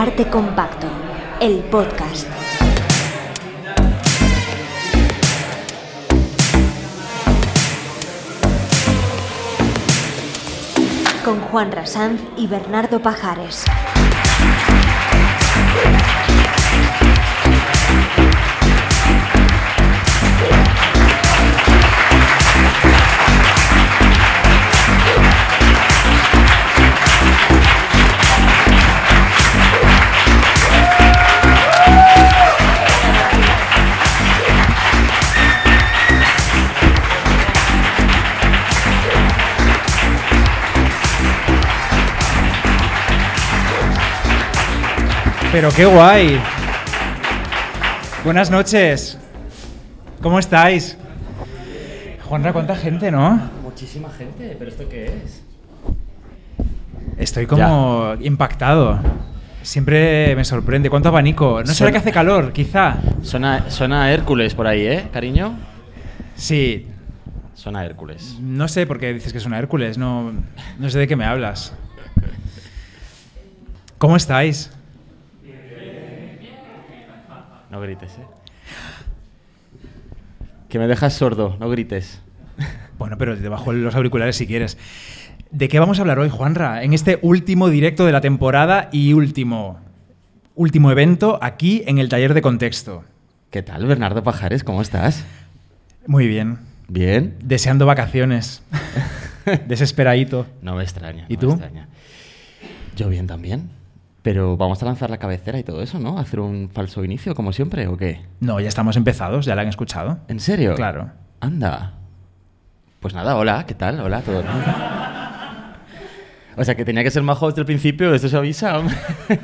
Arte Compacto, el podcast. Con Juan Rasanz y Bernardo Pajares. Pero qué guay. Buenas noches. ¿Cómo estáis? Juanra, ¿cuánta gente, no? Muchísima gente, pero ¿esto qué es? Estoy como impactado. Siempre me sorprende. ¿Cuánto abanico? ¿No será Suena- que hace calor, quizá? Suena, suena a Hércules por ahí, ¿eh, cariño? Sí. Suena a Hércules. No sé por qué dices que es una Hércules. No, no sé de qué me hablas. ¿Cómo estáis? No grites, ¿eh? Que me dejas sordo, no grites. Bueno, pero te bajo los auriculares si quieres. ¿De qué vamos a hablar hoy, Juanra? En este último directo de la temporada y último, último evento aquí en el taller de contexto. ¿Qué tal, Bernardo Pajares? ¿Cómo estás? Muy bien. ¿Bien? Deseando vacaciones. Desesperadito. No me extraña. ¿Y no tú? Me extraña. Yo bien también. Pero vamos a lanzar la cabecera y todo eso, ¿no? ¿Hacer un falso inicio, como siempre, o qué? No, ya estamos empezados, ya la han escuchado. ¿En serio? Claro. Anda. Pues nada, hola, ¿qué tal? Hola a todos. O sea, que tenía que ser majo desde el principio, esto se avisa.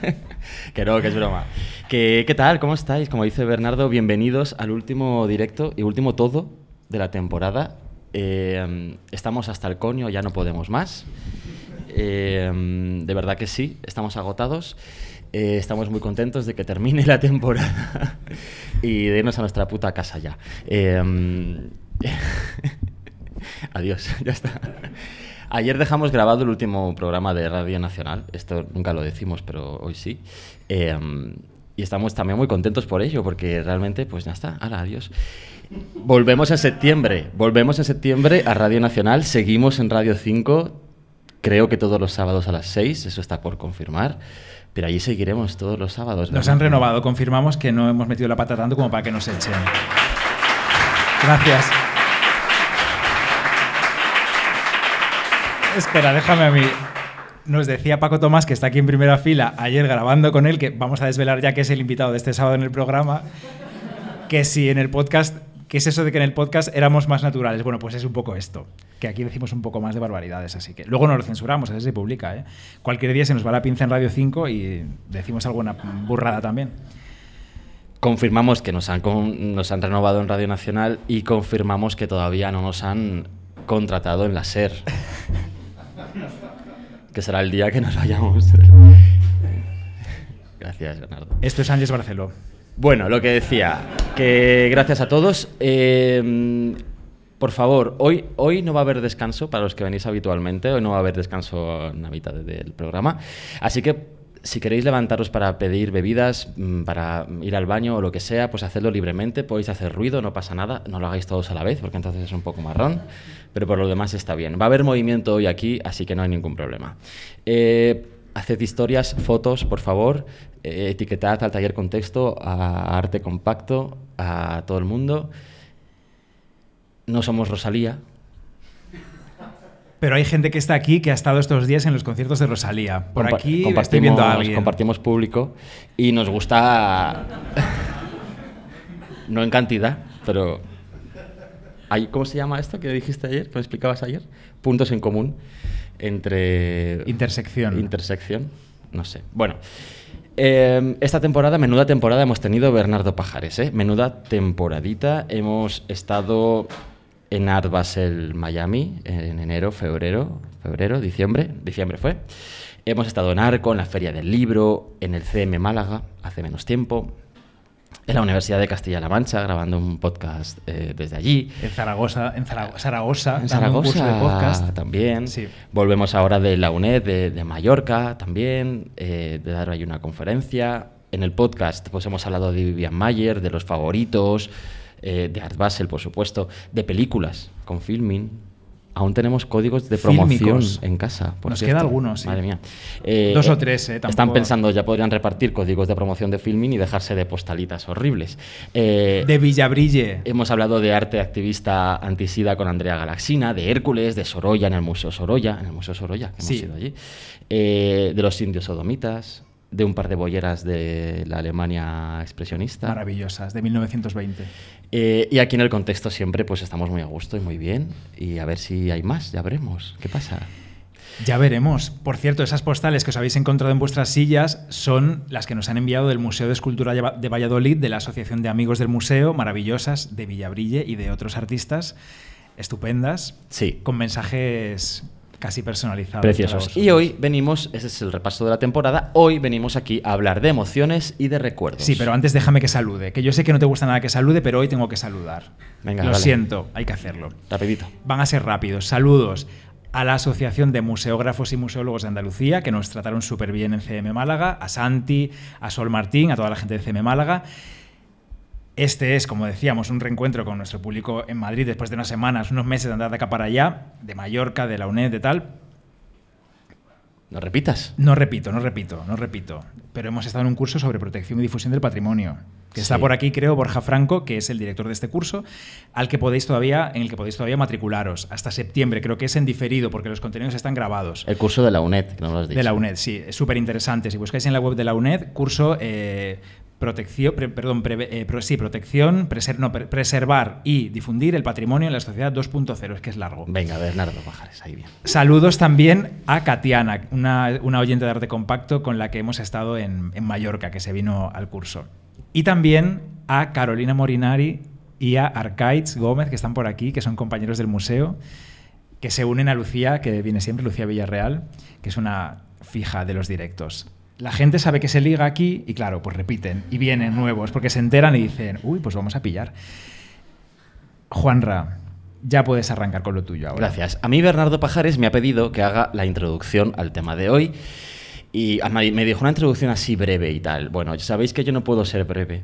que no, que es broma. Que, ¿Qué tal? ¿Cómo estáis? Como dice Bernardo, bienvenidos al último directo y último todo de la temporada. Eh, estamos hasta el coño, ya no podemos más. Eh, de verdad que sí, estamos agotados. Eh, estamos muy contentos de que termine la temporada y de irnos a nuestra puta casa ya. Eh, Adiós, ya está. Ayer dejamos grabado el último programa de Radio Nacional, esto nunca lo decimos, pero hoy sí. Eh, y estamos también muy contentos por ello, porque realmente, pues ya está, hala, adiós. Volvemos en septiembre, volvemos en septiembre a Radio Nacional, seguimos en Radio 5, creo que todos los sábados a las 6, eso está por confirmar, pero allí seguiremos todos los sábados. Nos han renovado, confirmamos que no hemos metido la pata tanto como para que nos echen. Gracias. Espera, déjame a mí. Nos decía Paco Tomás, que está aquí en primera fila, ayer grabando con él, que vamos a desvelar ya que es el invitado de este sábado en el programa, que si en el podcast, ¿qué es eso de que en el podcast éramos más naturales? Bueno, pues es un poco esto, que aquí decimos un poco más de barbaridades, así que luego no lo censuramos, eso se publica, ¿eh? Cualquier día se nos va la pinza en Radio 5 y decimos alguna burrada también. Confirmamos que nos han, con- nos han renovado en Radio Nacional y confirmamos que todavía no nos han contratado en la SER. que será el día que nos vayamos. Gracias, Bernardo. Esto es Ángeles Barceló. Bueno, lo que decía, que gracias a todos. Eh, por favor, hoy, hoy no va a haber descanso para los que venís habitualmente, hoy no va a haber descanso en la mitad del programa. Así que si queréis levantaros para pedir bebidas, mm, para ir al baño o lo que sea, pues hacedlo libremente, podéis hacer ruido, no pasa nada, no lo hagáis todos a la vez porque entonces es un poco marrón, pero por lo demás está bien. Va a haber movimiento hoy aquí, así que no hay ningún problema. Eh, Haced historias, fotos, por favor. eh, etiquetad al taller contexto, a Arte Compacto, a todo el mundo. No somos Rosalía. Pero hay gente que está aquí que ha estado estos días en los conciertos de Rosalía. Por Compa- aquí estoy viendo a alguien. compartimos público y nos gusta. no en cantidad, pero. ¿Cómo se llama esto que dijiste ayer? ¿Que me explicabas ayer? Puntos en común entre. Intersección. Intersección. No sé. Bueno. eh, esta temporada, menuda temporada, hemos tenido Bernardo Pajares, ¿eh? Menuda temporadita. Hemos estado en Art Basel, Miami, en enero, febrero, febrero, diciembre, diciembre fue. Hemos estado en Arco, en la Feria del Libro, en el CM Málaga, hace menos tiempo. En la Universidad de Castilla-La Mancha, grabando un podcast eh, desde allí. En Zaragoza, en Zara- Zaragoza, En dando un curso Zaragoza de podcast. también. Sí. Volvemos ahora de la UNED de, de Mallorca también, eh, de dar ahí una conferencia. En el podcast pues hemos hablado de Vivian Mayer, de los favoritos, eh, de Art Basel, por supuesto, de películas con filming. Aún tenemos códigos de promoción Fílmicos. en casa. por Nos cierto. queda alguno, sí. Madre mía. Eh, Dos o eh, tres, eh, Están pensando, ya podrían repartir códigos de promoción de filming y dejarse de postalitas horribles. Eh, De Villabrille. Hemos hablado de arte activista antisida con Andrea Galaxina, de Hércules, de Sorolla en el Museo Sorolla, en el Museo Sorolla, que Sí. hemos ido allí, eh, de los indios sodomitas, de un par de bolleras de la Alemania expresionista. Maravillosas, de 1920. Eh, y aquí en el contexto siempre pues estamos muy a gusto y muy bien. Y a ver si hay más, ya veremos. ¿Qué pasa? Ya veremos. Por cierto, esas postales que os habéis encontrado en vuestras sillas son las que nos han enviado del Museo de Escultura de Valladolid, de la Asociación de Amigos del Museo, maravillosas, de Villabrille y de otros artistas estupendas, Sí. con mensajes casi personalizados. Preciosos. Y hoy venimos, ese es el repaso de la temporada, hoy venimos aquí a hablar de emociones y de recuerdos. Sí, pero antes déjame que salude, que yo sé que no te gusta nada que salude, pero hoy tengo que saludar. Venga, Lo dale. siento, hay que hacerlo. Rapidito. Van a ser rápidos. Saludos a la Asociación de Museógrafos y Museólogos de Andalucía, que nos trataron súper bien en CM Málaga, a Santi, a Sol Martín, a toda la gente de CM Málaga. Este es, como decíamos, un reencuentro con nuestro público en Madrid después de unas semanas, unos meses de andar de acá para allá, de Mallorca, de la UNED, de tal. No repitas. No repito, no repito, no repito. Pero hemos estado en un curso sobre protección y difusión del patrimonio. Que está por aquí, creo, Borja Franco, que es el director de este curso, al que podéis todavía, en el que podéis todavía matricularos. Hasta septiembre, creo que es en diferido, porque los contenidos están grabados. El curso de la UNED, que no lo has dicho. De la UNED, sí, es súper interesante. Si buscáis en la web de la UNED, curso eh, protección, pre- perdón, preve- eh, pro- sí, protección, preser- no, pre- preservar y difundir el patrimonio en la sociedad 2.0, es que es largo. Venga, Bernardo Pajares, ahí bien. Saludos también a Katiana, una, una oyente de arte compacto con la que hemos estado en, en Mallorca, que se vino al curso. Y también a Carolina Morinari y a Arcaiz Gómez, que están por aquí, que son compañeros del museo, que se unen a Lucía, que viene siempre, Lucía Villarreal, que es una fija de los directos. La gente sabe que se liga aquí y claro, pues repiten y vienen nuevos porque se enteran y dicen, uy, pues vamos a pillar. Juanra, ya puedes arrancar con lo tuyo ahora. Gracias. A mí Bernardo Pajares me ha pedido que haga la introducción al tema de hoy. Y me dijo una introducción así breve y tal. Bueno, sabéis que yo no puedo ser breve.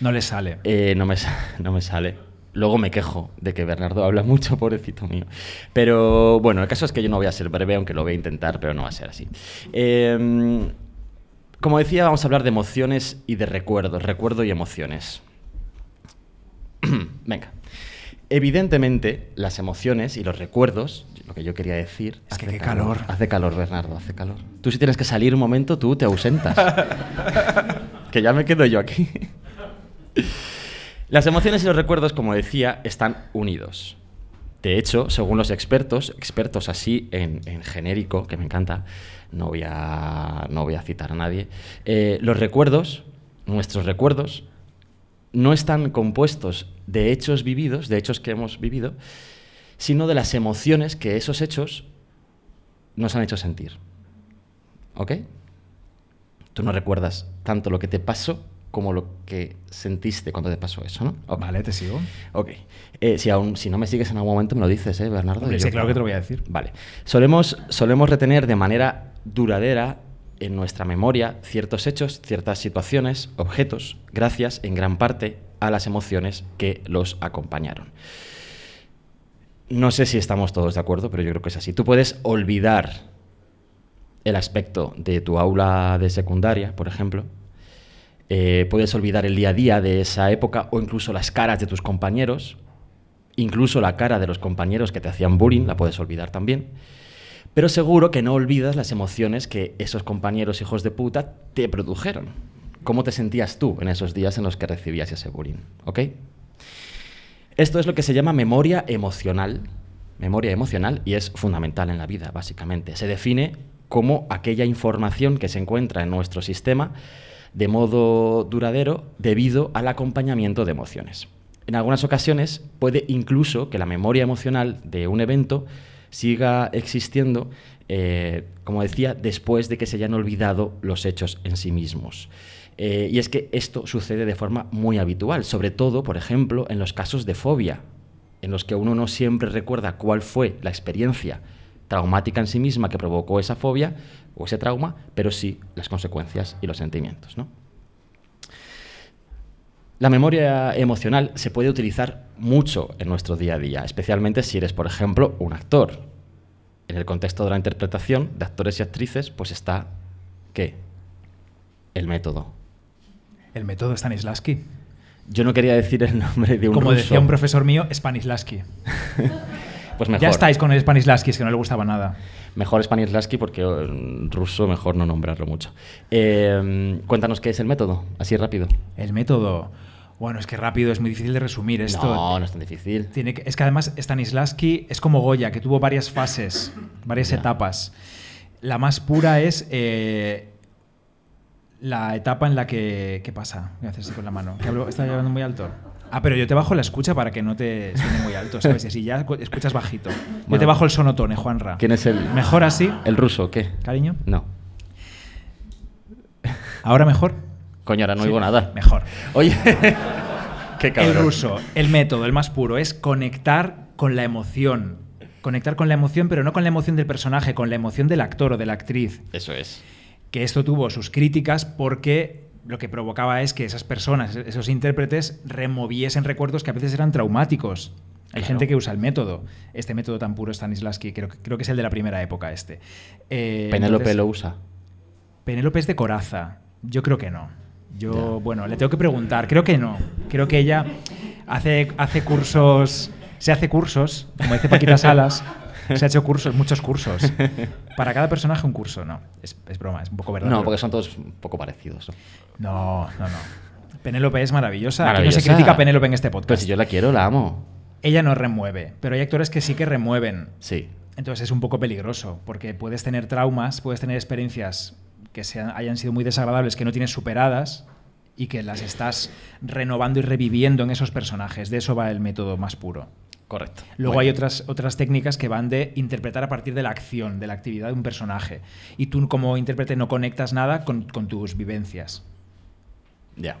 No le sale. Eh, no, me, sa- no me sale. Luego me quejo de que Bernardo habla mucho, pobrecito mío. Pero bueno, el caso es que yo no voy a ser breve, aunque lo voy a intentar, pero no va a ser así. Eh, como decía, vamos a hablar de emociones y de recuerdos, recuerdo y emociones. Venga. Evidentemente, las emociones y los recuerdos, lo que yo quería decir... Es que hace qué calor. Hace calor, Bernardo, hace calor. Tú si tienes que salir un momento, tú te ausentas. que ya me quedo yo aquí. Las emociones y los recuerdos, como decía, están unidos. De hecho, según los expertos, expertos así en, en genérico, que me encanta, no voy a, no voy a citar a nadie, eh, los recuerdos, nuestros recuerdos, no están compuestos de hechos vividos, de hechos que hemos vivido, sino de las emociones que esos hechos nos han hecho sentir. ¿Ok? Tú no recuerdas tanto lo que te pasó como lo que sentiste cuando te pasó eso, ¿no? Vale, te sigo. Ok. Eh, si, aún, si no me sigues en algún momento, me lo dices, ¿eh, Bernardo? Hombre, Y sí, yo- claro que te lo voy a decir. Vale. Solemos, solemos retener de manera duradera en nuestra memoria ciertos hechos, ciertas situaciones, objetos, gracias en gran parte a las emociones que los acompañaron. No sé si estamos todos de acuerdo, pero yo creo que es así. Tú puedes olvidar el aspecto de tu aula de secundaria, por ejemplo. Eh, puedes olvidar el día a día de esa época o incluso las caras de tus compañeros, incluso la cara de los compañeros que te hacían bullying, la puedes olvidar también. Pero seguro que no olvidas las emociones que esos compañeros hijos de puta te produjeron. ¿Cómo te sentías tú en esos días en los que recibías ese bullying? ¿Ok? Esto es lo que se llama memoria emocional. Memoria emocional y es fundamental en la vida, básicamente. Se define como aquella información que se encuentra en nuestro sistema de modo duradero debido al acompañamiento de emociones. En algunas ocasiones puede incluso que la memoria emocional de un evento siga existiendo, eh, como decía, después de que se hayan olvidado los hechos en sí mismos. Eh, y es que esto sucede de forma muy habitual, sobre todo, por ejemplo, en los casos de fobia, en los que uno no siempre recuerda cuál fue la experiencia traumática en sí misma que provocó esa fobia o ese trauma, pero sí las consecuencias y los sentimientos. ¿no? La memoria emocional se puede utilizar mucho en nuestro día a día, especialmente si eres, por ejemplo, un actor. En el contexto de la interpretación de actores y actrices, pues está, ¿qué? El método. El método Stanislavski. Yo no quería decir el nombre de un Como ruso. decía un profesor mío, Stanislavski. Pues mejor. Ya estáis con el Stanislavski, es que no le gustaba nada. Mejor Stanislavski porque eh, ruso mejor no nombrarlo mucho. Eh, cuéntanos qué es el método, así rápido. El método. Bueno, es que rápido, es muy difícil de resumir esto. No, no es tan difícil. Tiene que- es que además Stanislavski es como Goya, que tuvo varias fases, varias Ya. etapas. La más pura es eh, la etapa en la que... ¿Qué pasa? Voy a hacer así con la mano. ¿Está hablando muy alto? Ah, pero yo te bajo la escucha para que no te suene muy alto, ¿sabes? Y así ya escu- escuchas bajito. Yo te bajo el sonotone, Juanra. ¿Quién es el, ¿Mejor así, el ruso? ¿Qué? cariño? No. ¿Ahora mejor? Coño, ahora no Sí, oigo nada. Mejor. Oye, qué El cabrón. ruso, el método, el más puro, es conectar con la emoción. Conectar con la emoción, pero no con la emoción del personaje, con la emoción del actor o de la actriz. Eso es. Que esto tuvo sus críticas porque lo que provocaba es que esas personas, esos intérpretes, removiesen recuerdos que a veces eran traumáticos. Hay Claro. gente que usa el método, este método tan puro Stanislavski, creo, que- creo que es el de la primera época este. Eh, Penélope entonces- lo usa. Penélope es de coraza. Yo creo que no. Yo, Ya. bueno, le tengo que preguntar. Creo que no. Creo que ella hace, hace cursos. Se hace cursos, como dice Paquita Salas. Se ha hecho cursos, muchos cursos. Para cada personaje un curso, no. Es, es broma, es un poco verdad. No, porque son todos un poco parecidos. ¿no? No, no, no. Penélope es maravillosa. Aquí no se critica a Penélope en este Pero podcast. si yo la quiero, la amo. Ella no remueve, pero hay actores que sí que remueven. Sí. Entonces es un poco peligroso, porque puedes tener traumas, puedes tener experiencias que sean, hayan sido muy desagradables, que no tienes superadas y que las estás renovando y reviviendo en esos personajes. De eso va el método más puro. Correcto. Luego Bueno. hay otras, otras técnicas que van de interpretar a partir de la acción, de la actividad de un personaje. Y tú como intérprete no conectas nada con, con tus vivencias. Ya.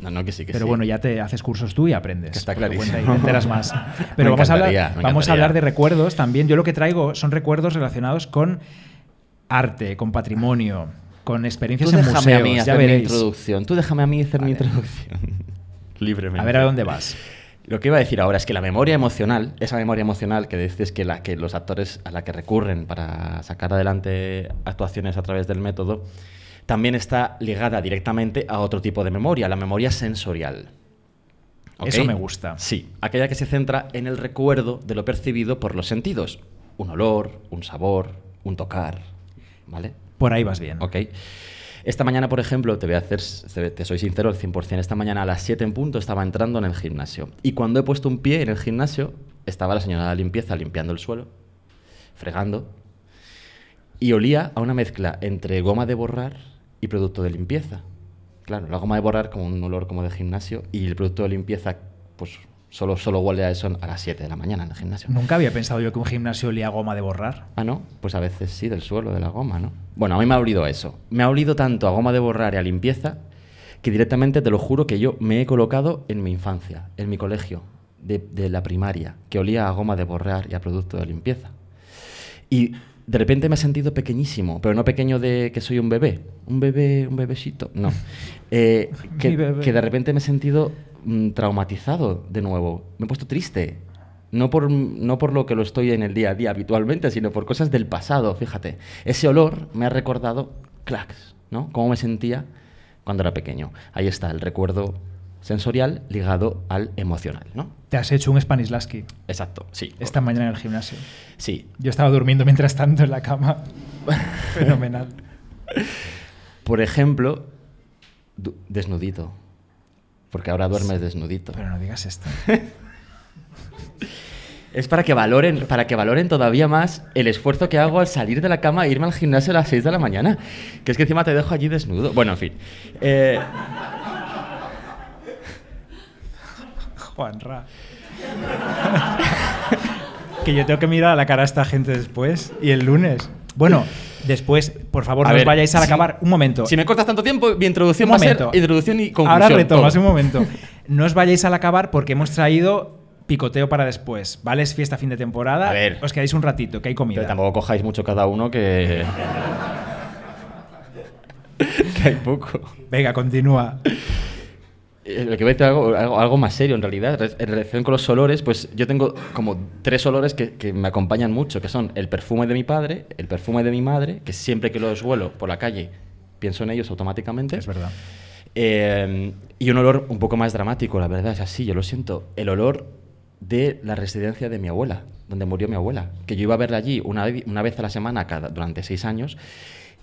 No, no, que sí, que Pero sí. bueno, ya te haces cursos tú y aprendes. Que está clarísimo. cuenta y te enteras más. Me Pero vamos, a hablar, vamos a hablar de recuerdos también. Yo lo que traigo son recuerdos relacionados con arte, con patrimonio, con experiencias Tú en déjame museos. a mí ya hacer mi introducción. Tú déjame a mí hacer mi introducción. Libremente. A ver a dónde vas. Lo que iba a decir ahora es que la memoria emocional, esa memoria emocional que dices que, la, que los actores a la que recurren para sacar adelante actuaciones a través del método, también está ligada directamente a otro tipo de memoria, la memoria sensorial. Eso me gusta. Sí, aquella que se centra en el recuerdo de lo percibido por los sentidos. Un olor, un sabor, un tocar, ¿vale? Por ahí vas bien. Ok. Esta mañana, por ejemplo, te voy a hacer, te soy sincero, al 100%, esta mañana a las 7 en punto estaba entrando en el gimnasio. Y cuando he puesto un pie en el gimnasio, estaba la señora de la limpieza limpiando el suelo, fregando, y olía a una mezcla entre goma de borrar y producto de limpieza. Claro, la goma de borrar como un olor como de gimnasio y el producto de limpieza, pues solo, solo huele a eso a las 7 de la mañana en el gimnasio. Nunca había pensado yo que un gimnasio olía a goma de borrar. Ah, no, pues a veces sí, del suelo, de la goma, ¿no? Bueno, a mí me ha olido a eso. Me ha olido tanto a goma de borrar y a limpieza que directamente te lo juro que yo me he colocado en mi infancia, en mi colegio, de, de la primaria, que olía a goma de borrar y a producto de limpieza. Y de repente me he sentido pequeñísimo, pero no pequeño de que soy un bebé, un bebé, un bebecito, no. Eh, que, Mi bebé. que de repente me he sentido mm, traumatizado de nuevo, me he puesto triste. No por, no por lo que lo estoy en el día a día habitualmente, sino por cosas del pasado, fíjate. Ese olor me ha recordado clacks, ¿no? Cómo me sentía cuando era pequeño. Ahí está el recuerdo sensorial ligado al emocional, ¿no? Te has hecho un Stanislavski Exacto, sí. esta mañana en el gimnasio. Sí, Yo estaba durmiendo mientras tanto en la cama. Fenomenal. Por ejemplo, desnudito. Porque ahora duermes desnudito. Pero no digas esto. Es para que valoren, para que valoren todavía más el esfuerzo que hago al salir de la cama e irme al gimnasio a las 6 de la mañana. Que es que encima te dejo allí desnudo. Bueno, en fin. Eh, Juanra. que yo tengo que mirar a la cara a esta gente después y el lunes. Bueno, después, por favor, A no ver, os vayáis al si- acabar. Un momento. Si me cortas tanto tiempo, mi introducción Un va a momento. ser introducción y conclusión. Ahora retomas todo. un momento. No os vayáis al acabar porque hemos traído picoteo para después. ¿Vale? Es fiesta fin de temporada. A ver. Os quedáis un ratito, que hay comida. Pero tampoco cojáis mucho cada uno que. que hay poco. Venga, continúa. Lo que voy a decir algo, algo, algo más serio en realidad. Re- En relación con los olores, pues yo tengo como tres olores que, que me acompañan mucho, que son el perfume de mi padre, el perfume de mi madre, que siempre que los huelo por la calle pienso en ellos automáticamente. Es verdad. Eh, y un olor un poco más dramático, la verdad, es así, yo lo siento. El olor de la residencia de mi abuela, donde murió mi abuela. Que yo iba a verla allí una, una vez a la semana cada, durante seis años.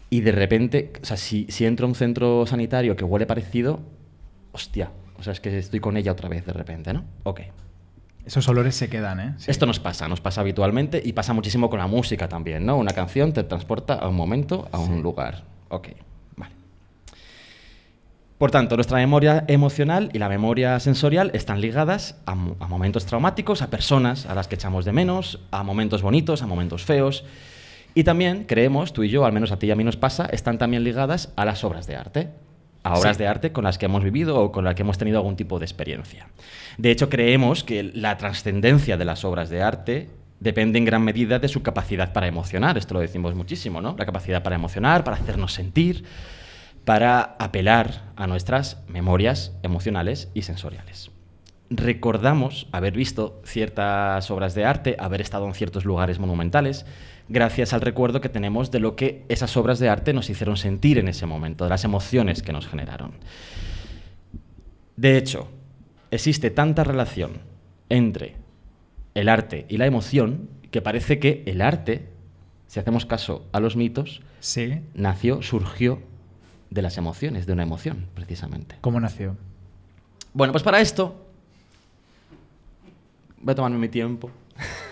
Y de repente, o sea, si, si entro a un centro sanitario que huele parecido, hostia, o sea, es que estoy con ella otra vez de repente, ¿no? Ok. Esos olores se quedan, ¿eh? Sí. Esto nos pasa, nos pasa habitualmente y pasa muchísimo con la música también, ¿no? Una canción te transporta a un momento, a un lugar. Ok, vale. Por tanto, nuestra memoria emocional y la memoria sensorial están ligadas a, a momentos traumáticos, a personas a las que echamos de menos, a momentos bonitos, a momentos feos. Y también creemos, tú y yo, al menos a ti y a mí nos pasa, están también ligadas a las obras de arte. A obras Sí. de arte con las que hemos vivido o con las que hemos tenido algún tipo de experiencia. De hecho, creemos que la trascendencia de las obras de arte depende en gran medida de su capacidad para emocionar. Esto lo decimos muchísimo, ¿no? La capacidad para emocionar, para hacernos sentir, para apelar a nuestras memorias emocionales y sensoriales. Recordamos haber visto ciertas obras de arte, haber estado en ciertos lugares monumentales, gracias al recuerdo que tenemos de lo que esas obras de arte nos hicieron sentir en ese momento, de las emociones que nos generaron. De hecho, existe tanta relación entre el arte y la emoción que parece que el arte, si hacemos caso a los mitos, Sí. nació, surgió de las emociones, de una emoción, precisamente. ¿Cómo nació? Bueno, pues para esto voy a tomarme mi tiempo.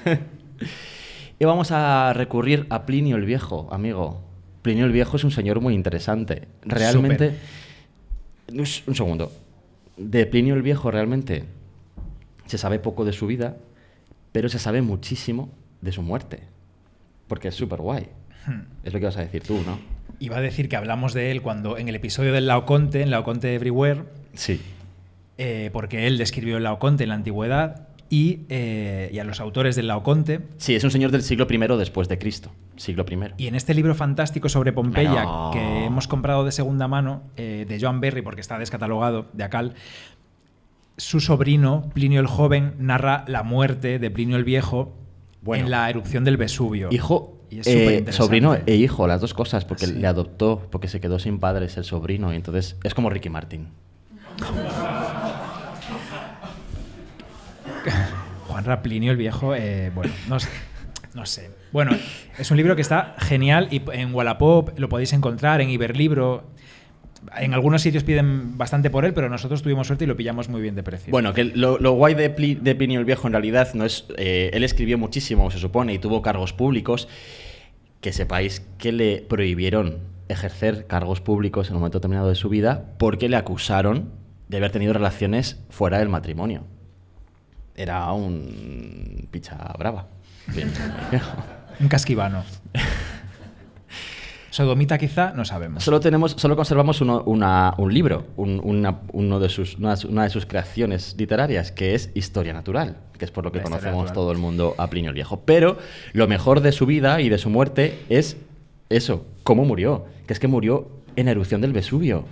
y vamos a recurrir a Plinio el Viejo, amigo. Plinio el Viejo es un señor muy interesante. Realmente... Un segundo. De Plinio el Viejo realmente se sabe poco de su vida, pero se sabe muchísimo de su muerte. Porque es súper guay. Es lo que vas a decir tú, ¿no? Iba a decir que hablamos de él cuando en el episodio del Laoconte, en Laoconte Everywhere, Sí. eh, porque él describió el Laoconte en la antigüedad y, eh, y a los autores del Laoconte. Sí, es un señor del siglo I después de Cristo. Siglo I. Y en este libro fantástico sobre Pompeya, No. que hemos comprado de segunda mano, eh, de Joan Berry, porque está descatalogado de Acal, su sobrino, Plinio el Joven, narra la muerte de Plinio el Viejo Bueno. en la erupción del Vesubio. Hijo, Y es eh, sobrino e hijo, las dos cosas, porque Sí. le adoptó, porque se quedó sin padres el sobrino, y entonces es como Ricky Martin. Juan Raplinio el Viejo, eh, bueno, no sé, no sé. Bueno, es un libro que está genial y en Wallapop lo podéis encontrar, en Iberlibro. En algunos sitios piden bastante por él, pero nosotros tuvimos suerte y lo pillamos muy bien de precio. Bueno, que lo, guay de, Pli- Plinio el Viejo en realidad no es. eh, él escribió muchísimo, se supone, y tuvo cargos públicos. Que sepáis que le prohibieron ejercer cargos públicos en un momento determinado de su vida porque le acusaron de haber tenido relaciones fuera del matrimonio. Era un picha brava. Un casquivano. Sodomita quizá, no sabemos. Solo tenemos, solo conservamos uno- una- un libro, un- una, uno de sus, una, una de sus creaciones literarias, que es Historia Natural, que es por lo que La conocemos Natural. todo el mundo a Plinio el Viejo. Pero lo mejor de su vida y de su muerte es eso, cómo murió, que es que murió en la erupción del Vesubio.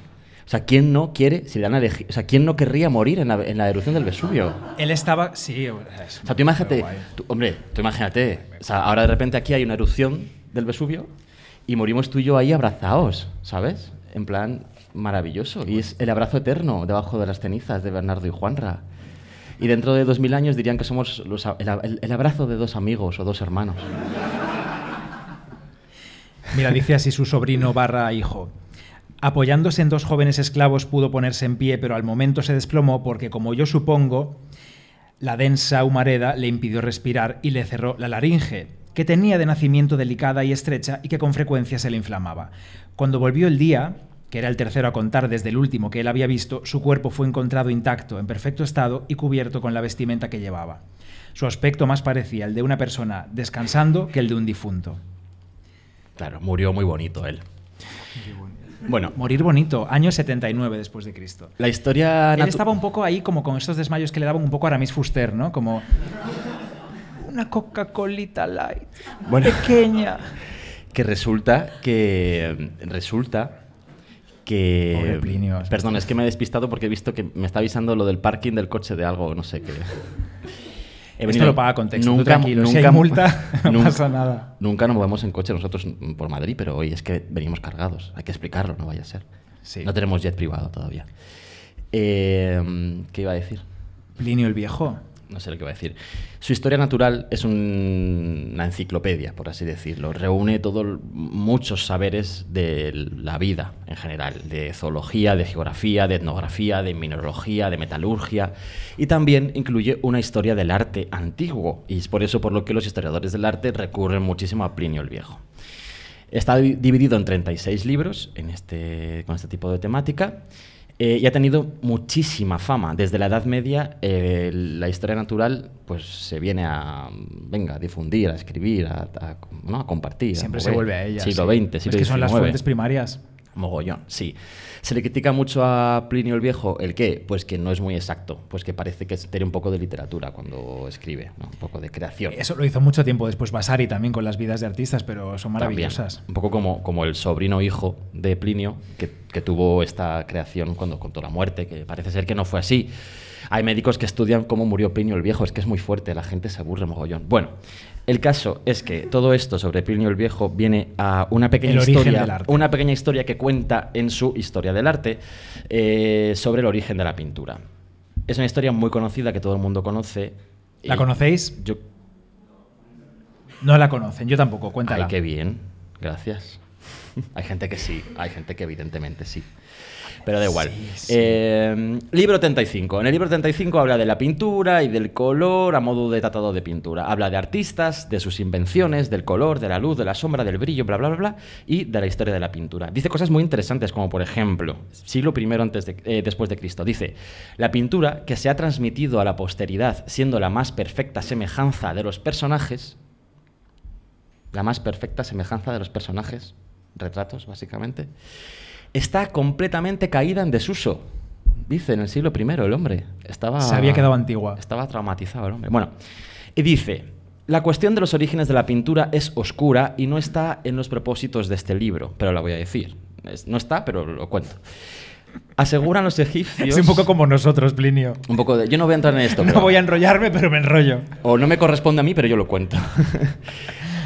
O sea, ¿quién no quiere, si le dan a elegir- o sea, quién no querría morir en la, en la erupción del Vesubio? Él estaba. Sí, es O sea, tú imagínate, tú- hombre, tú imagínate, o sea, ahora de repente aquí hay una erupción del Vesubio y morimos tú y yo ahí abrazados, ¿sabes? En plan maravilloso. Y es el abrazo eterno debajo de las cenizas de Bernardo y Juanra. Y dentro de dos mil años dirían que somos los el- el abrazo de dos amigos o dos hermanos. Mira, dice así su sobrino barra hijo. Apoyándose en dos jóvenes esclavos pudo ponerse en pie, pero al momento se desplomó porque, como yo supongo, la densa humareda le impidió respirar y le cerró la laringe, que tenía de nacimiento delicada y estrecha y que con frecuencia se le inflamaba. Cuando volvió el día, que era el tercero a contar desde el último que él había visto, su cuerpo fue encontrado intacto, en perfecto estado y cubierto con la vestimenta que llevaba. Su aspecto más parecía el de una persona descansando que el de un difunto. Claro, murió muy bonito él. Bueno, Morir bonito, año 79 después de Cristo. la historia... Él estaba un poco ahí como con estos desmayos que le daban un poco a Aramis Fuster, ¿no? Como una Coca-Colita light, Bueno. pequeña. que resulta que resulta que Pobre Plinio. perdón es que me he despistado porque he visto que me está avisando lo del parking del coche de algo no sé qué He Esto lo paga contexto, tú tranquilo, si hay multa, no nunca- pasa nada. Nunca nos movemos en coche nosotros por Madrid, pero hoy es que venimos cargados. Hay que explicarlo, no vaya a ser. Sí. No tenemos jet privado todavía. Eh, ¿Qué iba a decir? Plinio el Viejo. No sé lo que va a decir. Su historia natural es un- una enciclopedia, por así decirlo. Reúne todo, muchos saberes de la vida en general, de zoología, de geografía, de etnografía, de mineralogía, de metalurgia, y también incluye una historia del arte antiguo, y es por eso por lo que los historiadores del arte recurren muchísimo a Plinio el Viejo. Está di- dividido en 36 libros en este, con este tipo de temática eh, y ha tenido muchísima fama. Desde la Edad Media eh, la historia natural pues, se viene a, venga, a difundir, a escribir, a, a- ¿no? a compartir. Siempre se vuelve a ella. Siglo sí. XX, siglo Es que son las fuentes primarias. Mogollón, sí. Se le critica mucho a Plinio el Viejo, ¿el qué? Pues que no es muy exacto, pues que parece que tiene un poco de literatura cuando escribe, ¿no? un poco de creación. Eso lo hizo mucho tiempo después Vasari también con las vidas de artistas, pero son También. maravillosas. Un poco como, como el sobrino hijo de Plinio, que, que tuvo esta creación cuando contó la muerte, que parece ser que no fue así. Hay médicos que estudian cómo murió Plinio el Viejo, es que es muy fuerte, la gente se aburre mogollón. Bueno, el caso es que todo esto sobre Plinio el Viejo viene a una pequeña El historia, una pequeña historia que cuenta en su Historia del Arte eh, sobre el origen de la pintura. Es una historia muy conocida que todo el mundo conoce. ¿La conocéis? Yo No la conocen, yo tampoco, cuéntala. Ay, qué bien, gracias. hay gente que sí, hay gente que evidentemente sí. Pero da igual. Sí, sí. Eh, libro 35. En el libro 35 habla de la pintura y del color a modo de tratado de pintura. Habla de artistas, de sus invenciones, del color, de la luz, de la sombra, del brillo, bla, bla, bla, bla, y de la historia de la pintura. Dice cosas muy interesantes, como por ejemplo, siglo I antes de, eh, después de Cristo. Dice, la pintura que se ha transmitido a la posteridad siendo la más perfecta semejanza de los personajes, la más perfecta semejanza de los personajes, retratos básicamente, está completamente caída en desuso. Dice en el siglo I el hombre. Estaba, Se había quedado antigua. Estaba traumatizado el hombre. Bueno, y dice, la cuestión de los orígenes de la pintura es oscura y no está en los propósitos de este libro, pero la voy a decir. Es- no está, pero lo cuento. Aseguran los egipcios... Es un poco como nosotros, Plinio. un poco de- Yo no voy a entrar en esto. No pero- voy a enrollarme, pero me enrollo. o no me corresponde a mí, pero yo lo cuento.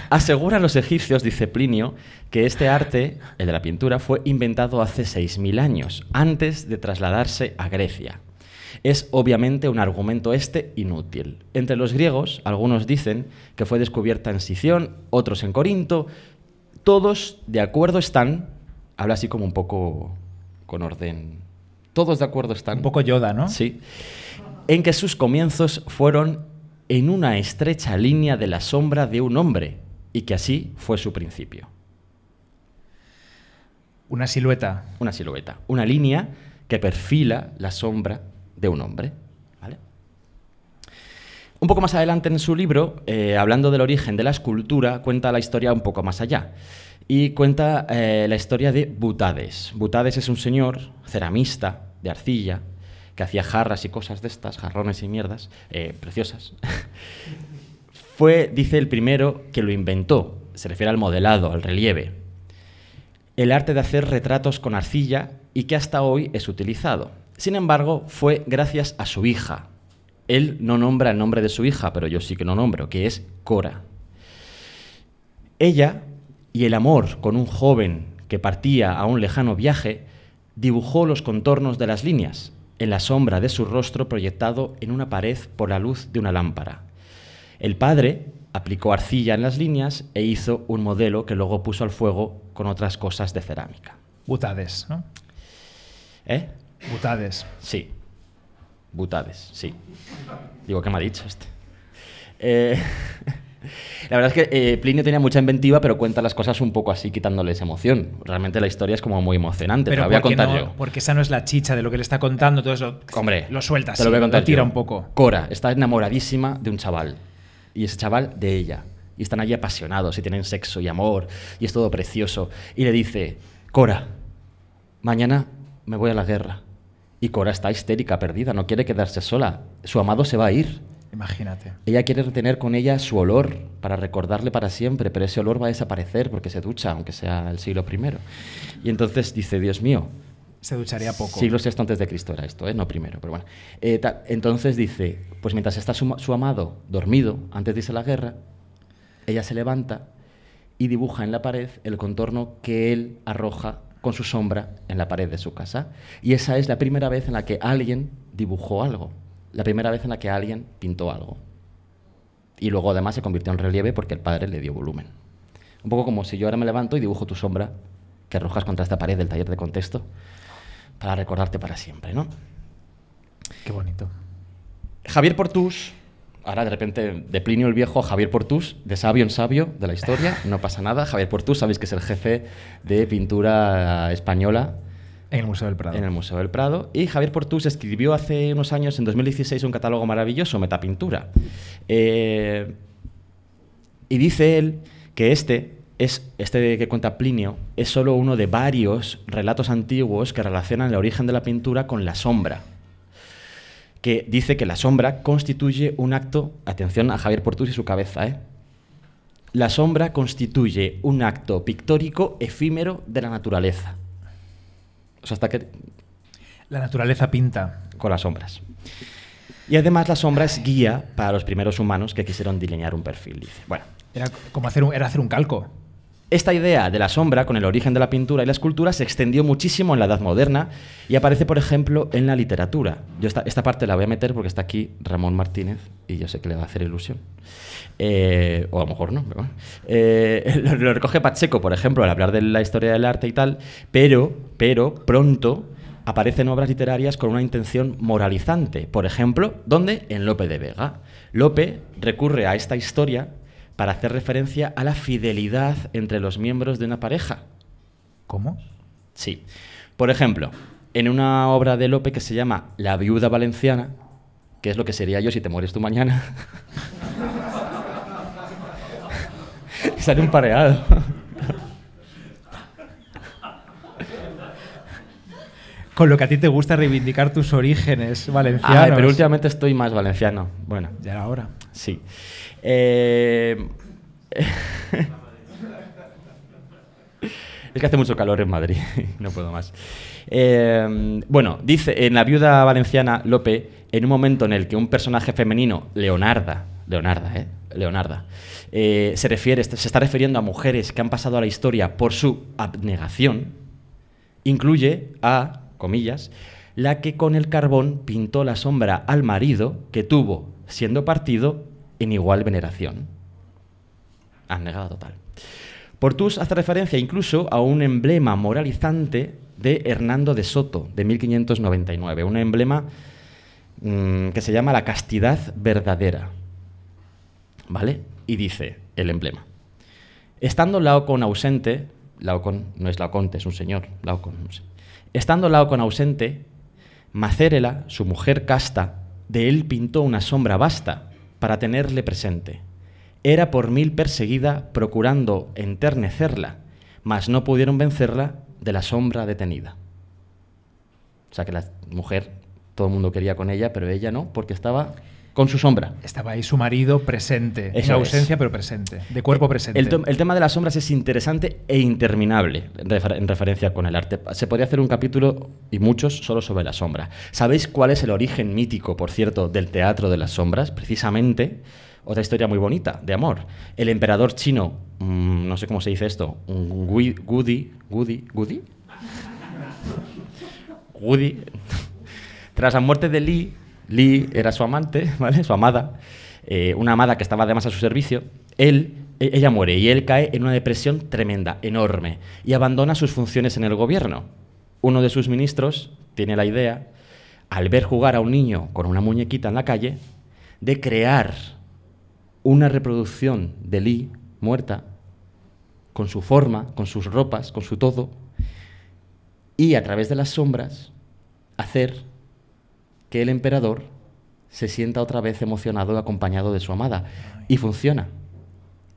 Aseguran los egipcios, dice Plinio, que este arte, el de la pintura, fue inventado hace 6.000 años, antes de trasladarse a Grecia. Es obviamente un argumento este inútil. Entre los griegos, algunos dicen que fue descubierta en Sición, otros en Corinto. Todos de acuerdo están, habla así como un poco con orden. Todos de acuerdo están. Un poco Yoda, ¿no? Sí. En que sus comienzos fueron en una estrecha línea de la sombra de un hombre y que así fue su principio. Una silueta. Una silueta, una línea que perfila la sombra de un hombre. ¿vale? Un poco más adelante en su libro, eh, hablando del origen de la escultura, cuenta la historia un poco más allá. Y cuenta eh, la historia de Butades. Butades es un señor ceramista de arcilla que hacía jarras y cosas de estas, jarrones y mierdas, eh, preciosas. Fue, dice, el primero que lo inventó. Se refiere al modelado, al relieve el arte de hacer retratos con arcilla y que hasta hoy es utilizado. Sin embargo, fue gracias a su hija. Él no nombra el nombre de su hija, pero yo sí que lo nombro, que es Cora. Ella y el amor con un joven que partía a un lejano viaje dibujó los contornos de las líneas en la sombra de su rostro proyectado en una pared por la luz de una lámpara. El padre aplicó arcilla en las líneas e hizo un modelo que luego puso al fuego con otras cosas de cerámica. Butades, ¿no? ¿Eh? Butades. Sí. Butades, sí. Digo, ¿qué me ha dicho este? Eh, la verdad es que eh, Plinio tenía mucha inventiva, pero cuenta las cosas un poco así, quitándoles emoción. Realmente la historia es como muy emocionante. te la voy a porque contar no- yo. Porque esa no es la chicha de lo que le está contando, todo eso. Hombre, lo suelta te lo voy a contar tira yo. un poco. Cora está enamoradísima de un chaval. Y ese chaval de ella. Y están allí apasionados y tienen sexo y amor y es todo precioso. Y le dice, Cora, mañana me voy a la guerra. Y Cora está histérica, perdida, no quiere quedarse sola. Su amado se va a ir. Imagínate. Ella quiere retener con ella su olor para recordarle para siempre, pero ese olor va a desaparecer porque se ducha, aunque sea el siglo I. Y entonces dice, Dios mío, Se ducharía poco. Siglo VI antes de Cristo era esto, ¿eh? no primero, pero bueno. Eh, entonces dice, pues mientras está su, su amado dormido antes de irse la guerra, ella se levanta y dibuja en la pared el contorno que él arroja con su sombra en la pared de su casa. Y esa es la primera vez en la que alguien dibujó algo, la primera vez en la que alguien pintó algo. Y luego además se convirtió en relieve porque el padre le dio volumen. Un poco como si yo ahora me levanto y dibujo tu sombra que arrojas contra esta pared del taller de contexto para recordarte para siempre, ¿no? Qué bonito. Javier Portús, ahora de repente de Plinio el Viejo a Javier Portús, de sabio en sabio de la historia, no pasa nada. Javier Portús, sabéis que es el jefe de pintura española En el Museo del Prado. en el Museo del Prado. Y Javier Portús escribió hace unos años, en 2016, un catálogo maravilloso, Metapintura. Eh, y dice él que este, es, este que cuenta Plinio es solo uno de varios relatos antiguos que relacionan el origen de la pintura con la sombra. Que dice que la sombra constituye un acto, atención a Javier Portús y su cabeza, ¿eh? La sombra constituye un acto pictórico efímero de la naturaleza. O sea, hasta que La naturaleza pinta. con las sombras. Y además la sombra es guía para los primeros humanos que quisieron delinear un perfil, dice. Bueno, Era como hacer un, era hacer un calco. Esta idea de la sombra con el origen de la pintura y la escultura se extendió muchísimo en la Edad Moderna y aparece, por ejemplo, en la literatura. Yo esta, parte la voy a meter porque está aquí Ramón Martínez y yo sé que le va a hacer ilusión. Eh, o a lo mejor no, pero bueno. Eh, lo, lo recoge Pacheco, por ejemplo, al hablar de la historia del arte y tal, pero, pero pronto aparecen obras literarias con una intención moralizante. Por ejemplo, ¿dónde? En Lope de Vega. Lope recurre a esta historia para hacer referencia a la fidelidad entre los miembros de una pareja. ¿Cómo? Sí. Por ejemplo, en una obra de Lope que se llama La viuda valenciana, que es lo que sería yo si te mueres tú mañana. Sale un pareado. Con lo que a ti te gusta reivindicar tus orígenes valencianos. Ay, pero últimamente estoy más valenciano. Bueno, Ya era hora. sí. Eh, Es que hace mucho calor en Madrid, no puedo más. Eh, bueno, dice en La viuda valenciana, Lope, en un momento en el que un personaje femenino, Leonarda, Leonarda, ¿eh? Leonarda, eh, se refiere, se está refiriendo a mujeres que han pasado a la historia por su abnegación, incluye a, comillas, la que con el carbón pintó la sombra al marido que tuvo, siendo partido, en igual veneración. Abnegada total. Portus hace referencia incluso a un emblema moralizante de Hernando de Soto, de 1599, un emblema mm, que se llama la castidad verdadera. ¿Vale? Y dice el emblema. Estando Laocon ausente, Laocon no es Laoconte, es un señor, Laocon, no sé. Estando Laocon ausente, Macérela, su mujer casta, de él pintó una sombra vasta para tenerle presente. Era por mil perseguida, procurando enternecerla, mas no pudieron vencerla de la sombra detenida. O sea que la mujer, todo el mundo quería con ella, pero ella no, porque estaba con su sombra. Estaba ahí su marido presente. Eso en es. ausencia, pero presente. De cuerpo presente. El, tema de las sombras es interesante e interminable en, refer- en referencia con el arte. Se podría hacer un capítulo, y muchos, solo sobre la sombra. ¿Sabéis cuál es el origen mítico, por cierto, del teatro de las sombras? Precisamente, otra historia muy bonita, de amor. El emperador chino, mm, no sé cómo se dice esto, Gudi, Gudi, Gudi, Gudi, tras la muerte de Li, Li era su amante, ¿vale? Su amada, eh, una amada que estaba además a su servicio. Él, e- ella muere y él cae en una depresión tremenda, enorme, y abandona sus funciones en el gobierno. Uno de sus ministros tiene la idea, al ver jugar a un niño con una muñequita en la calle, de crear una reproducción de Li muerta, con su forma, con sus ropas, con su todo, y a través de las sombras hacer que el emperador se sienta otra vez emocionado y acompañado de su amada. Y funciona.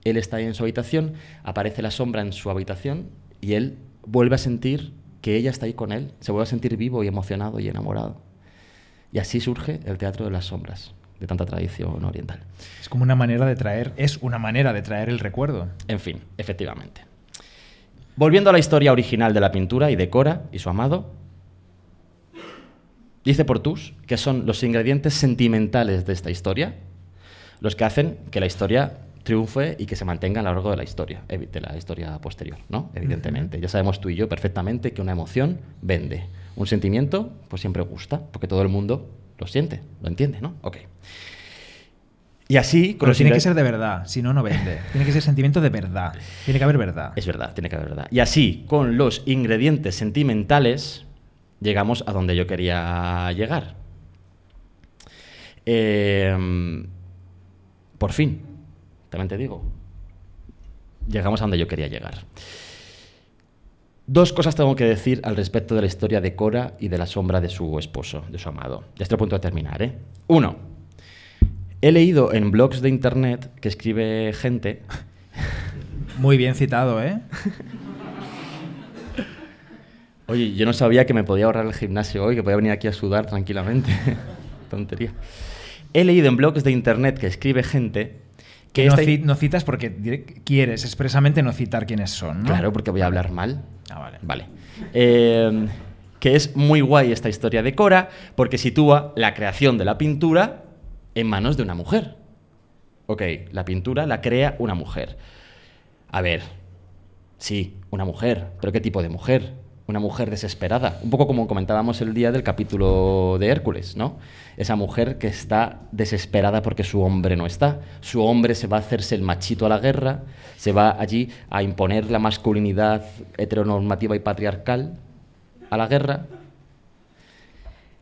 él está ahí en su habitación, aparece la sombra en su habitación y él vuelve a sentir que ella está ahí con él, se vuelve a sentir vivo y emocionado y enamorado. Y así surge el teatro de las sombras, de tanta tradición oriental. Es como una manera de traer, es una manera de traer el recuerdo. En fin, efectivamente. Volviendo a la historia original de la pintura y de Cora y su amado, dice Portus que son los ingredientes sentimentales de esta historia los que hacen que la historia triunfe y que se mantenga a lo largo de la historia, de la historia posterior, ¿no? Evidentemente. Ya sabemos tú y yo perfectamente que una emoción vende. Un sentimiento, pues siempre gusta, porque todo el mundo lo siente, lo entiende, ¿no? Ok. Y así... con Pero tiene que ser de verdad, si no, no vende. Tiene que ser sentimiento de verdad. Tiene que haber verdad. Es verdad, tiene que haber verdad. Y así, con los ingredientes sentimentales, llegamos a donde yo quería llegar. Eh, por fin, también te digo, llegamos a donde yo quería llegar. Dos cosas tengo que decir al respecto de la historia de Cora y de la sombra de su esposo, de su amado. Ya estoy a punto de terminar, ¿eh? Uno, he leído en blogs de internet que escribe gente Muy bien citado, ¿eh? Oye, yo no sabía que me podía ahorrar el gimnasio hoy, que podía venir aquí a sudar tranquilamente. Tontería. He leído en blogs de internet que escribe gente que no, esta- ci- no citas porque quieres expresamente no citar quiénes son, ¿no? Claro, porque voy a hablar mal. Ah, vale. Vale. Eh, que es muy guay esta historia de Cora porque sitúa la creación de la pintura en manos de una mujer. Ok, la pintura la crea una mujer. A ver, sí, una mujer, pero ¿qué tipo de mujer? Una mujer desesperada, un poco como comentábamos el día del capítulo de Hércules, ¿no? Esa mujer que está desesperada porque su hombre no está. Su hombre se va a hacerse el machito a la guerra, se va allí a imponer la masculinidad heteronormativa y patriarcal a la guerra,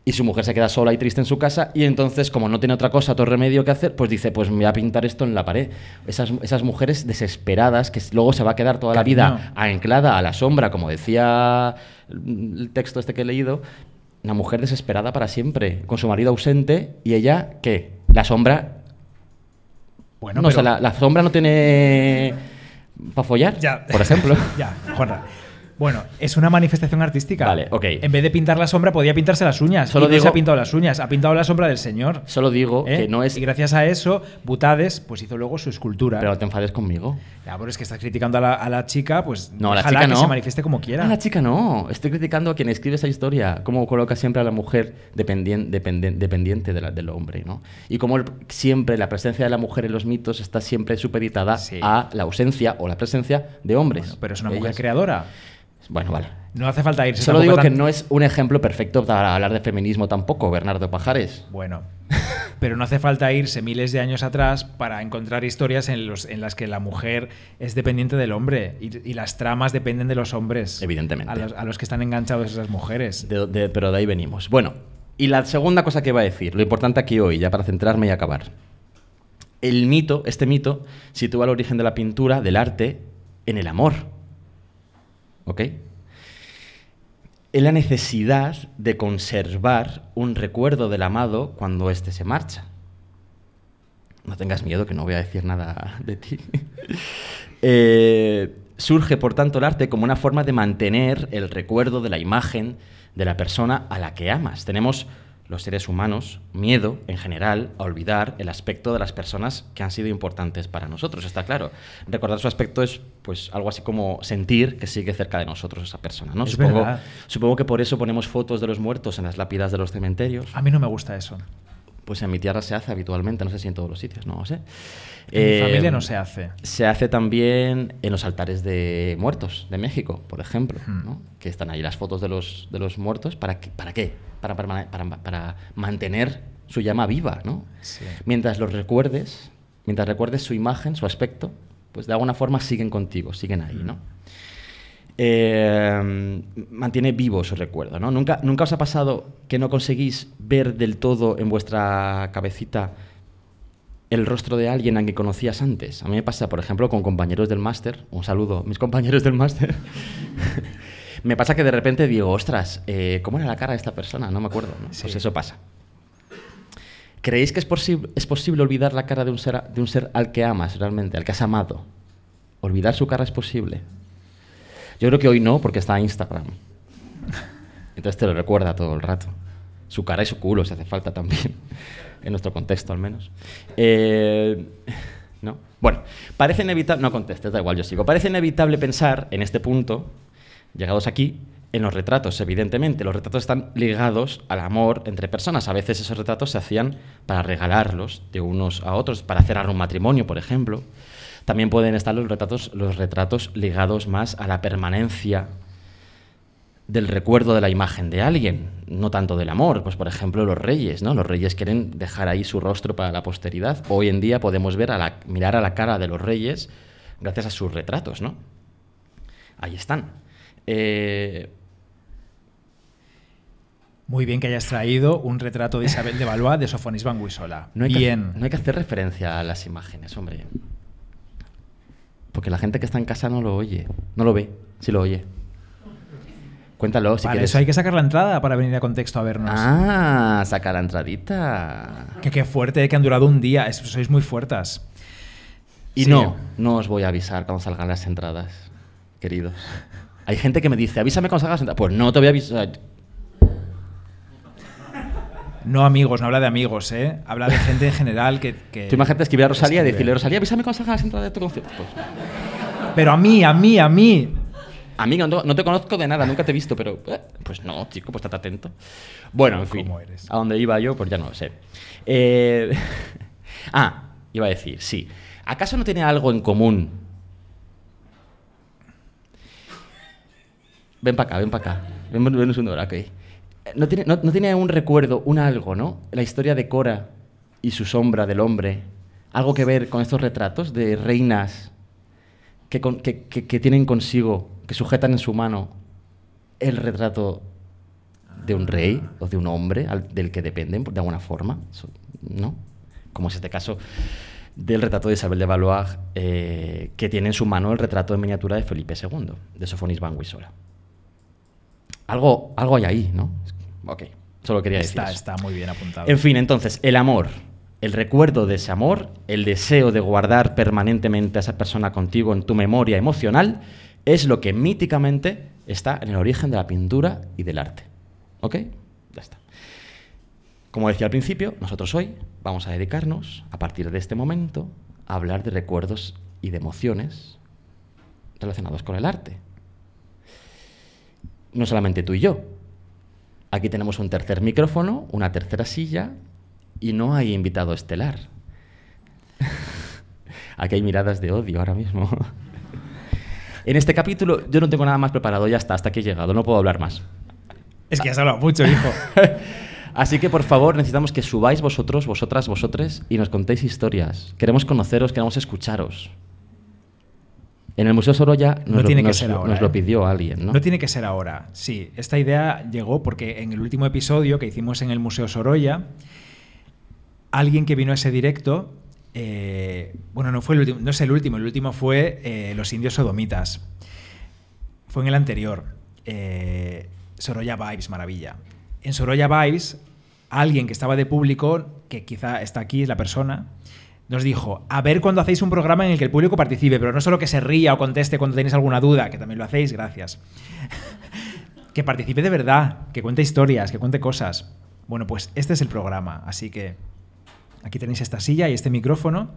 y su mujer se queda sola y triste en su casa y entonces como no tiene otra cosa, otro remedio que hacer, pues dice, pues me voy a pintar esto en la pared. Esas, esas mujeres desesperadas que luego se va a quedar toda la vida anclada a la sombra, como decía el texto este que he leído, una mujer desesperada para siempre, con su marido ausente y ella, ¿qué? La sombra... Bueno, no, o sea, pero- la, la sombra no tiene... ¿Para follar? Ya. Por ejemplo. ya, Juanra. Bueno, es una manifestación artística. Vale, ok. En vez de pintar la sombra, podía pintarse las uñas. Solo y no se digo- ha pintado las uñas, ha pintado la sombra del señor. Solo digo ¿eh? que no es... Y gracias a eso, Butades pues hizo luego su escultura. Pero te enfades conmigo. Ya, pero es que estás criticando a la, a la chica, pues No, a la chica que no. se manifieste como quiera. A la chica no. Estoy criticando a quien escribe esa historia. Cómo coloca siempre a la mujer dependien- dependen- dependiente de la- del hombre, ¿no? Y cómo siempre la presencia de la mujer en los mitos está siempre supeditada Sí. a la ausencia o la presencia de hombres. Bueno, pero es una mujer creadora. Bueno, vale. No hace falta irse Solo digo que no es un ejemplo perfecto para hablar de feminismo tampoco, Bernardo Pajares. Bueno, pero no hace falta irse miles de años atrás para encontrar historias en, los, en las que la mujer es dependiente del hombre y, y las tramas dependen de los hombres. Evidentemente. A los, a los que están enganchados esas mujeres. De- de- pero de ahí venimos. Bueno, y la segunda cosa que iba a decir, lo importante aquí hoy, ya para centrarme y acabar. El mito, este mito, sitúa el origen de la pintura, del arte, en el amor. ¿Ok? En la necesidad de conservar un recuerdo del amado cuando éste se marcha. No tengas miedo que no voy a decir nada de ti. Eh, surge, por tanto, el arte como una forma de mantener el recuerdo de la imagen de la persona a la que amas. Tenemos los seres humanos miedo, en general, a olvidar el aspecto de las personas que han sido importantes para nosotros, está claro. Recordar su aspecto es pues algo así como sentir que sigue cerca de nosotros esa persona, ¿no? Es supongo, verdad. supongo que por eso ponemos fotos de los muertos en las lápidas de los cementerios. A mí no me gusta eso. Pues en mi tierra se hace habitualmente, no sé si en todos los sitios, no lo sé. En mi familia no se hace. Se hace también en los altares de muertos de México, por ejemplo, Hmm. ¿no? que están ahí las fotos de los, de los muertos. ¿Para qué? ¿Para, qué? Para, para, para mantener su llama viva. ¿no? Sí. Mientras los recuerdes, mientras recuerdes su imagen, su aspecto, pues de alguna forma siguen contigo, siguen ahí. ¿no? Eh, mantiene vivo su recuerdo. ¿no? ¿Nunca, ¿Nunca os ha pasado que no conseguís ver del todo en vuestra cabecita el rostro de alguien a quien conocías antes? A mí me pasa, por ejemplo, con compañeros del máster. Un saludo, mis compañeros del máster. me pasa que de repente digo, ostras, eh, ¿cómo era la cara de esta persona? No me acuerdo. ¿no? Sí. Pues eso pasa. ¿Creéis que es, posi- es posible olvidar la cara de un, ser, de un ser al que amas realmente, al que has amado? ¿Olvidar su cara es posible? Yo creo que hoy no, porque está en Instagram. Entonces te lo recuerda todo el rato. Su cara y su culo, si hace falta también. En nuestro contexto, al menos. Eh, ¿No? Bueno, parece inevitable. No contestes, da igual, yo sigo. Parece inevitable pensar en este punto, llegados aquí, en los retratos, evidentemente. Los retratos están ligados al amor entre personas. A veces esos retratos se hacían para regalarlos de unos a otros, para cerrar un matrimonio, por ejemplo. También pueden estar los retratos, los retratos ligados más a la permanencia del recuerdo de la imagen de alguien, no tanto del amor. Pues por ejemplo los reyes, ¿no? Los reyes quieren dejar ahí su rostro para la posteridad. Hoy en día podemos ver a la, mirar a la cara de los reyes gracias a sus retratos, ¿no? Ahí están. Eh, Muy bien que hayas traído un retrato de Isabel de Valois de Sofonis Banguisola. no, hay que, bien. no hay que hacer referencia a las imágenes, hombre. Porque la gente que está en casa no lo oye, no lo ve, sí lo oye. Cuéntalo, si quieres. eso hay que sacar la entrada para venir a contexto a vernos. Ah, saca la entradita. Que qué fuerte, que han durado un día. Es- sois muy fuertes. Y Sí. no, no os voy a avisar cuando salgan las entradas, queridos. Hay gente que me dice, avísame cuando salgan las entradas. Pues no te voy a avisar. No amigos, no habla de amigos, ¿eh? Habla de gente en general que... que Tú imagínate escribir a Rosalía y decirle, Rosalía, avísame cuando salgan las entradas de tu concierto. Pues, Pero a mí, a mí, a mí. Amigo, no, te conozco de nada, nunca te he visto, pero... eh, pues no, chico, pues estate atento. Bueno, en fin. A dónde iba yo, pues ya no lo sé. Eh, ah, iba a decir, sí. ¿Acaso no tiene algo en común? Ven para acá, ven para acá. Ven, ven un segundo, ok. ¿No tiene, no, no tiene un recuerdo, un algo, ¿no? La historia de Cora y su sombra del hombre. Algo que ver con estos retratos de reinas que, con- que- que- que tienen consigo, que sujetan en su mano el retrato de un rey o de un hombre al- del que dependen de alguna forma, ¿no? Como es este caso del retrato de Isabel de Valois, eh, que tiene en su mano el retrato en miniatura de Felipe II, de Sofonis Banguisola. Algo, algo hay ahí, ¿no? Ok, solo quería decir Está, eso. está muy bien apuntado. En fin, entonces, el amor, el recuerdo de ese amor, el deseo de guardar permanentemente a esa persona contigo en tu memoria emocional, es lo que míticamente está en el origen de la pintura y del arte. ¿Ok? Ya está. Como decía al principio, nosotros hoy vamos a dedicarnos, a partir de este momento, a hablar de recuerdos y de emociones relacionados con el arte. No solamente tú y yo, Aquí tenemos un tercer micrófono, una tercera silla y no hay invitado estelar. Aquí hay miradas de odio ahora mismo. En este capítulo yo no tengo nada más preparado, ya está, hasta aquí he llegado, no puedo hablar más. Es que has hablado mucho, hijo. Así que por favor necesitamos que subáis vosotros, vosotras, vosotres y nos contéis historias. Queremos conoceros, queremos escucharos. En el Museo Sorolla nos, No lo, tiene que nos ser lo- ahora, nos lo ¿eh? pidió alguien, ¿no? ¿no? tiene que ser ahora. Sí, esta idea llegó porque en el último episodio que hicimos en el Museo Sorolla, alguien que vino a ese directo, eh, bueno, no fue el último, no es el último, el último fue eh, Los Indios Sodomitas. Fue en el anterior. eh, Sorolla Vibes, maravilla. En Sorolla Vibes, alguien que estaba de público, que quizá está aquí, es la persona, nos dijo, a ver cuando hacéis un programa en el que el público participe, pero no solo que se ría o conteste cuando tenéis alguna duda, que también lo hacéis, gracias. que participe de verdad, que cuente historias, que cuente cosas. Bueno, pues este es el programa, así que aquí tenéis esta silla y este micrófono.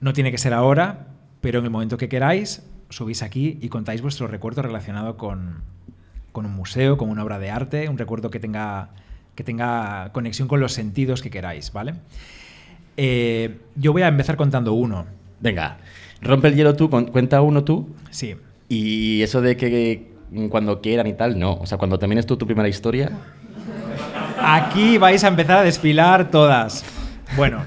No tiene que ser ahora, pero en el momento que queráis, subís aquí y contáis vuestro recuerdo relacionado con, con un museo, con una obra de arte, un recuerdo que tenga, que tenga conexión con los sentidos que queráis, ¿vale? Eh, yo voy a empezar contando uno. Venga, rompe el hielo tú, cuenta uno tú Sí. y eso de que cuando quieran y tal, no. O sea, cuando termines tú tu primera historia, Aquí vais a empezar a desfilar todas. Bueno,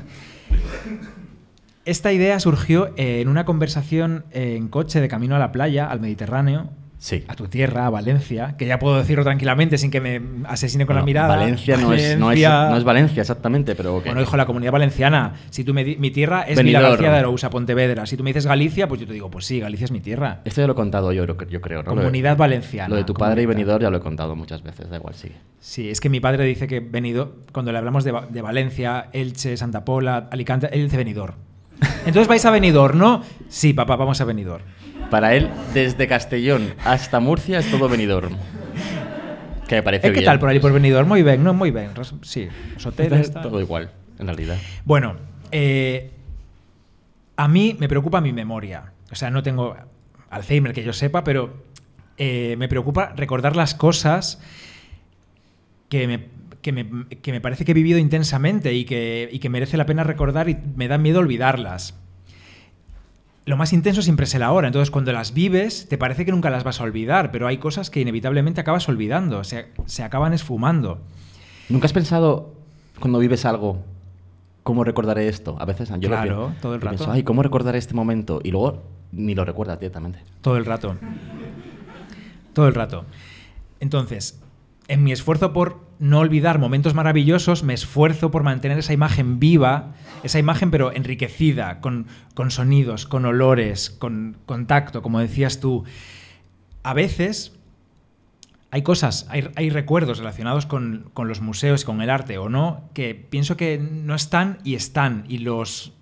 esta idea surgió en una conversación en coche de camino a la playa, al Mediterráneo, Sí. a tu tierra, a Valencia, que ya puedo decirlo tranquilamente sin que me asesine con la mirada. Valencia, No, es, no, es, Valencia- no es Valencia exactamente, pero... Bueno, hijo, la comunidad valenciana. Si tú me di- mi tierra es Vila Benidorm. García de Arousa, Pontevedra. Si tú me dices Galicia, pues yo te digo, pues sí, Galicia es mi tierra. Esto ya lo he contado yo, creo- yo creo, ¿no? Lo de- Comunidad valenciana. Lo de tu padre y venidor ya lo he contado muchas veces, da igual, sigue. Sí, es que mi padre dice que venido, cuando le hablamos de, Va- de Valencia, Elche, Santa Pola, Alicante, él dice venidor. Entonces vais a venidor, ¿no? Sí, papá, vamos a venidor. Para él, desde Castellón hasta Murcia es todo venidor. Que me parece Eh, ¿Qué bien. tal por ahí por venidor? Muy bien, ¿no? Muy bien. Sí, los hoteles, tal. Todo igual, en realidad. Bueno, eh, a mí me preocupa mi memoria. O sea, no tengo Alzheimer que yo sepa, pero eh, me preocupa recordar las cosas que me, que me- que me parece que he vivido intensamente y que, y que merece la pena recordar y me da miedo olvidarlas. Lo más intenso siempre es el ahora, entonces cuando las vives te parece que nunca las vas a olvidar, pero hay cosas que inevitablemente acabas olvidando, se, se acaban esfumando. ¿Nunca has pensado, cuando vives algo, cómo recordaré esto? A veces yo lo Claro, pienso. todo el Yo pienso, rato. Ay, ¿cómo recordaré este momento? Y luego ni lo recuerdas directamente. Todo el rato. Todo el rato. Entonces, en mi esfuerzo por no olvidar momentos maravillosos, me esfuerzo por mantener esa imagen viva, esa imagen pero enriquecida, con, con sonidos, con olores, con contacto, como decías tú. A veces hay cosas, hay, recuerdos relacionados con, con los museos, con el arte o no, que pienso que no están y están, y los,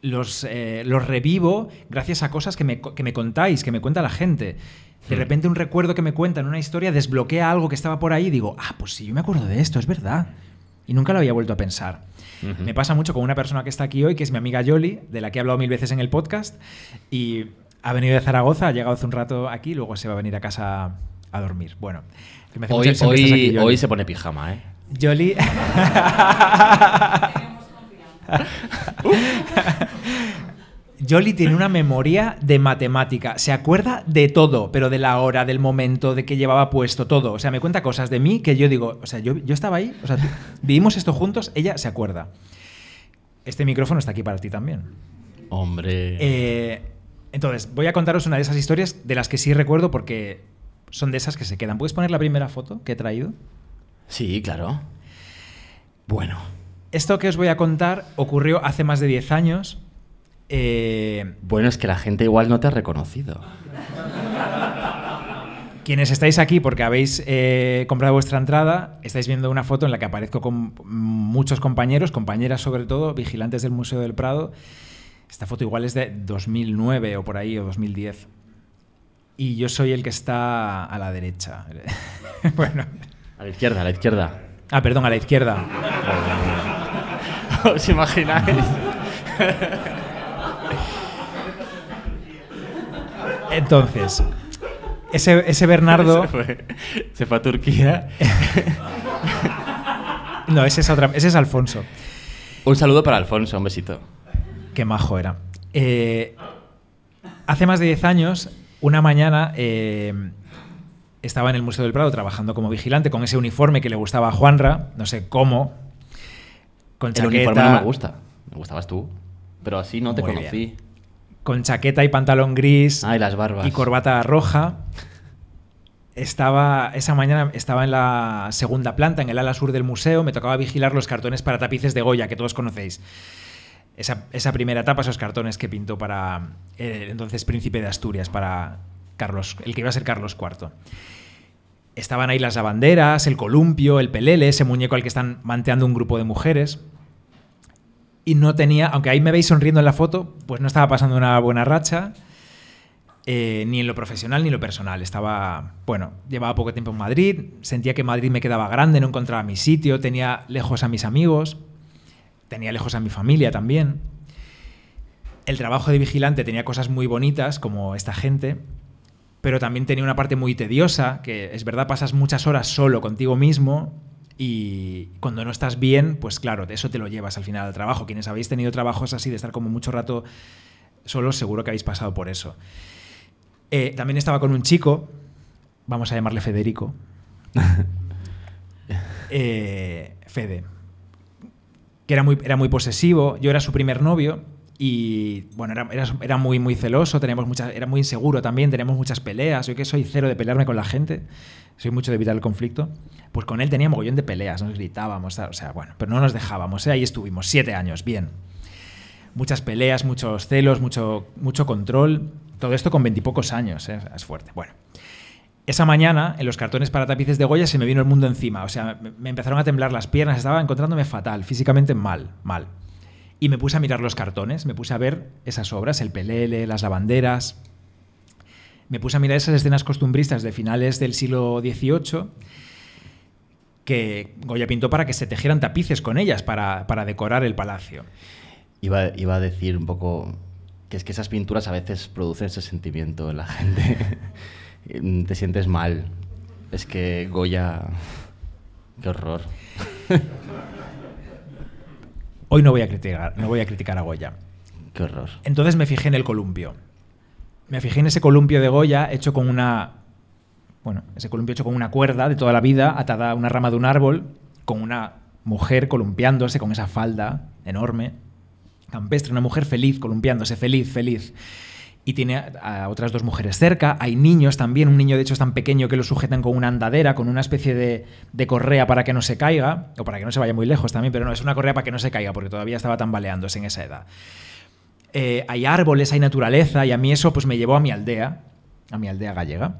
los, eh, los revivo gracias a cosas que me, que me contáis, que me cuenta la gente. De Hmm. repente un recuerdo que me cuentan, una historia, desbloquea algo que estaba por ahí y digo, ah, pues sí, yo me acuerdo de esto, es verdad. Y nunca lo había vuelto a pensar. Me pasa mucho con una persona que está aquí hoy, que es mi amiga Yoli, de la que he hablado mil veces en el podcast, y ha venido de Zaragoza, ha llegado hace un rato aquí, luego se va a venir a casa a dormir. Bueno, que me hace mucha Hoy, ilusión que aquí, hoy, hoy se pone pijama, ¿eh? Yoli. Yoli tiene una memoria de matemática. Se acuerda de todo, pero de la hora, del momento, de que llevaba puesto, todo. O sea, me cuenta cosas de mí que yo digo, o sea, yo, yo estaba ahí, o sea, vivimos esto juntos, ella se acuerda. Este micrófono está aquí para ti también. Hombre. Eh, entonces, voy a contaros una de esas historias de las que sí recuerdo porque son de esas que se quedan. ¿Puedes poner la primera foto que he traído? Sí, claro. Bueno. Esto que os voy a contar ocurrió hace más de 10 años. Eh, Bueno, es que la gente igual no te ha reconocido. quienes estáis aquí porque habéis eh, comprado vuestra entrada, estáis viendo una foto en la que aparezco con muchos compañeros, compañeras sobre todo, vigilantes del Museo del Prado. Esta foto igual es de 2009 o por ahí, o 2010. Y yo soy el que está a la derecha. bueno. A la izquierda, a la izquierda. Ah, perdón, a la izquierda. ¿Os imagináis? Entonces, ese, ese Bernardo... Se fue, se fue a Turquía. No, ese es, otra, ese es Alfonso. Un saludo para Alfonso, un besito. Qué majo era. Eh, hace más de 10 años, una mañana, eh, estaba en el Museo del Prado trabajando como vigilante con ese uniforme que le gustaba a Juanra, no sé cómo, con El chaqueta, uniforme no me gusta. Me gustabas tú. Pero así no te Muy conocí. Con chaqueta y pantalón gris Ay, las barbas. y corbata roja. Estaba, esa mañana estaba en la segunda planta, en el ala sur del museo, me tocaba vigilar los cartones para tapices de Goya, que todos conocéis. Esa, esa primera etapa, esos cartones que pintó para el entonces príncipe de Asturias, para Carlos, el que iba a ser Carlos IV. Estaban ahí las lavanderas, el columpio, el pelele, ese muñeco al que están manteando un grupo de mujeres. Y no tenía, aunque ahí me veis sonriendo en la foto, pues no estaba pasando una buena racha. Eh, ni en lo profesional ni en lo personal. Estaba, bueno, llevaba poco tiempo en Madrid, sentía que Madrid me quedaba grande, no encontraba mi sitio, tenía lejos a mis amigos, tenía lejos a mi familia también. El trabajo de vigilante tenía cosas muy bonitas, como esta gente, pero también tenía una parte muy tediosa, que es verdad, pasas muchas horas solo contigo mismo y cuando no estás bien, pues claro, de eso te lo llevas al final al trabajo. Quienes habéis tenido trabajos así de estar como mucho rato solos, seguro que habéis pasado por eso. Eh, también estaba con un chico, vamos a llamarle Federico. Eh, Fede. Que era muy, era muy posesivo. Yo era su primer novio Y bueno, era, era, era muy, muy celoso, teníamos muchas, era muy inseguro también, teníamos muchas peleas. Yo que soy cero de pelearme con la gente, soy mucho de evitar el conflicto. Pues con él tenía mogollón de peleas, nos gritábamos, o sea, bueno, pero no nos dejábamos, ¿eh? ahí estuvimos, siete años, bien. Muchas peleas, muchos celos, mucho, mucho control. Todo esto con veintipocos años, ¿eh? es fuerte. Bueno, esa mañana, en los cartones para tapices de Goya, se me vino el mundo encima. O sea, me empezaron a temblar las piernas, estaba encontrándome fatal, físicamente mal, mal. Y me puse a mirar los cartones, me puse a ver esas obras, el pelele, las lavanderas. Me puse a mirar esas escenas costumbristas de finales del siglo XVIII que Goya pintó para que se tejieran tapices con ellas, para, para decorar el palacio. Iba, iba a decir un poco que es que esas pinturas a veces producen ese sentimiento en la gente. Te sientes mal. Es que Goya... Qué horror. Hoy no voy a criticar, no voy a, criticar a Goya. Qué horror. Entonces me fijé en el columpio. Me fijé en ese columpio de Goya hecho con una. Bueno, ese columpio hecho con una cuerda de toda la vida, atada a una rama de un árbol, con una mujer columpiándose con esa falda enorme, campestre, una mujer feliz, columpiándose, feliz, feliz. Y tiene a, otras dos mujeres cerca. Hay niños también. Un niño, de hecho, es tan pequeño que lo sujetan con una andadera, con una especie de, de correa para que no se caiga, o para que no se vaya muy lejos también, pero no, es una correa para que no se caiga, porque todavía estaba tambaleándose en esa edad eh, hay árboles, hay naturaleza, y a mí eso pues me llevó a mi aldea, a mi aldea gallega.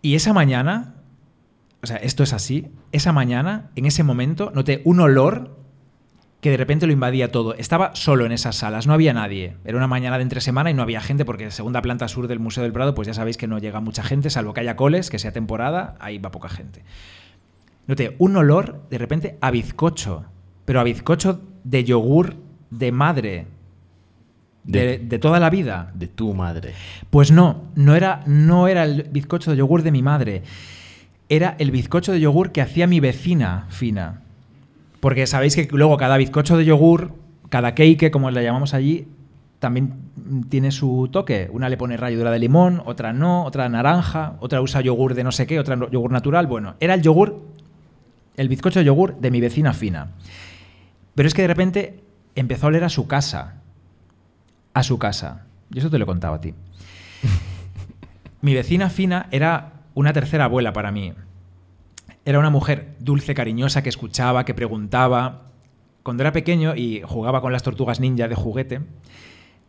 Y esa mañana, o sea, esto es así, esa mañana, en ese momento, noté un olor que de repente lo invadía todo. Estaba solo en esas salas, no había nadie. Era una mañana de entre semana y no había gente porque segunda planta sur del Museo del Prado, pues ya sabéis que no llega mucha gente, salvo que haya coles, que sea temporada, ahí va poca gente. Noté un olor de repente a bizcocho, pero a bizcocho de yogur de madre, de, De- de toda la vida. De tu madre. Pues no, no era, no era el bizcocho de yogur de mi madre. Era el bizcocho de yogur que hacía mi vecina fina. Porque sabéis que luego cada bizcocho de yogur, cada cake, como le llamamos allí, también tiene su toque. Una le pone ralladura de limón, otra no, otra naranja, otra usa yogur de no sé qué, otra yogur natural. Bueno, era el yogur, el bizcocho de yogur de mi vecina fina. Pero es que de repente empezó a oler a su casa. A su casa. Yo eso te lo he contado a ti. Mi vecina fina era una tercera abuela para mí. Era una mujer dulce, cariñosa, que escuchaba, que preguntaba. Cuando era pequeño y jugaba con las tortugas ninja de juguete,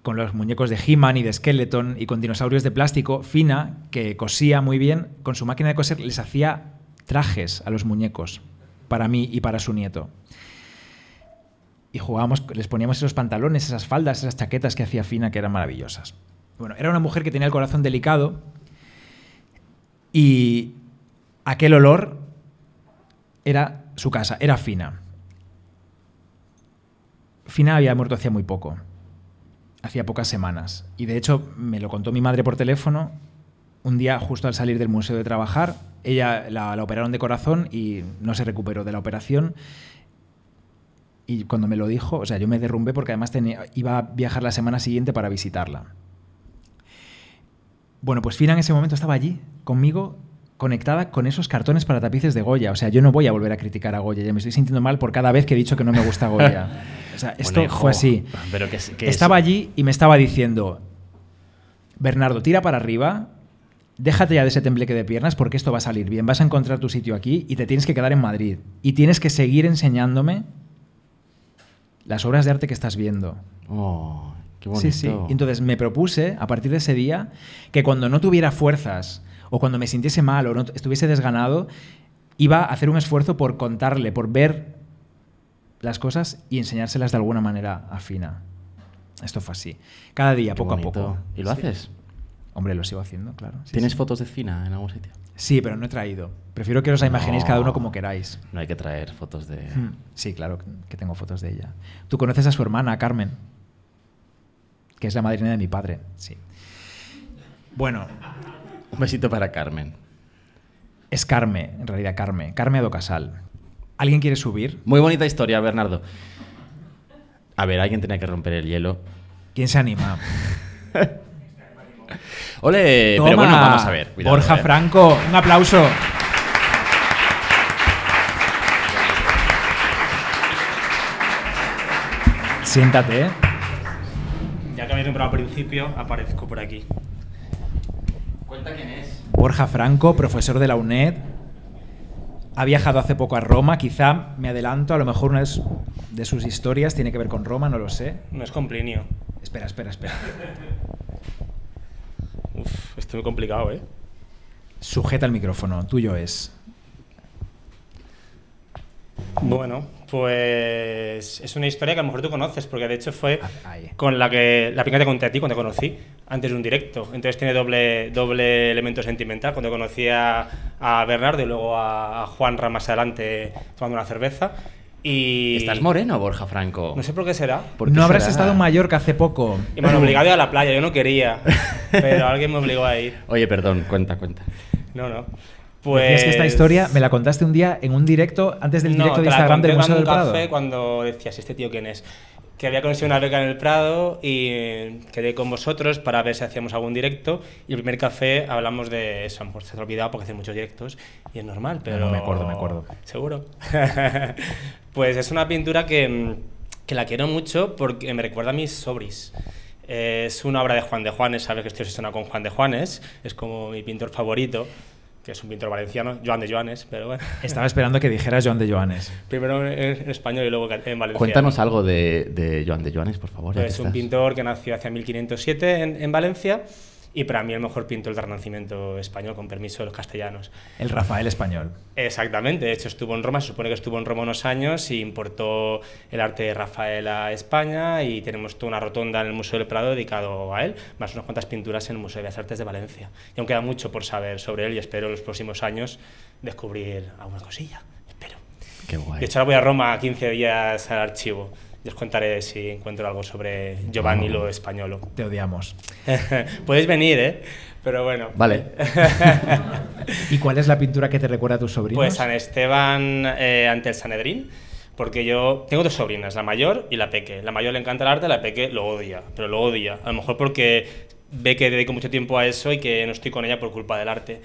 con los muñecos de He-Man y de Skeleton y con dinosaurios de plástico, Fina, que cosía muy bien, con su máquina de coser les hacía trajes a los muñecos, para mí y para su nieto. Y jugábamos, les poníamos esos pantalones, esas faldas, esas chaquetas que hacía Fina, que eran maravillosas. Bueno, era una mujer que tenía el corazón delicado y aquel olor era su casa, era Fina. Fina había muerto hacía muy poco, hacía pocas semanas. Y de hecho me lo contó mi madre por teléfono un día justo al salir del museo de trabajar. Ella la, la operaron de corazón y no se recuperó de la operación. Y cuando me lo dijo, o sea, yo me derrumbé porque además tenía, iba a viajar la semana siguiente para visitarla. Bueno, pues Fina en ese momento estaba allí, conmigo, conectada con esos cartones para tapices de Goya. O sea, yo no voy a volver a criticar a Goya, ya me estoy sintiendo mal por cada vez que he dicho que no me gusta Goya. O sea, esto Conejo. fue así. Pero que, es- que Estaba es- allí y me estaba diciendo, Bernardo, tira para arriba, déjate ya de ese tembleque de piernas porque esto va a salir bien, vas a encontrar tu sitio aquí y te tienes que quedar en Madrid. Y tienes que seguir enseñándome las obras de arte que estás viendo. Oh, qué bonito. Sí, sí. Entonces me propuse, a partir de ese día, que cuando no tuviera fuerzas, o cuando me sintiese mal, o no estuviese desganado, iba a hacer un esfuerzo por contarle, por ver las cosas y enseñárselas de alguna manera afina. Esto fue así. Cada día, Qué poco bonito. a poco. ¿Y lo Sí. haces? Hombre, lo sigo haciendo, claro. Sí, ¿Tienes sí. fotos de Fina en algún sitio? Sí, pero no he traído. Prefiero que os la imaginéis cada uno No. como queráis. No hay que traer fotos de... Hmm. Sí, claro que tengo fotos de ella. ¿Tú conoces a su hermana, Carmen? Que es la madrina de mi padre, sí. Bueno, Un besito para Carmen. es Carme, en realidad Carme. Carme Adocasal. ¿Alguien quiere subir? Muy bonita historia, Bernardo. A ver, alguien tenía que romper el hielo. ¿Quién se anima? Ole, pero bueno, vamos a ver. cuidado, Borja eh. Franco, un aplauso. Siéntate, ¿eh? habéis nombrado al principio, aparezco por aquí. Cuenta quién es. Borja Franco, profesor de la UNED. Ha viajado hace poco a Roma, quizá me adelanto, a lo mejor una de sus historias tiene que ver con Roma, no lo sé. No es con Plinio. Espera, espera, espera. Uf, esto es muy complicado, ¿eh? Sujeta el micrófono, tuyo es. Bueno, pues es una historia que a lo mejor tú conoces, porque de hecho fue Ah, con la que la primera te conté a ti cuando te conocí, antes de un directo. Entonces tiene doble, doble elemento sentimental. Cuando conocí a, a Bernardo y luego a, a Juan más adelante tomando una cerveza. Y Estás moreno, Borja Franco. No sé por qué será. ¿Por qué No habrás será? estado en Mallorca hace poco. Y me han obligado a ir a la playa, yo no quería, pero alguien me obligó a ir. Oye, perdón, cuenta, cuenta. No, no. Pues... Pues que esta historia me la contaste un día en un directo, antes del No, directo de Instagram del Museo del Prado. café cuando decías, ¿este tío quién es? Que había conseguido una beca en el Prado y eh, quedé con vosotros para ver si hacíamos algún directo. Y el primer café hablamos de eso, se te ha olvidado porque hace muchos directos y es normal, pero... no me acuerdo, me acuerdo. Seguro. pues es una pintura que, mm, que la quiero mucho porque me recuerda a mis sobris. Es una obra de Juan de Juanes, sabes que estoy obsesionado con Juan de Juanes, es como mi pintor favorito, que es un pintor valenciano, Joan de Joanes, pero bueno. Estaba esperando que dijeras Joan de Joanes. Primero en en español y luego en valenciano. Cuéntanos algo de, de Joan de Joanes, por favor. Es un estás. pintor que nació hacia 1507 en, en Valencia y para mí el mejor pintor del Renacimiento español, con permiso de los castellanos. El Rafael español. Exactamente, de hecho estuvo en Roma, se supone que estuvo en Roma unos años y importó el arte de Rafael a España y tenemos toda una rotonda en el Museo del Prado dedicado a él, más unas cuantas pinturas en el Museo de Bellas Artes de Valencia. Y aún queda mucho por saber sobre él y espero en los próximos años descubrir alguna cosilla, espero. Qué guay. De hecho, ahora voy a Roma 15 días al archivo os contaré si encuentro algo sobre Giovanni lo españolo. Te odiamos. Podéis venir, ¿eh? Pero bueno. Vale. ¿Y cuál es la pintura que te recuerda a tus sobrinos? Pues San Esteban eh, ante el Sanedrín, porque yo tengo dos sobrinas, la mayor y la peque. La mayor le encanta el arte, la peque lo odia, pero lo odia. A lo mejor porque ve que dedico mucho tiempo a eso y que no estoy con ella por culpa del arte.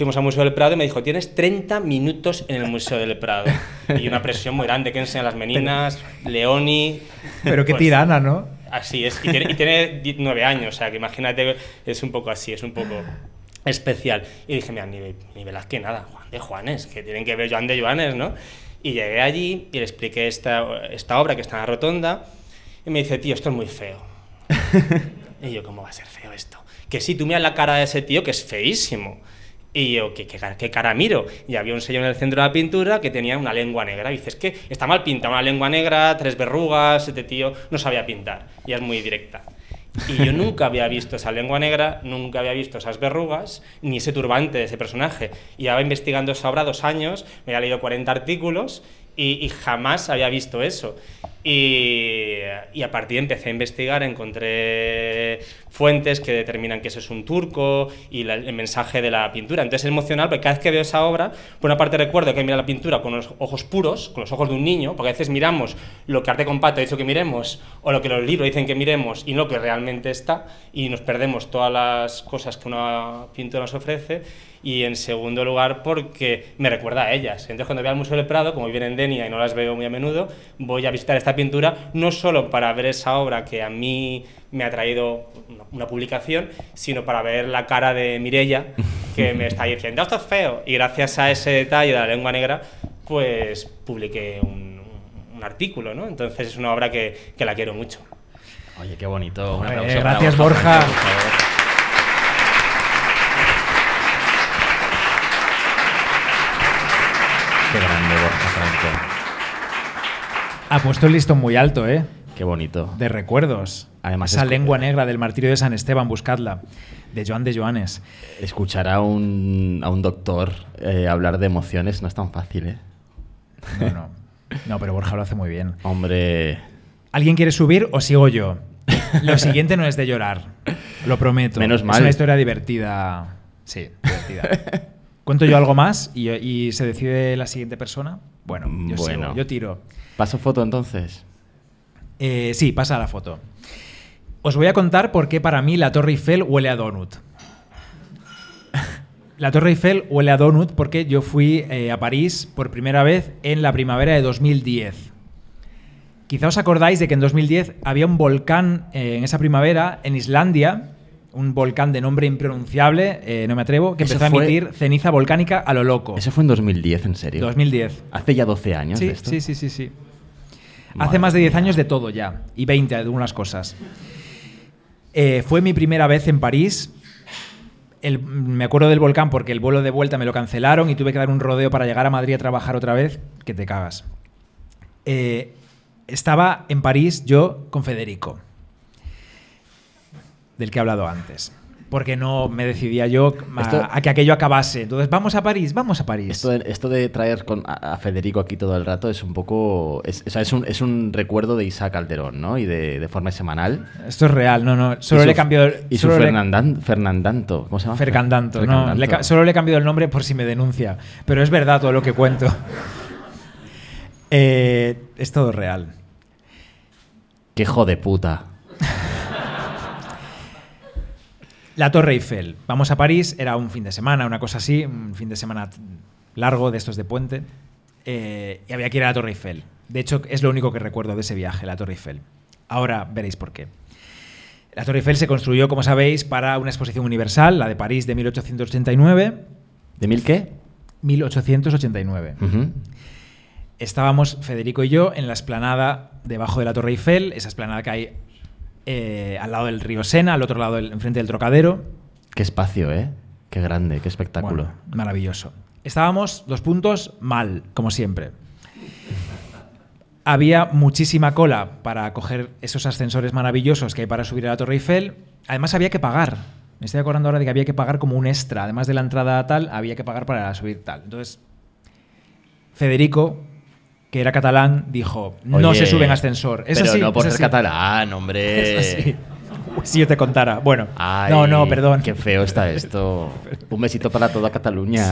Fuimos al Museo del Prado y me dijo, tienes 30 minutos en el Museo del Prado. Y una presión muy grande, que enseñan las meninas, Leoni... Pero qué pues, tirana, ¿no? Así es, y tiene, y tiene die- nueve años, o sea que imagínate, es un poco así, es un poco especial. Y dije, mira, ni, ni Velázquez nada, Juan de Juanes, que tienen que ver Joan de Joanes, ¿no? Y llegué allí y le expliqué esta, esta obra que está en la rotonda y me dice, tío, esto es muy feo. y yo, ¿cómo va a ser feo esto? Que sí, tú miras la cara de ese tío que es feísimo. Y yo, ¿qué, qué, qué cara miro? Y había un sello en el centro de la pintura que tenía una lengua negra. Y dices, que está mal pintado, una lengua negra, tres verrugas, este tío no sabía pintar. Y es muy directa. Y yo nunca había visto esa lengua negra, nunca había visto esas verrugas, ni ese turbante de ese personaje. Y estaba investigando esa obra dos años, me había leído 40 artículos y, jamás había visto eso. Y, a partir de empecé a investigar, encontré fuentes que determinan que eso es un turco y el mensaje de la pintura. Entonces es emocional porque cada vez que veo esa obra, por una parte recuerdo que mira la pintura con los ojos puros, con los ojos de un niño, porque a veces miramos lo que Arte Compacto ha dicho que miremos o lo que los libros dicen que miremos y no lo que realmente está y nos perdemos todas las cosas que una pintura nos ofrece. Y en segundo lugar, porque me recuerda a ellas. Entonces, cuando voy al Museo del Prado, como viven en Denia y no las veo muy a menudo, voy a visitar esta pintura no solo para ver esa obra que a mí me ha traído una, una publicación, sino para ver la cara de Mirella, que me está diciendo, esto es feo. Y gracias a ese detalle de la lengua negra, pues publiqué un, un artículo, ¿no? Entonces, es una obra que, que la quiero mucho. Oye, qué bonito. Un Joder, aplauso para gracias, Borja. Franco, por favor. Qué grande, Borja Franco. Ha puesto el listón muy alto, ¿eh? Qué bonito. De recuerdos. Además, Esa es- lengua negra del martirio de San Esteban, buscadla. De Joan de Joanes. Escuchar a un, a un doctor eh, hablar de emociones no es tan fácil, ¿eh? No, no. No, pero Borja lo hace muy bien. Hombre, ¿Alguien quiere subir o sigo yo? Lo siguiente no es de llorar. Lo prometo. Menos Es mal. una historia divertida. Sí, divertida. ¿Cuento yo algo más y, y se decide la siguiente persona? Bueno, yo Bueno. sigo, yo tiro. paso foto entonces. Eh, sí, pasa la foto. Os voy a contar por qué para mí la Torre Eiffel huele a donut. La Torre Eiffel huele a donut porque yo fui eh, a París por primera vez en la primavera de 2010. Quizá os acordáis de que en 2010 había un volcán eh, en esa primavera en Islandia, un volcán de nombre impronunciable, eh, no me atrevo, que Eso empezó a fue- emitir ceniza volcánica a lo loco. Eso fue en 2010, en serio. 2010. Hace ya 12 años Sí, de esto. sí, sí, sí, sí. Madre Hace más de 10 mía. años de todo ya, y 20 de algunas cosas. Eh, fue mi primera vez en París. El- me acuerdo del volcán porque el vuelo de vuelta me lo cancelaron y tuve que dar un rodeo para llegar a Madrid a trabajar otra vez, que te cagas. Eh, estaba en París yo con Federico, del que he hablado antes. Porque no me decidía yo a, Esto- a que aquello acabase. Entonces, vamos a París, vamos a París. Esto de, esto de traer con- a, a Federico aquí todo el rato es un poco. Es, o sea, es, un, es un recuerdo de Isaac Calderón, ¿no? Y de, de forma semanal. Esto es real, no, no. Solo su- le he cambiado. Y su le- Fernandan- Fernandanto. ¿Cómo se llama? Fercandanto, no. Le solo le he cambiado el nombre por si me denuncia. Pero es verdad todo lo que cuento. Eh, es todo real. ¡Qué hijo de puta! La Torre Eiffel. Vamos a París, era un fin de semana, una cosa así, un fin de semana largo de estos de puente. eh, y había que ir a la Torre Eiffel. De hecho, es lo único que recuerdo de ese viaje, la Torre Eiffel. Ahora veréis por qué. La Torre Eiffel se construyó, como sabéis, para una exposición universal, la de París de 1889. ¿De mil qué? 1889. Ujú. Estábamos Federico y yo en la esplanada debajo de la Torre Eiffel, esa esplanada que hay eh, al lado del río Sena, al otro lado, del, enfrente del Trocadero. Qué espacio, ¿eh? Qué grande, qué espectáculo. Bueno, maravilloso. Estábamos dos puntos mal, como siempre. Había muchísima cola para coger esos ascensores maravillosos que hay para subir a la Torre Eiffel. Además, había que pagar. Me estoy acordando ahora de que había que pagar como un extra. Además de la entrada tal, había que pagar para subir tal. Entonces, Federico, que era catalán, dijo: No Oye, se sube en ascensor. Es pero así, no por es ser así. catalán, hombre. Es así. Si yo te contara. Bueno, Ay, no, no, perdón. Qué feo está esto. Un besito para toda Cataluña.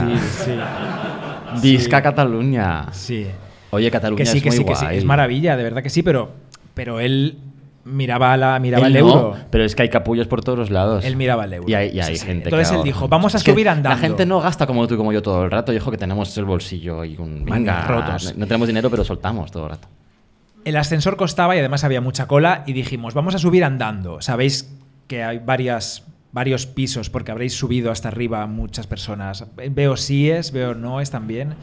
Sí, sí. Cataluña. Sí. Oye, Cataluña Que sí, es que muy sí, que sí. guay. Es maravilla, de verdad que sí, pero, pero él miraba, la, miraba Él el no, euro. pero es que hay capullos por todos los lados. Él miraba el euro. Y hay, y hay sí. gente Entonces que él dijo, vamos a Es subir andando. La gente no gasta como tú y como yo todo el rato. Y ojo que tenemos el bolsillo y un... Venga, rotos. No, no tenemos dinero, pero soltamos todo el rato. El ascensor costaba y además había mucha cola y dijimos, vamos a subir andando. Sabéis que hay varias, varios pisos porque habréis subido hasta arriba muchas personas. Veo síes, veo noes también.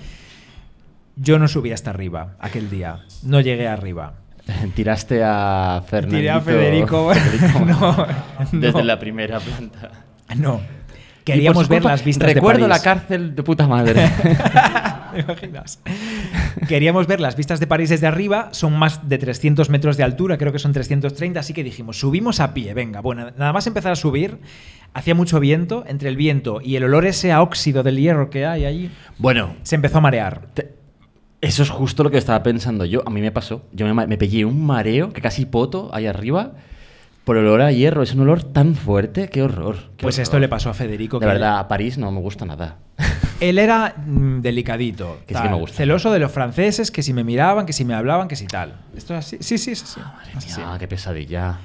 Yo no subí hasta arriba aquel día. No llegué arriba. Tiraste a Fernando. Tiré a Federico. no, Desde no. la primera planta. No. Queríamos ver las vistas Recuerdo de la París. cárcel de puta madre. ¿Te imaginas? Queríamos ver las vistas de París desde arriba, son más de 300 metros de altura, creo que son 330, así que dijimos, subimos a pie, venga, bueno, nada más empezar a subir, hacía mucho viento, entre el viento y el olor ese a óxido del hierro que hay allí, bueno, se empezó a marear. Te- Eso es justo lo que estaba pensando yo. A mí me pasó. Yo me, me pegué un mareo que casi poto ahí arriba por el olor a hierro. Es un olor tan fuerte. Qué horror. qué Pues horror. esto le pasó a Federico. De que verdad, a París no me gusta nada. Él era mm, delicadito, Que sí que me gusta. celoso de los franceses, que si me miraban, que si me hablaban, que si tal. Esto es así, sí, sí, es así. Es así. Ah, qué pesadilla.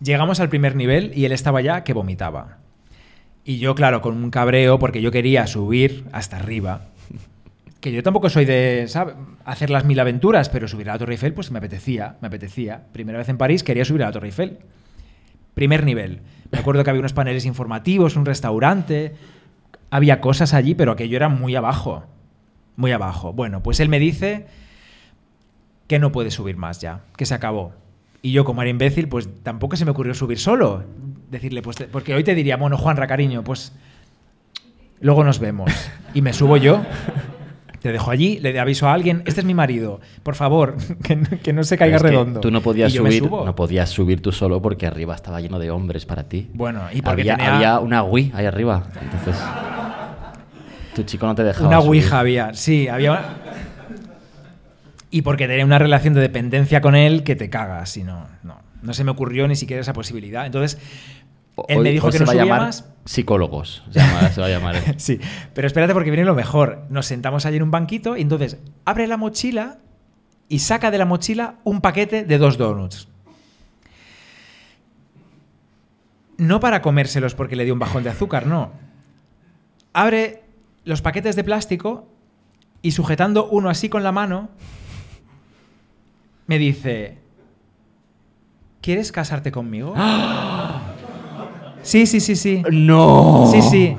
Llegamos al primer nivel y él estaba ya que vomitaba. Y yo, claro, con un cabreo, porque yo quería subir hasta arriba. Que yo tampoco soy de hacer las mil aventuras, pero subir a la Torre Eiffel, pues me apetecía, me apetecía. Primera vez en París quería subir a la Torre Eiffel. Primer nivel. Me acuerdo que había unos paneles informativos, un restaurante, había cosas allí, pero aquello era muy abajo. Muy abajo. Bueno, pues él me dice que no puede subir más ya, que se acabó. Y yo, como era imbécil, pues tampoco se me ocurrió subir solo. Decirle, pues, porque hoy te diría, bueno, Juanra, cariño, pues luego nos vemos. Y me subo yo, te dejo allí, le aviso a alguien, este es mi marido, por favor, que, no- que no se caiga redondo. Tú no podías subir, no podías subir tú solo porque arriba estaba lleno de hombres para ti. Bueno, y porque había, tenía había una Wii ahí arriba. Entonces, tu chico no te dejaba. una subir. ouija había, sí, había... Y porque tenía una relación de dependencia con él que te cagas, y no, no, no se me ocurrió ni siquiera esa posibilidad. Entonces, él me dijo que se no va a subía llamar más. Psicólogos. Se, llama- se va a llamar. Sí, pero espérate porque viene lo mejor. Nos sentamos allí en un banquito y entonces abre la mochila y saca de la mochila un paquete de dos donuts. No para comérselos porque le dio un bajón de azúcar, no. Abre los paquetes de plástico y sujetando uno así con la mano, me dice, ¿quieres casarte conmigo? Sí, sí, sí, sí. ¡No! Sí, sí.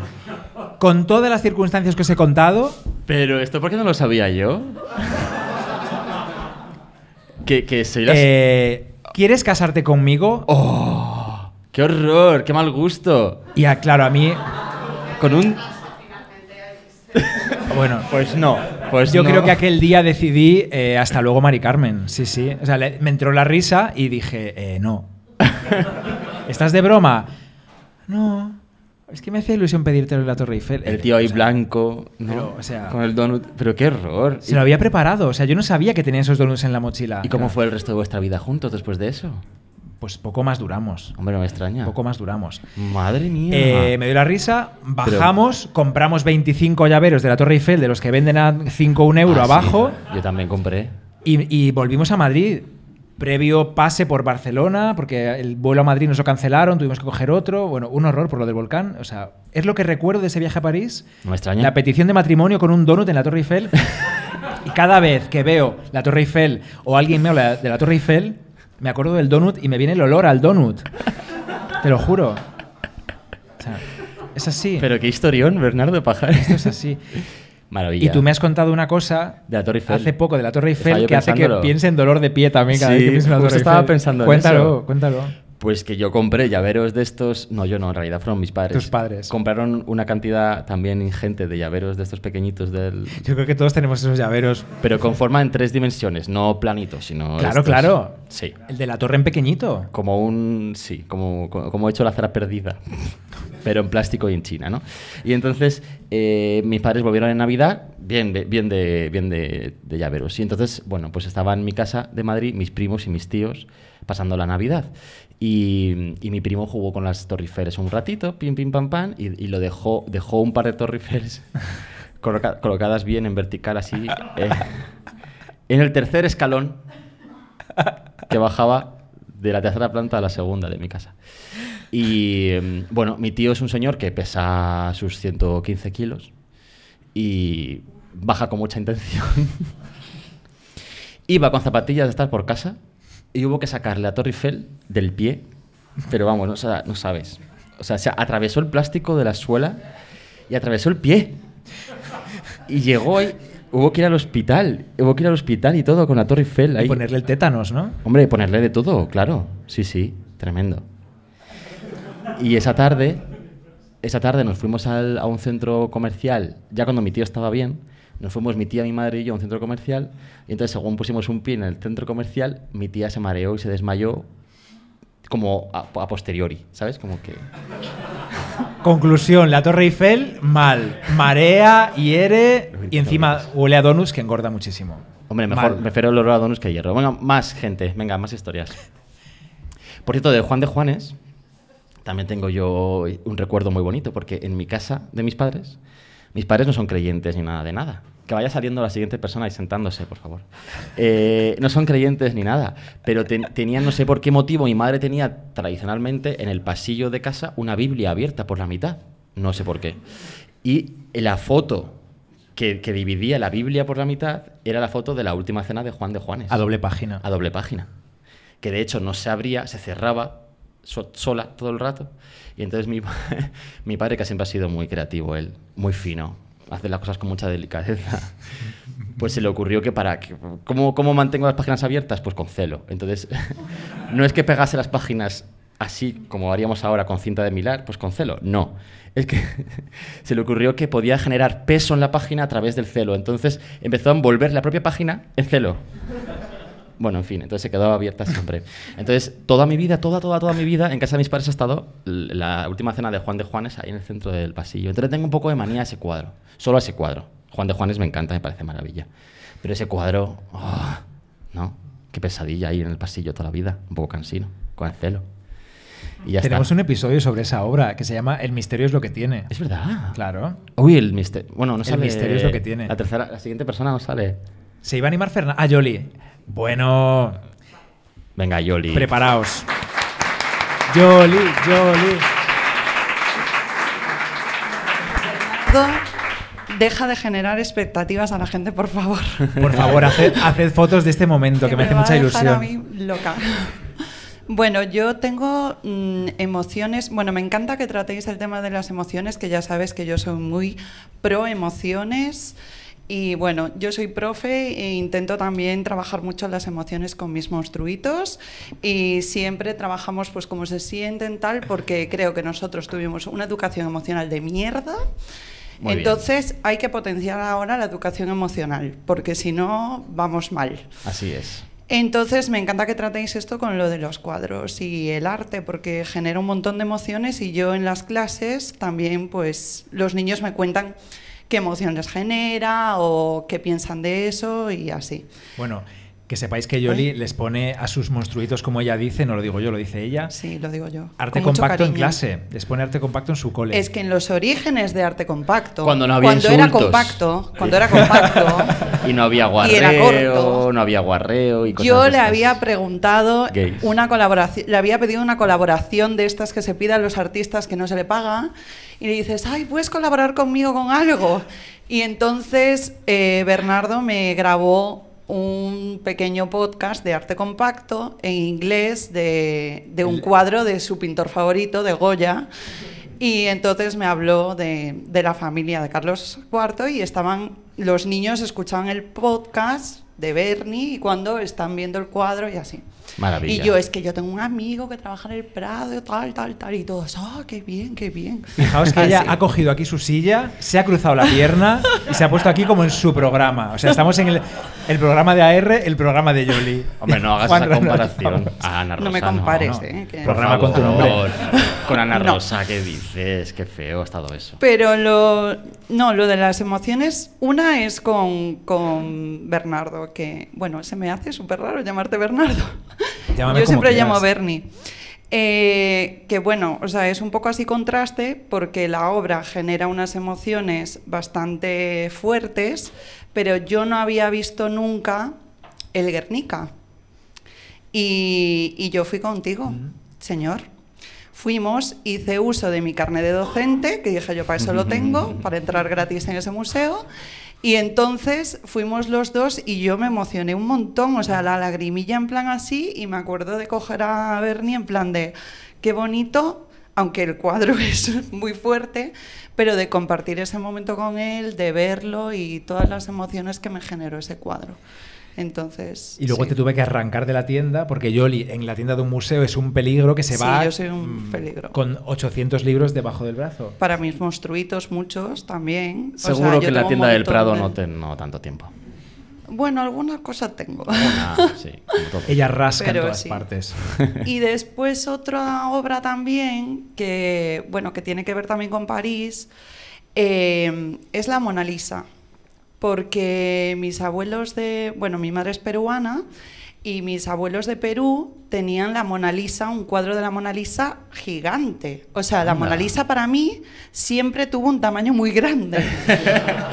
Con todas las circunstancias que os he contado, Pero esto, ¿por qué no lo sabía yo? que, que soy la... eh, ¿quieres casarte conmigo? ¡Oh! ¡Qué horror! ¡Qué mal gusto! Y claro, a mí, Con un... bueno, Pues no. Pues yo no. creo que aquel día decidí, eh, hasta luego, Mari Carmen. Sí, sí. O sea, le- me entró la risa y dije, eh, no. ¿Estás de broma? No. Es que me hacía ilusión pedírtelo en la Torre Eiffel. El Eh, tío ahí o sea, blanco, ¿no? pero, o sea- Con el donut. Pero qué horror. Se lo había preparado. O sea, yo no sabía que tenía esos donuts en la mochila. ¿Y cómo fue el resto de vuestra vida juntos después de eso? Pues poco más duramos. Hombre, no me extraña. Poco más duramos. Madre mía. Eh, me dio la risa, bajamos, compramos 25 llaveros de la Torre Eiffel, de los que venden a 5 un euro Ah, sí. abajo, Yo también compré. y, y volvimos a Madrid. Previo pase por Barcelona, porque el vuelo a Madrid nos lo cancelaron, tuvimos que coger otro. Bueno, un horror por lo del volcán. O sea, es lo que recuerdo de ese viaje a París. No me extraña. La petición de matrimonio con un donut en la Torre Eiffel. y cada vez que veo la Torre Eiffel o alguien me habla de la Torre Eiffel, me acuerdo del donut y me viene el olor al donut. Te lo juro. O sea, es así. Pero qué historión, Bernardo Pajar. Esto es así. Maravilla. Y tú me has contado una cosa De la Torre Eiffel. hace poco de la Torre Eiffel que hace que piense en dolor de pie también cada Sí, vez que pienso en la justo Torre estaba pensando en cuéntalo, eso. Cuéntalo, Pues que yo compré llaveros de estos. No, yo no, en realidad fueron mis padres. Tus padres. Compraron una cantidad también ingente de llaveros de estos pequeñitos del. Yo creo que todos tenemos esos llaveros. Pero con forma en tres dimensiones, no planitos, sino. Claro, estos- claro. Sí. El de la torre en pequeñito. Como un. Sí, como, como, he hecho la cera perdida. Pero en plástico y en China, ¿no? Y entonces eh, mis padres volvieron en Navidad bien de, bien, de, bien de, de llaveros. Y entonces, bueno, pues estaba en mi casa de Madrid, mis primos y mis tíos pasando la Navidad. Y, y mi primo jugó con las torriferes un ratito, pim, pim, pam, pam, y, y lo dejó, dejó un par de torriferes coloca- colocadas bien en vertical, así. eh, en el tercer escalón que bajaba de la tercera planta a la segunda de mi casa. Y em, bueno, mi tío es un señor que pesa sus 115 kilos y baja con mucha intención. Iba con zapatillas de estar por casa y hubo que sacarle la Torre Eiffel del pie, pero vamos, no sabes. O sea, se atravesó el plástico de la suela y atravesó el pie. Y llegó ahí, hubo que ir al hospital, hubo que ir al hospital y todo con la Torre Eiffel ahí. Y ponerle el tétanos, ¿no? Hombre, ponerle de todo, claro. Sí, sí, tremendo. Y esa tarde, esa tarde nos fuimos al- a un centro comercial, ya cuando mi tío estaba bien, nos fuimos mi tía, mi madre y yo a un centro comercial, y entonces según pusimos un pie en el centro comercial, mi tía se mareó y se desmayó como a, a posteriori, ¿sabes? Como que... Conclusión, la Torre Eiffel, mal. Marea, hiere y encima huele a donuts que engorda muchísimo. Hombre, mejor Mal. prefiero el olor a donuts que hierro. Venga, más gente, venga, más historias. Por cierto, de Juan de Juanes, también tengo yo un recuerdo muy bonito, porque en mi casa de mis padres, mis padres no son creyentes ni nada de nada. Que vaya saliendo la siguiente persona y sentándose, por favor. Eh, no son creyentes ni nada, pero ten- tenían, no sé por qué motivo, mi madre tenía tradicionalmente en el pasillo de casa una Biblia abierta por la mitad. No sé por qué. Y la foto que, que dividía la Biblia por la mitad era la foto de la última cena de Juan de Juanes. A doble página. A doble página. Que de hecho no se abría, se cerraba so- sola todo el rato. Y entonces mi, mi padre, que siempre ha sido muy creativo, él, muy fino, hace las cosas con mucha delicadeza, pues se le ocurrió que para... Que, ¿cómo, ¿Cómo mantengo las páginas abiertas? Pues con celo. Entonces, no es que pegase las páginas así como haríamos ahora con cinta de milar, pues con celo. No. Es que se le ocurrió que podía generar peso en la página a través del celo. Entonces empezó a envolver la propia página en celo. Bueno, en fin, entonces se quedaba abierta siempre. Entonces, toda mi vida, toda, toda, toda mi vida, en casa de mis padres ha estado la última cena de Juan de Juanes ahí en el centro del pasillo. Entonces tengo un poco de manía a ese cuadro. Solo a ese cuadro. Juan de Juanes me encanta, me parece maravilla. Pero ese cuadro, oh, ¿no? Qué pesadilla ahí en el pasillo toda la vida. Un poco cansino, con el celo. Y ya Tenemos está. un episodio sobre esa obra que se llama El misterio es lo que tiene. Es verdad. Claro. Uy, el misterio. Bueno, no El sale. misterio es lo que tiene. La tercera, la siguiente persona no sale. Se iba a animar Fernando. Ah, Yoli. Bueno, Venga, Yoli. preparaos. Yoli, Yoli. Deja de generar expectativas a la gente, por favor. Por favor, haced, haced fotos de este momento, que, me hace va mucha a dejar a ilusión. mí loca. Bueno, yo tengo mm, emociones. Bueno, me encanta que tratéis el tema de las emociones, que ya sabes que yo soy muy pro emociones. Y bueno, yo soy profe e intento también trabajar mucho las emociones con mis monstruitos y siempre trabajamos pues cómo se sienten tal porque creo que nosotros tuvimos una educación emocional de mierda. Muy bien. Entonces hay que potenciar ahora la educación emocional porque si no vamos mal. Así es. Entonces me encanta que tratéis esto con lo de los cuadros y el arte porque genera un montón de emociones y yo en las clases también pues los niños me cuentan qué emoción les genera o qué piensan de eso y así. Bueno, que sepáis que Yoli les pone a sus monstruitos, como ella dice, no lo digo yo, lo dice ella, Sí, lo digo yo. arte con compacto en clase. Les pone arte compacto en su cole. Es que en los orígenes de arte compacto, Cuando no había cuando era compacto, cuando era compacto, Y no había Y era guarreo, corto. no había guarreo y cosas Yo le había preguntado Gays. una colaboración, le había pedido una colaboración de estas que se pide a los artistas que no se le paga y le dices, ay, ¿puedes colaborar conmigo con algo? Y entonces eh, Bernardo me grabó un pequeño podcast de arte compacto en inglés de, de un cuadro de su pintor favorito, de Goya. Y entonces me habló de, de la familia de Carlos IV y estaban los niños escuchaban el podcast de Bernie y cuando están viendo el cuadro y así. Maravilla. Y yo, es que yo tengo un amigo que trabaja en el Prado, tal, tal, tal, y todos, ah, qué bien, qué bien. Fijaos que ella ha cogido aquí su silla, se ha cruzado la pierna y se ha puesto aquí como en su programa. O sea, estamos en el, el programa de AR, el programa de Yoli. Hombre, no hagas Juan esa comparación. A Ana Rosa, No me compares, no. ¿eh? que- Programa con tu nombre. Con Ana No. Rosa, ¿qué dices? Qué feo ha estado eso. Pero lo, no, lo de las emociones, una es con, con Bernardo, que, bueno, se me hace súper raro llamarte Bernardo. Llámame Yo siempre quieras. llamo Bernie. Eh, que bueno, o sea, es un poco así contraste porque la obra genera unas emociones bastante fuertes, pero yo no había visto nunca el Guernica. Y, y yo fui contigo, señor. Fuimos, hice uso de mi carnet de docente, que dije yo para eso lo tengo, para entrar gratis en ese museo. Y entonces fuimos los dos y yo me emocioné un montón, o sea, la lagrimilla en plan así, y me acuerdo de coger a Bernie en plan de, qué bonito, aunque el cuadro es muy fuerte, pero de compartir ese momento con él, de verlo y todas las emociones que me generó ese cuadro. Entonces... Y luego sí. te tuve que arrancar de la tienda porque Yoli en la tienda de un museo es un peligro que se Sí, va yo soy un mm, peligro. con 800 libros debajo del brazo. Para mis monstruitos, muchos también. O sea, Seguro yo que en la tienda del Prado de- no tengo tanto tiempo. Bueno, alguna cosa tengo. Una, sí, como todo. Ella rasca Pero en todas sí. partes. y después otra obra también, que, bueno, que tiene que ver también con París, eh, es la Mona Lisa. Porque mis abuelos de. Bueno, mi madre es peruana y mis abuelos de Perú tenían la Mona Lisa, un cuadro de la Mona Lisa gigante. O sea, la Anda. Mona Lisa para mí siempre tuvo un tamaño muy grande.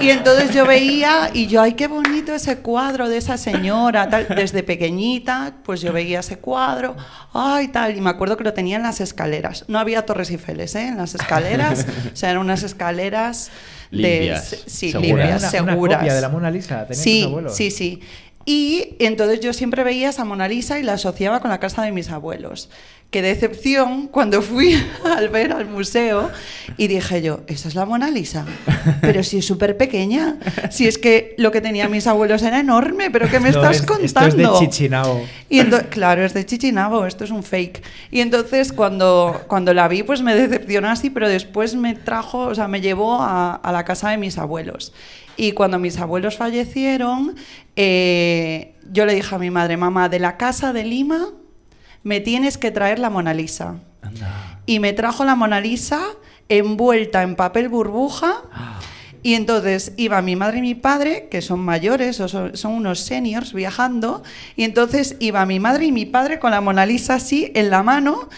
y entonces yo veía y yo, ay, qué bonito ese cuadro de esa señora, tal. Desde pequeñita, pues yo veía ese cuadro, ay, tal. Y me acuerdo que lo tenía en las escaleras. No había Torres Eiffel, ¿eh? En las escaleras. o sea, eran unas escaleras. De- Limpias, sí, seguras. limpias, Una- una seguras. copia de la Mona Lisa tenían tus Sí, abuelos. sí, sí. Y entonces yo siempre veía esa Mona Lisa y la asociaba con la casa de mis abuelos. Qué decepción cuando fui al ver al museo y dije yo, esa es la Mona Lisa, pero si es súper pequeña, si es que lo que tenían mis abuelos era enorme, pero ¿qué me No, estás es- contando? Esto es de Chichinabo. Y claro, es de Chichinabo, esto es un fake. Y entonces cuando, cuando la vi, pues me decepcionó así, pero después me trajo, o sea, me llevó a, a la casa de mis abuelos. Y cuando mis abuelos fallecieron, eh, yo le dije a mi madre, mamá, de la casa de Lima me tienes que traer la Mona Lisa. Y me trajo la Mona Lisa envuelta en papel burbuja. Y entonces iba mi madre y mi padre, que son mayores, o son, son unos seniors viajando, y entonces iba mi madre y mi padre con la Mona Lisa así en la mano,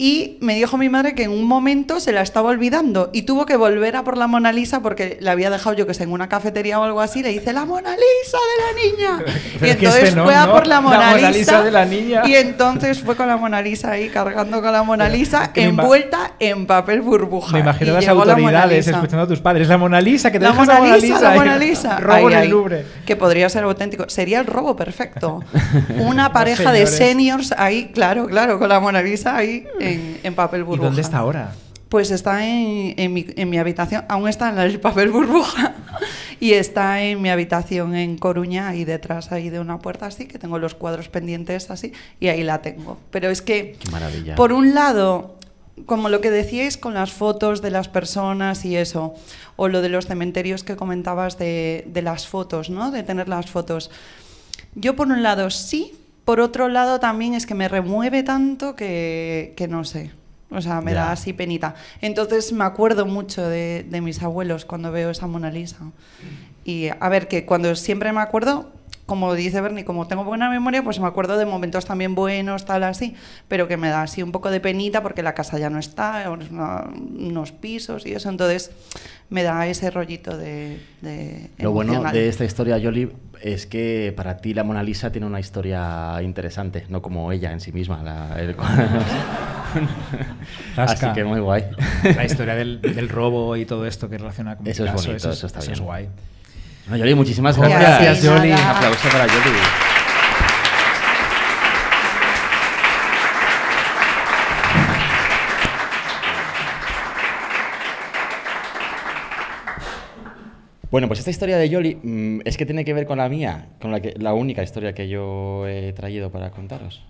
Y me dijo mi madre que en un momento se la estaba olvidando y tuvo que volver a por la Mona Lisa porque la había dejado yo que sé en una cafetería o algo así. Le dice la Mona Lisa de la niña. y Pero es que entonces este no, fue a ¿no? por la Mona, La Mona Lisa de la niña. Y entonces fue con la Mona Lisa ahí cargando con la Mona Lisa envuelta en papel burbuja. Me imagino las la autoridades Lisa. escuchando a tus padres. La Mona Lisa, que te La dejas Mona la Mona Lisa, la ahí. Mona Lisa. Robo Ahí, en el. Louvre. Que podría ser auténtico. Sería el robo perfecto. Una pareja de seniors ahí, claro, claro, con la Mona Lisa ahí en, en papel ¿Y burbuja. dónde está ahora? Pues está en, en mi, en mi habitación, aún está en el papel burbuja y está en mi habitación en Coruña, ahí detrás ahí de una puerta así, que tengo los cuadros pendientes así y ahí la tengo. Pero es que, Qué maravilla. por un lado, como lo que decíais con las fotos de las personas y eso, o lo de los cementerios que comentabas de, de las fotos, ¿no? De tener las fotos. Yo por un lado sí, por otro lado también es que me remueve tanto que, que no sé. O sea, me Ya. da así penita. Entonces me acuerdo mucho de, de mis abuelos cuando veo esa Mona Lisa. Y a ver, que cuando siempre me acuerdo, como dice Bernie, como tengo buena memoria, pues me acuerdo de momentos también buenos, tal así, pero que me da así un poco de penita porque la casa ya no está, es una- unos pisos y eso, entonces me da ese rollito de... de Lo bueno emocional. de esta historia, Yoli, es que para ti la Mona Lisa tiene una historia interesante, no como ella en sí misma. la- el- Así que muy guay. La historia del, del robo y todo esto que relaciona con Eso es Picasso, bonito, eso está es bien. guay. Bueno, Yoli, muchísimas Gracias, gracias. Yoli. Un aplauso para Yoli. Bueno, pues esta historia de Yoli mm, es que tiene que ver con la mía, con la, que, la única historia que yo he traído para contaros,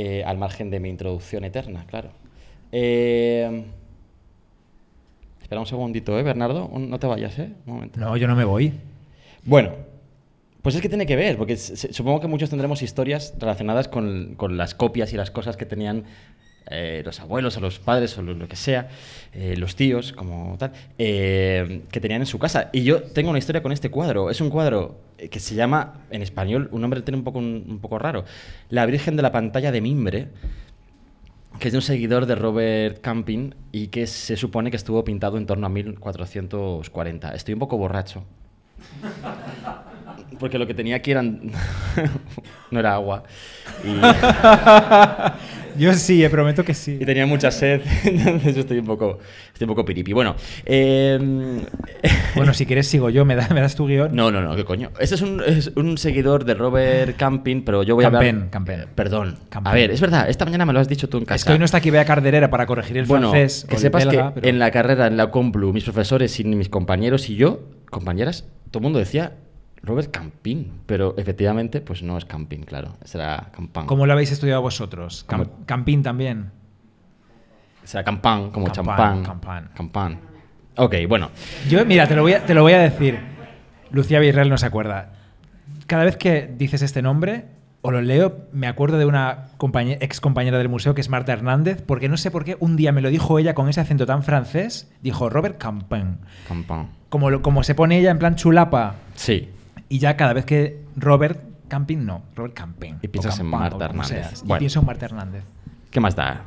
Eh, al margen de mi introducción eterna, claro. Eh, espera un segundito, ¿eh, Bernardo? Un- No te vayas, ¿eh? Un momento. No, yo no me voy. Bueno, pues es que tiene que ver, porque supongo que muchos tendremos historias relacionadas con, con las copias y las cosas que tenían eh, los abuelos o los padres o lo, que sea, eh, los tíos, como tal, eh, que tenían en su casa. Y yo tengo una historia con este cuadro. Es un cuadro que se llama, en español, un nombre tiene un poco, un, un poco raro, La Virgen de la Pantalla de Mimbre que es de un seguidor de Robert Camping y que se supone que estuvo pintado en torno a 1440. Estoy un poco borracho. Porque lo que tenía aquí eran... no era agua. Y, Yo sí, eh, prometo que sí. y tenía mucha sed, entonces estoy un poco, estoy un poco piripi. Bueno, eh, Bueno, si quieres sigo yo, me, da- me das tu guion. no, no, no, qué coño. Este es un, es un seguidor de Robert Camping, pero yo voy a hablar... Campen. Eh, Perdón. Campen. A ver, es verdad, esta mañana me lo has dicho tú en casa. Es que hoy no está aquí Bea Carderera para corregir el bueno, francés que o sepas belga, que pero- en la carrera, en la Complu, mis profesores y mis compañeros y yo, compañeras, todo el mundo decía Robert Campín, pero efectivamente, pues no es Campín, claro, será Campán. ¿Cómo lo habéis estudiado vosotros? Cam- Como- Campín también. Será Campán, como champán. campán. Campán. Ok, bueno. Yo, mira, te lo voy a, te lo voy a decir. Lucía Virreal no se acuerda. Cada vez que dices este nombre o lo leo, me acuerdo de una ex compañera del museo que es Marta Hernández, porque no sé por qué un día me lo dijo ella con ese acento tan francés. Dijo Robert Campin. Campán. Como, lo- como se pone ella en plan chulapa. Sí. Y ya cada vez que Robert Camping, no, Robert Camping. Y piensas o en Marta Hernández. Y pienso en Marta Hernández. ¿Qué más da?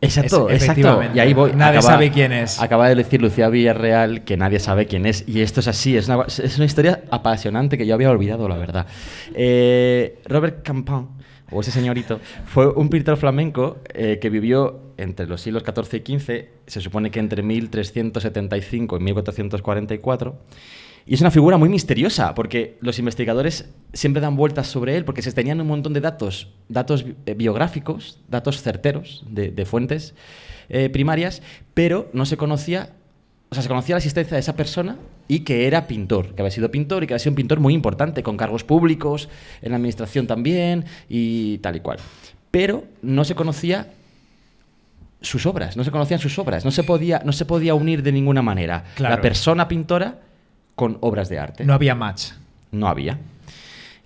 Exacto, Es- exacto. Y ahí voy. Nadie sabe quién es. Acaba de decir Lucía Villarreal que nadie sabe quién es. Y esto es así. Es una, es una historia apasionante que yo había olvidado, la verdad. Eh, Robert Campin, o ese señorito, fue un pintor flamenco eh, que vivió entre los siglos XIV y XV, se supone que entre 1375 y 1444. Y es una figura muy misteriosa, porque los investigadores siempre dan vueltas sobre él, porque se tenían un montón de datos, datos bi- eh, biográficos, datos certeros de, de fuentes eh, primarias, pero no se conocía, o sea, se conocía la existencia de esa persona y que era pintor, que había sido pintor y que había sido un pintor muy importante, con cargos públicos, en la administración también y tal y cual. Pero no se conocía sus obras, no se conocían sus obras, no se podía, no se podía unir de ninguna manera Claro. la persona pintora con obras de arte. No había match. No había.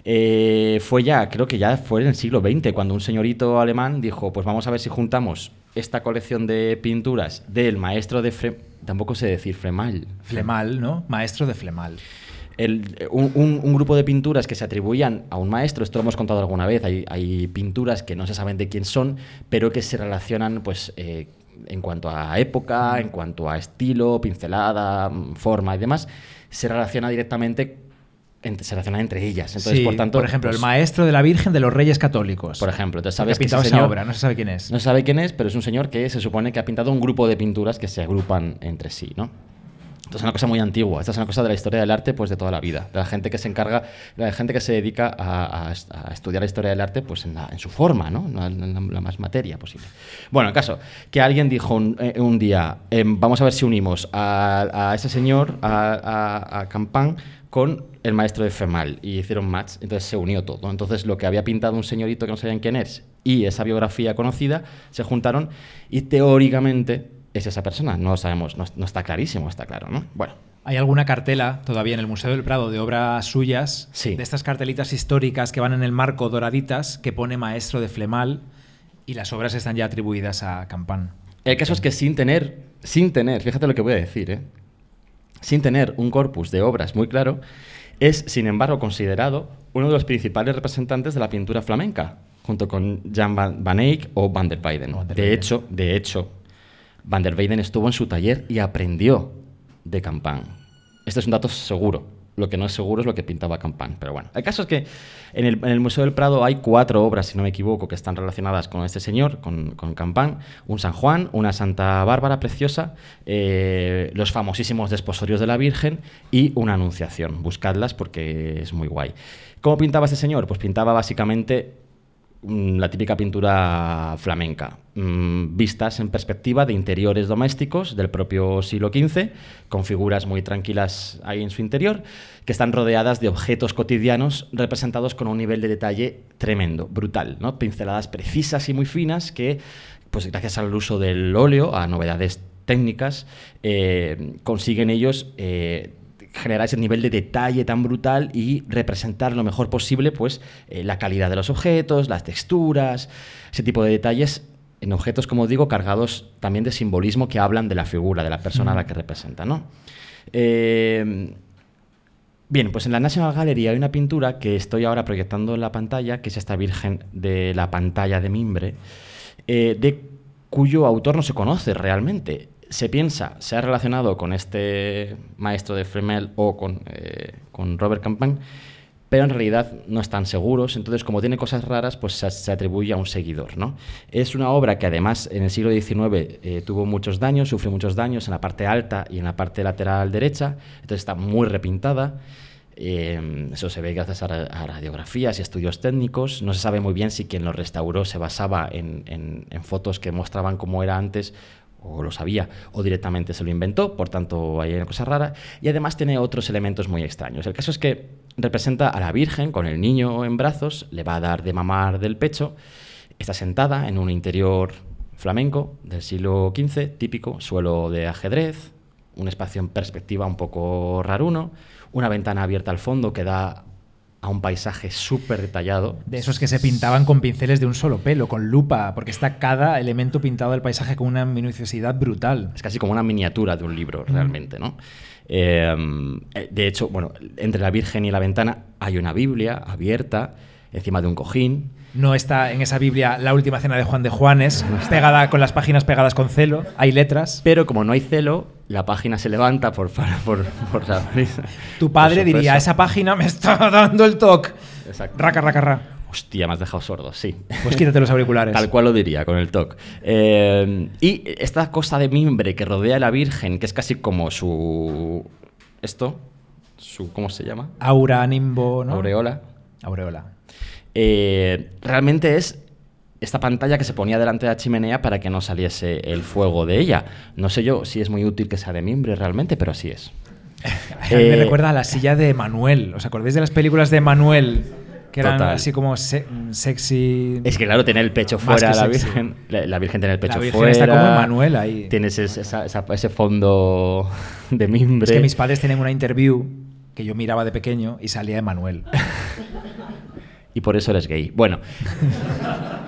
Eh, fue ya, creo que ya fue en el siglo XX, cuando un señorito alemán dijo, pues vamos a ver si juntamos esta colección de pinturas del maestro de Fre tampoco sé decir Fremal. Flemal, ¿no? Maestro de Flemal. el- un, un- un grupo de pinturas que se atribuían a un maestro, esto lo hemos contado alguna vez, hay, hay pinturas que no se saben de quién son, pero que se relacionan pues, eh, en cuanto a época, en cuanto a estilo, pincelada, mm, forma y demás, se relaciona directamente, entre- se relaciona entre ellas. Entonces, Sí, por tanto, ejemplo, pues, el maestro de la Virgen de los Reyes Católicos. por ejemplo, entonces que ha sabes que ese pintado esa obra, no se sabe quién es. no se sabe quién es, pero es un señor que se supone que ha pintado un grupo de pinturas que se agrupan entre sí, ¿no? Esto es una cosa muy antigua, esta es una cosa de la historia del arte pues de toda la vida, de la gente que se encarga, de la gente que se dedica a, estudiar la historia del arte pues en, su forma, ¿no? La, la- más materia posible. Bueno, el caso, que alguien dijo un, eh, día, em, vamos a ver si unimos a, a ese señor, a, Campán, con el maestro de Femal y hicieron match, entonces se unió todo. Entonces lo que había pintado un señorito que no sabían quién es y esa biografía conocida se juntaron y teóricamente es esa persona. No lo sabemos, no, no está clarísimo, está claro, ¿no? Bueno, Hay alguna cartela todavía en el Museo del Prado de obras suyas, Sí. de estas cartelitas históricas que van en el marco doraditas, que pone maestro de Flemal y las obras están ya atribuidas a Campán. el caso es que sin tener, sin tener, fíjate lo que voy a decir, ¿eh? sin tener un corpus de obras muy claro, es, sin embargo, considerado uno de los principales representantes de la pintura flamenca, junto con Jan van, Van Eyck o Van der Weyden. Van der De hecho, de hecho, Van der Weyden estuvo en su taller y aprendió de Campán. Este es un dato seguro. Lo que no es seguro es lo que pintaba Campán. Pero bueno, el caso es que en el, Museo del Prado hay cuatro obras, si no me equivoco, que están relacionadas con este señor, con, con. Un San Juan, una Santa Bárbara preciosa, eh, los famosísimos desposorios de la Virgen y una Anunciación. Buscadlas porque es muy guay. ¿Cómo pintaba este señor? Pues pintaba básicamente la típica pintura flamenca, mm, vistas en perspectiva de interiores domésticos del propio siglo XV, con figuras muy tranquilas ahí en su interior, que están rodeadas de objetos cotidianos representados con un nivel de detalle tremendo, brutal, ¿no? pinceladas precisas y muy finas que, pues gracias al uso del óleo, a novedades técnicas, eh, consiguen ellos eh, generar ese nivel de detalle tan brutal y representar lo mejor posible pues eh, la calidad de los objetos, las texturas, ese tipo de detalles en objetos, como digo, cargados también de simbolismo que hablan de la figura, de la persona a la que representa, ¿no? Eh, Bien, pues en la National Gallery hay una pintura que estoy ahora proyectando en la pantalla, que es esta Virgen de la pantalla de mimbre, eh, de cuyo autor no se conoce realmente. Se piensa, se ha relacionado con este maestro de Fremel o con, eh, con Robert Campin, pero en realidad no están seguros. Entonces, como tiene cosas raras, pues se, atribuye a un seguidor. ¿no? Es una obra que además en el siglo XIX eh, tuvo muchos daños, sufrió muchos daños en la parte alta y en la parte lateral derecha, entonces está muy repintada. Eh, eso se ve gracias a, ra- a radiografías y estudios técnicos. No se sabe muy bien si quien lo restauró se basaba en, en- en fotos que mostraban cómo era antes o lo sabía, o directamente se lo inventó, por tanto hay una cosa rara, y además tiene otros elementos muy extraños. El caso es que representa a la Virgen con el niño en brazos, le va a dar de mamar del pecho, está sentada en un interior flamenco del siglo XV, típico, suelo de ajedrez, un espacio en perspectiva un poco raruno, una ventana abierta al fondo que da a un paisaje súper detallado. De esos que se pintaban con pinceles de un solo pelo, con lupa, porque está cada elemento pintado del paisaje con una minuciosidad brutal. Es casi como una miniatura de un libro, realmente, ¿no? Eh, de hecho, bueno, entre la Virgen y la ventana hay una Biblia abierta encima de un cojín. No está en esa Biblia la última cena de Juan de Juanes, pegada con las páginas pegadas con celo, hay letras. Pero como no hay celo, la página se levanta por, por, por la brisa. Tu padre diría, esa página me está dando el toque. Exacto. Raca, raca, ra. Hostia, me has dejado sordo, sí. Pues quítate los auriculares. Tal cual lo diría, con el TOC. Eh, y esta cosa de mimbre que rodea a la Virgen, que es casi como su... Esto, su... ¿Cómo se llama? Aura, nimbo, ¿no? Aureola. Aureola. Eh, realmente es esta pantalla que se ponía delante de la chimenea para que no saliese el fuego de ella. No sé yo si es muy útil que sea de mimbre realmente, pero así es. Me Eh, recuerda a la silla de Manuel. ¿Os acordáis de las películas de Manuel? Que eran Total. así como se- sexy. Es que claro, tener el pecho fuera, la sexy. Virgen, la, la Virgen tiene el pecho La Virgen fuera. está como Emmanuel ahí. Tienes ese, esa- esa- ese fondo de mimbre. Es que mis padres tienen una interview que yo miraba de pequeño y salía Emanuel. Y por eso eres gay. Bueno.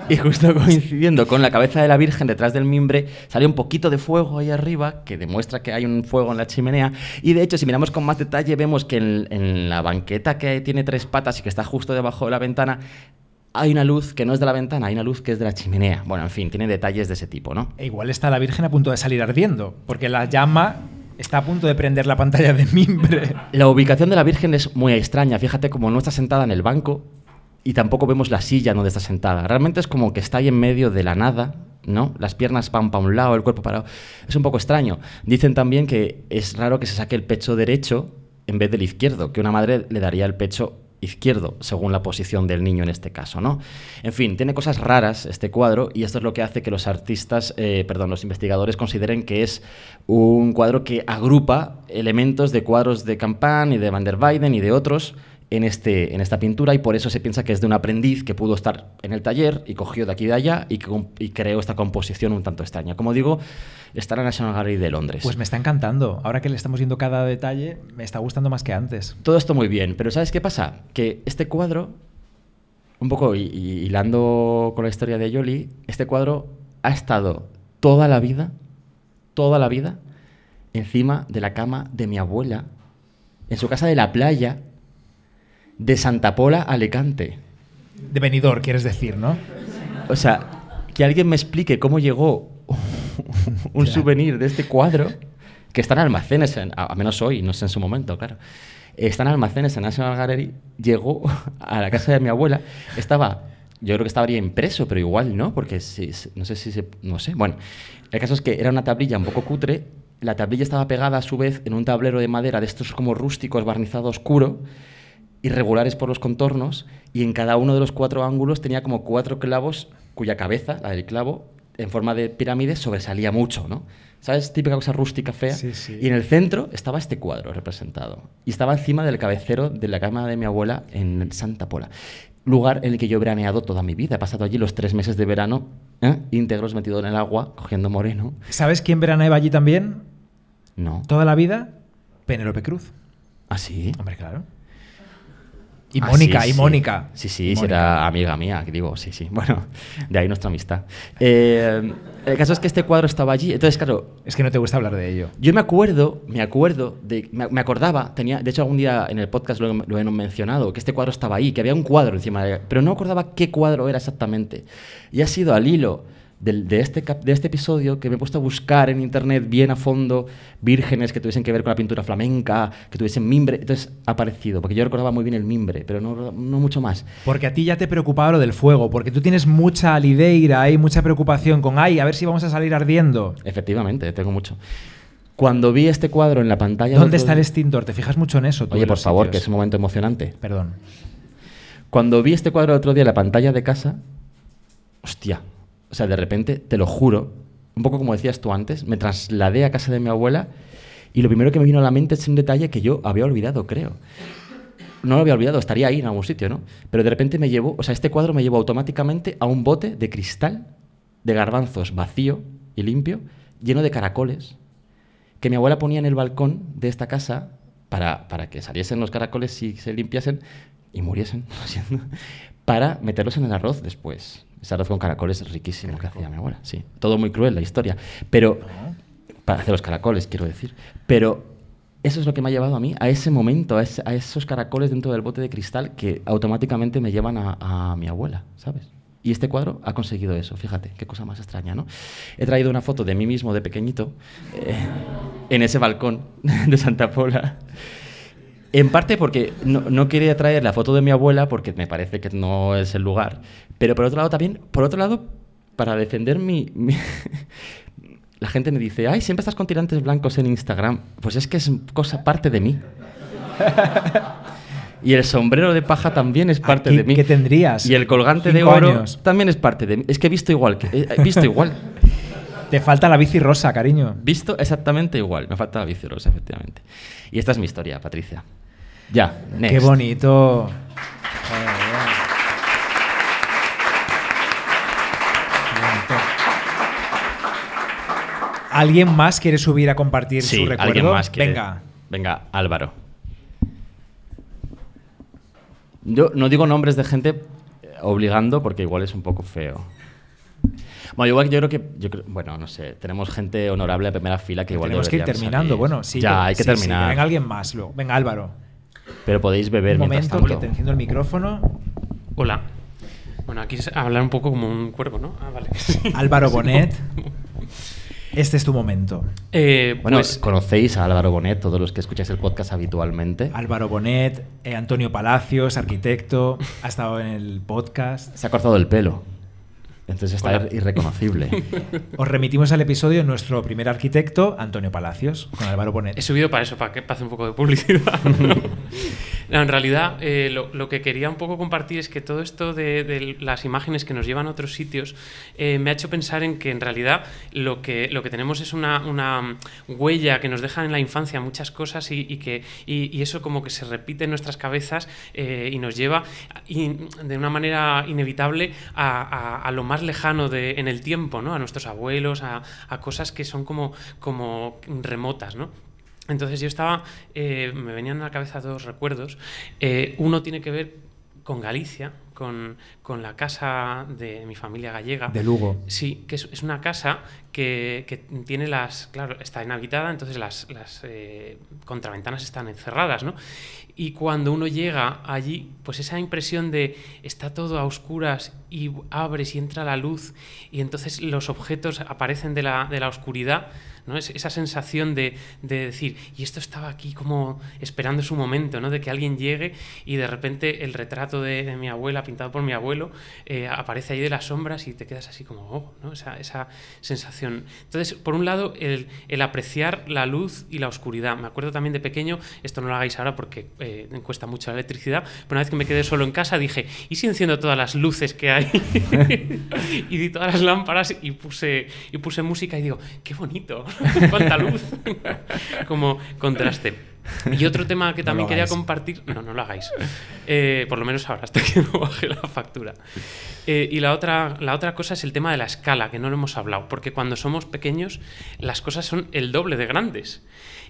Y justo coincidiendo con la cabeza de la Virgen detrás del mimbre, sale un poquito de fuego ahí arriba, que demuestra que hay un fuego en la chimenea. Y de hecho, si miramos con más detalle, vemos que en, en la banqueta que tiene tres patas y que está justo debajo de la ventana, hay una luz que no es de la ventana, hay una luz que es de la chimenea. Bueno, en fin, tiene detalles de ese tipo, ¿no? E igual está la Virgen a punto de salir ardiendo, porque la llama está a punto de prender la pantalla de mimbre. La ubicación de la Virgen es muy extraña. Fíjate como no está sentada en el banco y tampoco vemos la silla donde está sentada. Realmente es como que está ahí en medio de la nada, ¿no? Las piernas van para un lado, el cuerpo para. Es un poco extraño. Dicen también que es raro que se saque el pecho derecho en vez del izquierdo, que una madre le daría el pecho izquierdo, según la posición del niño en este caso, ¿no? En fin, tiene cosas raras este cuadro y esto es lo que hace que los artistas, eh, perdón, los investigadores consideren que es un cuadro que agrupa elementos de cuadros de Campán y de Van der Weyden y de otros en, este, en esta pintura y por eso se piensa que es de un aprendiz que pudo estar en el taller y cogió de aquí y de allá y, y creó esta composición un tanto extraña. Como digo, está en la National Gallery de Londres. Pues me está encantando. Ahora que le estamos viendo cada detalle, me está gustando más que antes. Todo esto muy bien, pero ¿sabes qué pasa? Que este cuadro, un poco hi- hi- hilando con la historia de Yoli, este cuadro ha estado toda la vida, toda la vida, encima de la cama de mi abuela, en su casa de la playa de Santa Pola, Alicante. De venidor, quieres decir, ¿no? O sea, que alguien me explique cómo llegó un souvenir de este cuadro, que está en almacenes, en- a a menos hoy, no sé en su momento, claro. Está en almacenes en National Gallery, llegó a la casa de mi abuela, estaba, yo creo que estaría impreso, pero igual no, porque si- no sé si se, no sé. Bueno, el caso es que era una tablilla un poco cutre, la tablilla estaba pegada a su vez en un tablero de madera de estos como rústicos, barnizado oscuro, irregulares por los contornos y en cada uno de los cuatro ángulos tenía como cuatro clavos cuya cabeza, la del clavo, en forma de pirámide sobresalía mucho, ¿no? ¿Sabes? Típica cosa rústica fea. Sí, sí. Y en el centro estaba este cuadro representado. Y estaba encima del cabecero de la cama de mi abuela en Santa Pola. Lugar en el que yo he veraneado toda mi vida. He pasado allí los tres meses de verano ¿eh? íntegros metido en el agua, cogiendo moreno. ¿Sabes quién veraneaba allí también? No. Toda la vida. Penélope Cruz. ¿Ah, sí? Hombre, claro. Y Ah, Mónica, sí, y sí. Mónica. Sí, sí, Mónica. era amiga mía, que digo, sí, sí. Bueno, de ahí nuestra amistad. Eh, el caso es que este cuadro estaba allí. Entonces, claro, Es que no te gusta hablar de ello. yo me acuerdo, me acuerdo, de, me, acordaba, tenía, de hecho algún día en el podcast lo, lo he mencionado, que este cuadro estaba ahí, que había un cuadro encima de pero no acordaba qué cuadro era exactamente. Y ha sido al hilo del- de, este, de este episodio que me he puesto a buscar en internet bien a fondo vírgenes que tuviesen que ver con la pintura flamenca, que tuviesen mimbre. Entonces ha aparecido, porque yo recordaba muy bien el mimbre, pero no, no mucho más. Porque a ti ya te preocupaba lo del fuego, porque tú tienes mucha lideira y mucha preocupación con, ay, a ver si vamos a salir ardiendo. Efectivamente, tengo mucho. Cuando vi este cuadro en la pantalla... ¿Dónde está el extintor? ¿Te fijas mucho en eso? tú Oye, en por favor, que es un momento emocionante. Perdón. Cuando vi este cuadro el otro día en la pantalla de casa, hostia, o sea, de repente, te lo juro, un poco como decías tú antes, me trasladé a casa de mi abuela y lo primero que me vino a la mente es un detalle que yo había olvidado, creo. No lo había olvidado, estaría ahí en algún sitio, ¿no? Pero de repente me llevó, o sea, este cuadro me llevó automáticamente a un bote de cristal de garbanzos vacío y limpio, lleno de caracoles, que mi abuela ponía en el balcón de esta casa para, para que saliesen los caracoles y se limpiasen y muriesen, para meterlos en el arroz después. Ese arroz con caracoles es riquísimo que hacía mi abuela, sí. Todo muy cruel la historia, pero para hacer los caracoles, quiero decir. Pero eso es lo que me ha llevado a mí, a ese momento, a, ese- a esos caracoles dentro del bote de cristal que automáticamente me llevan a, a mi abuela, ¿sabes? Y este cuadro ha conseguido eso, fíjate, qué cosa más extraña, ¿no? He traído una foto de mí mismo de pequeñito eh, en ese balcón de Santa Pola. En parte porque no, no quería traer la foto de mi abuela porque me parece que no es el lugar. Pero por otro lado también, por otro lado, para defender mi... mi- la gente me dice, ay, siempre estás con tirantes blancos en Instagram. Pues es que es cosa parte de mí. y el sombrero de paja también es parte Aquí, de mí. ¿qué tendrías? Y el colgante de oro años. también es parte de mí. Es que he visto igual. Que, he- he visto igual. Te falta la bici rosa, cariño. Visto exactamente igual. Me falta la bici rosa, efectivamente. Y esta es mi historia, Patricia. Ya, next. Qué bonito. Joder. Qué bonito. ¿Alguien más quiere subir a compartir Sí, su recuerdo? alguien más quiere. Venga. Venga, Álvaro. Yo no digo nombres de gente, obligando porque igual es un poco feo. Bueno, igual yo creo que, yo creo- bueno, no sé, tenemos gente honorable de primera fila que igual Tenemos que ir terminando. salir. Bueno, sí. Ya, hay que sí, sí, terminar. venga alguien más luego. Venga, Álvaro. Pero podéis beber Un mientras momento que tanto. te enciendo el micrófono. Hola. Bueno, aquí es hablar un poco como un cuervo, ¿no? Ah, vale. Álvaro Bonet. Este es tu momento. Eh, Bueno, pues, conocéis a Álvaro Bonet, todos los que escucháis el podcast habitualmente. Álvaro Bonet, eh, Antonio Palacios, arquitecto, ha estado en el podcast. Se ha cortado el pelo. Entonces está Hola. irreconocible. Os remitimos al episodio de nuestro primer arquitecto, Antonio Palacios, con Álvaro Bonet. he subido para eso, para que pase un poco de publicidad. No, en realidad, eh, lo, lo que quería un poco compartir es que todo esto de, de las imágenes que nos llevan a otros sitios eh, me ha hecho pensar en que en realidad lo que, lo que tenemos es una, una huella que nos deja en la infancia muchas cosas y, y que, y, y eso como que se repite en nuestras cabezas eh, y nos lleva in- de una manera inevitable a, a- a lo más lejano de, en el tiempo, ¿no? a nuestros abuelos, a, a cosas que son como, como remotas. ¿no? Entonces yo estaba, eh, me venían a la cabeza dos recuerdos. Eh, uno tiene que ver con Galicia, con, con la casa de mi familia gallega. De Lugo. Sí, que es, es una casa que, que tiene las, claro, está inhabitada, entonces las, las eh, contraventanas están encerradas, ¿no? Y cuando uno llega allí, pues esa impresión de está todo a oscuras y abres y entra la luz y entonces los objetos aparecen de la, de la oscuridad, ¿no? Es esa sensación de, de decir, y esto estaba aquí como esperando su momento, ¿no? De que alguien llegue y de repente el retrato de, de mi abuela, pintado por mi abuelo, eh, aparece ahí de las sombras y te quedas así como, oh, ¿no? Esa, esa sensación. Entonces, por un lado, el, el apreciar la luz y la oscuridad. Me acuerdo también de pequeño, esto no lo hagáis ahora porque eh, cuesta mucho la electricidad, pero una vez que me quedé solo en casa dije, ¿y si enciendo todas las luces que hay? y di todas las lámparas y puse, y puse música y digo, qué bonito, cuánta luz, como contraste. Y otro tema que No también lo quería compartir, no, no lo hagáis, Eh, por lo menos ahora, hasta que no baje la factura. Eh, y la otra, la otra cosa es el tema de la escala, que no lo hemos hablado, porque cuando somos pequeños las cosas son el doble de grandes.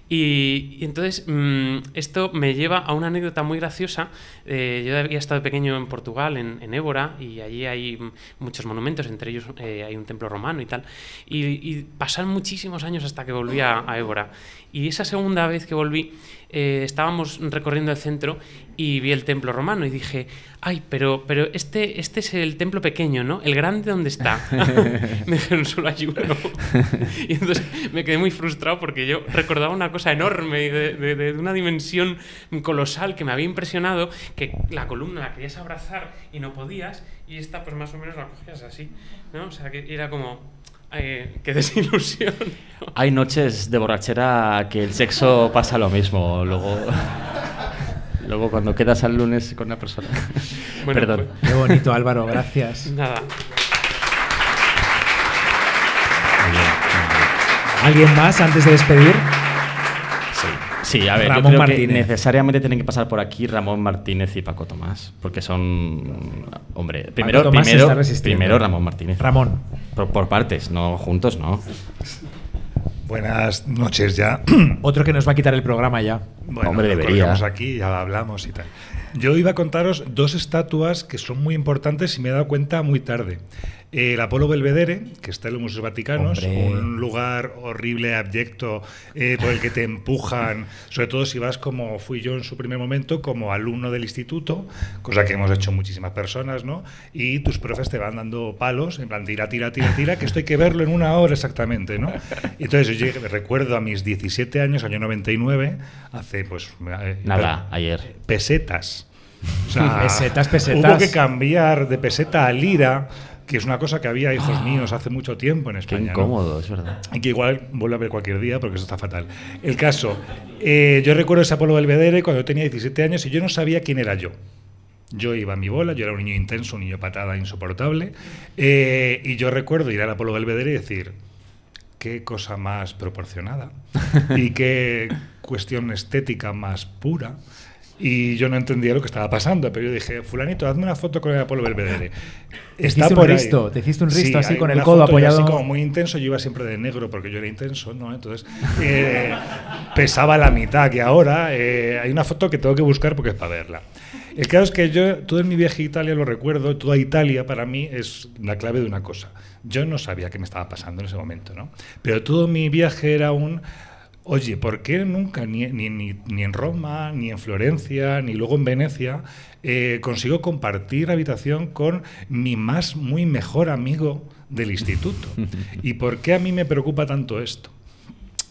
Y, entonces mm, esto me lleva a una anécdota muy graciosa. Eh, yo había estado pequeño en Portugal, en, Évora, y allí hay muchos monumentos, entre ellos eh, hay un templo romano y tal. Y, y pasaron muchísimos años hasta que volví a, a Évora. Y esa segunda vez que volví, eh, estábamos recorriendo el centro y vi el templo romano y dije, ay, pero, pero este, este es el templo pequeño, ¿no? El grande, ¿dónde está? me dijeron, solo hay uno. y entonces me quedé muy frustrado porque yo recordaba una cosa enorme, de, de- de una dimensión colosal que me había impresionado, que la columna la querías abrazar y no podías, y esta pues más o menos la cogías así, ¿no? O sea, que era como, eh, qué desilusión. Hay noches de borrachera que el sexo pasa lo mismo. Luego, luego cuando quedas al lunes con una persona. Bueno, Perdón. pues- Qué bonito, Álvaro, gracias. Nada. ¿Alguien más antes de despedir? Sí, a ver, Ramón yo creo Martínez. que necesariamente tienen que pasar por aquí Ramón Martínez y Paco Tomás, porque son, hombre, primero, Tomás se primero, primero Ramón Martínez. Ramón. Por, por partes, no juntos, no. Buenas noches ya. Otro que nos va a quitar el programa ya. Bueno, Hombre, lo debería. aquí, ya hablamos y tal. Yo iba a contaros dos estatuas que son muy importantes y me he dado cuenta muy tarde. El Apolo Belvedere, que está en los Museos Vaticanos, Hombre. un lugar horrible, abyecto, eh, por el que te empujan, sobre todo si vas como fui yo en su primer momento, como alumno del instituto, cosa que hemos hecho muchísimas personas, ¿no? Y tus profes te van dando palos, en plan, tira, tira, tira, tira, que esto hay que verlo en una hora exactamente, ¿no? Y entonces yo llegué- recuerdo a mis 17 años, año 99, hace pues... eh, Nada, ayer. pesetas. O sea, Pesetas, pesetas. Hubo que cambiar de peseta a lira, que es una cosa que había, hijos míos, hace mucho tiempo en Qué España. ¿no? incómodo, es verdad. Y que igual vuelve a ver cualquier día porque eso está fatal. El caso, eh, yo recuerdo ese Apolo Belvedere cuando yo tenía 17 años y yo no sabía quién era yo. Yo iba a mi bola, yo era un niño intenso, un niño patada insoportable. eh, y yo recuerdo ir al Apolo Belvedere y decir, qué cosa más proporcionada y qué cuestión estética más pura. Y yo no entendía lo que estaba pasando, pero yo dije, fulanito, hazme una foto con el Apolo Belvedere. Te hiciste un risto, te hiciste un risto así hay con el codo apoyado. Así como muy intenso, yo iba siempre de negro porque yo era intenso, ¿no? Entonces eh, pesaba la mitad que ahora. eh, hay una foto que tengo que buscar porque es para verla. El caso es que yo, todo en mi viaje a Italia lo recuerdo, toda Italia para mí es la clave de una cosa. Yo no sabía qué me estaba pasando en ese momento, ¿no? Pero todo mi viaje era un, oye, ¿por qué nunca, ni, ni, ni, en Roma, ni en Florencia, ni luego en Venecia, eh, consigo compartir habitación con mi más muy mejor amigo del instituto? ¿Y por qué a mí me preocupa tanto esto?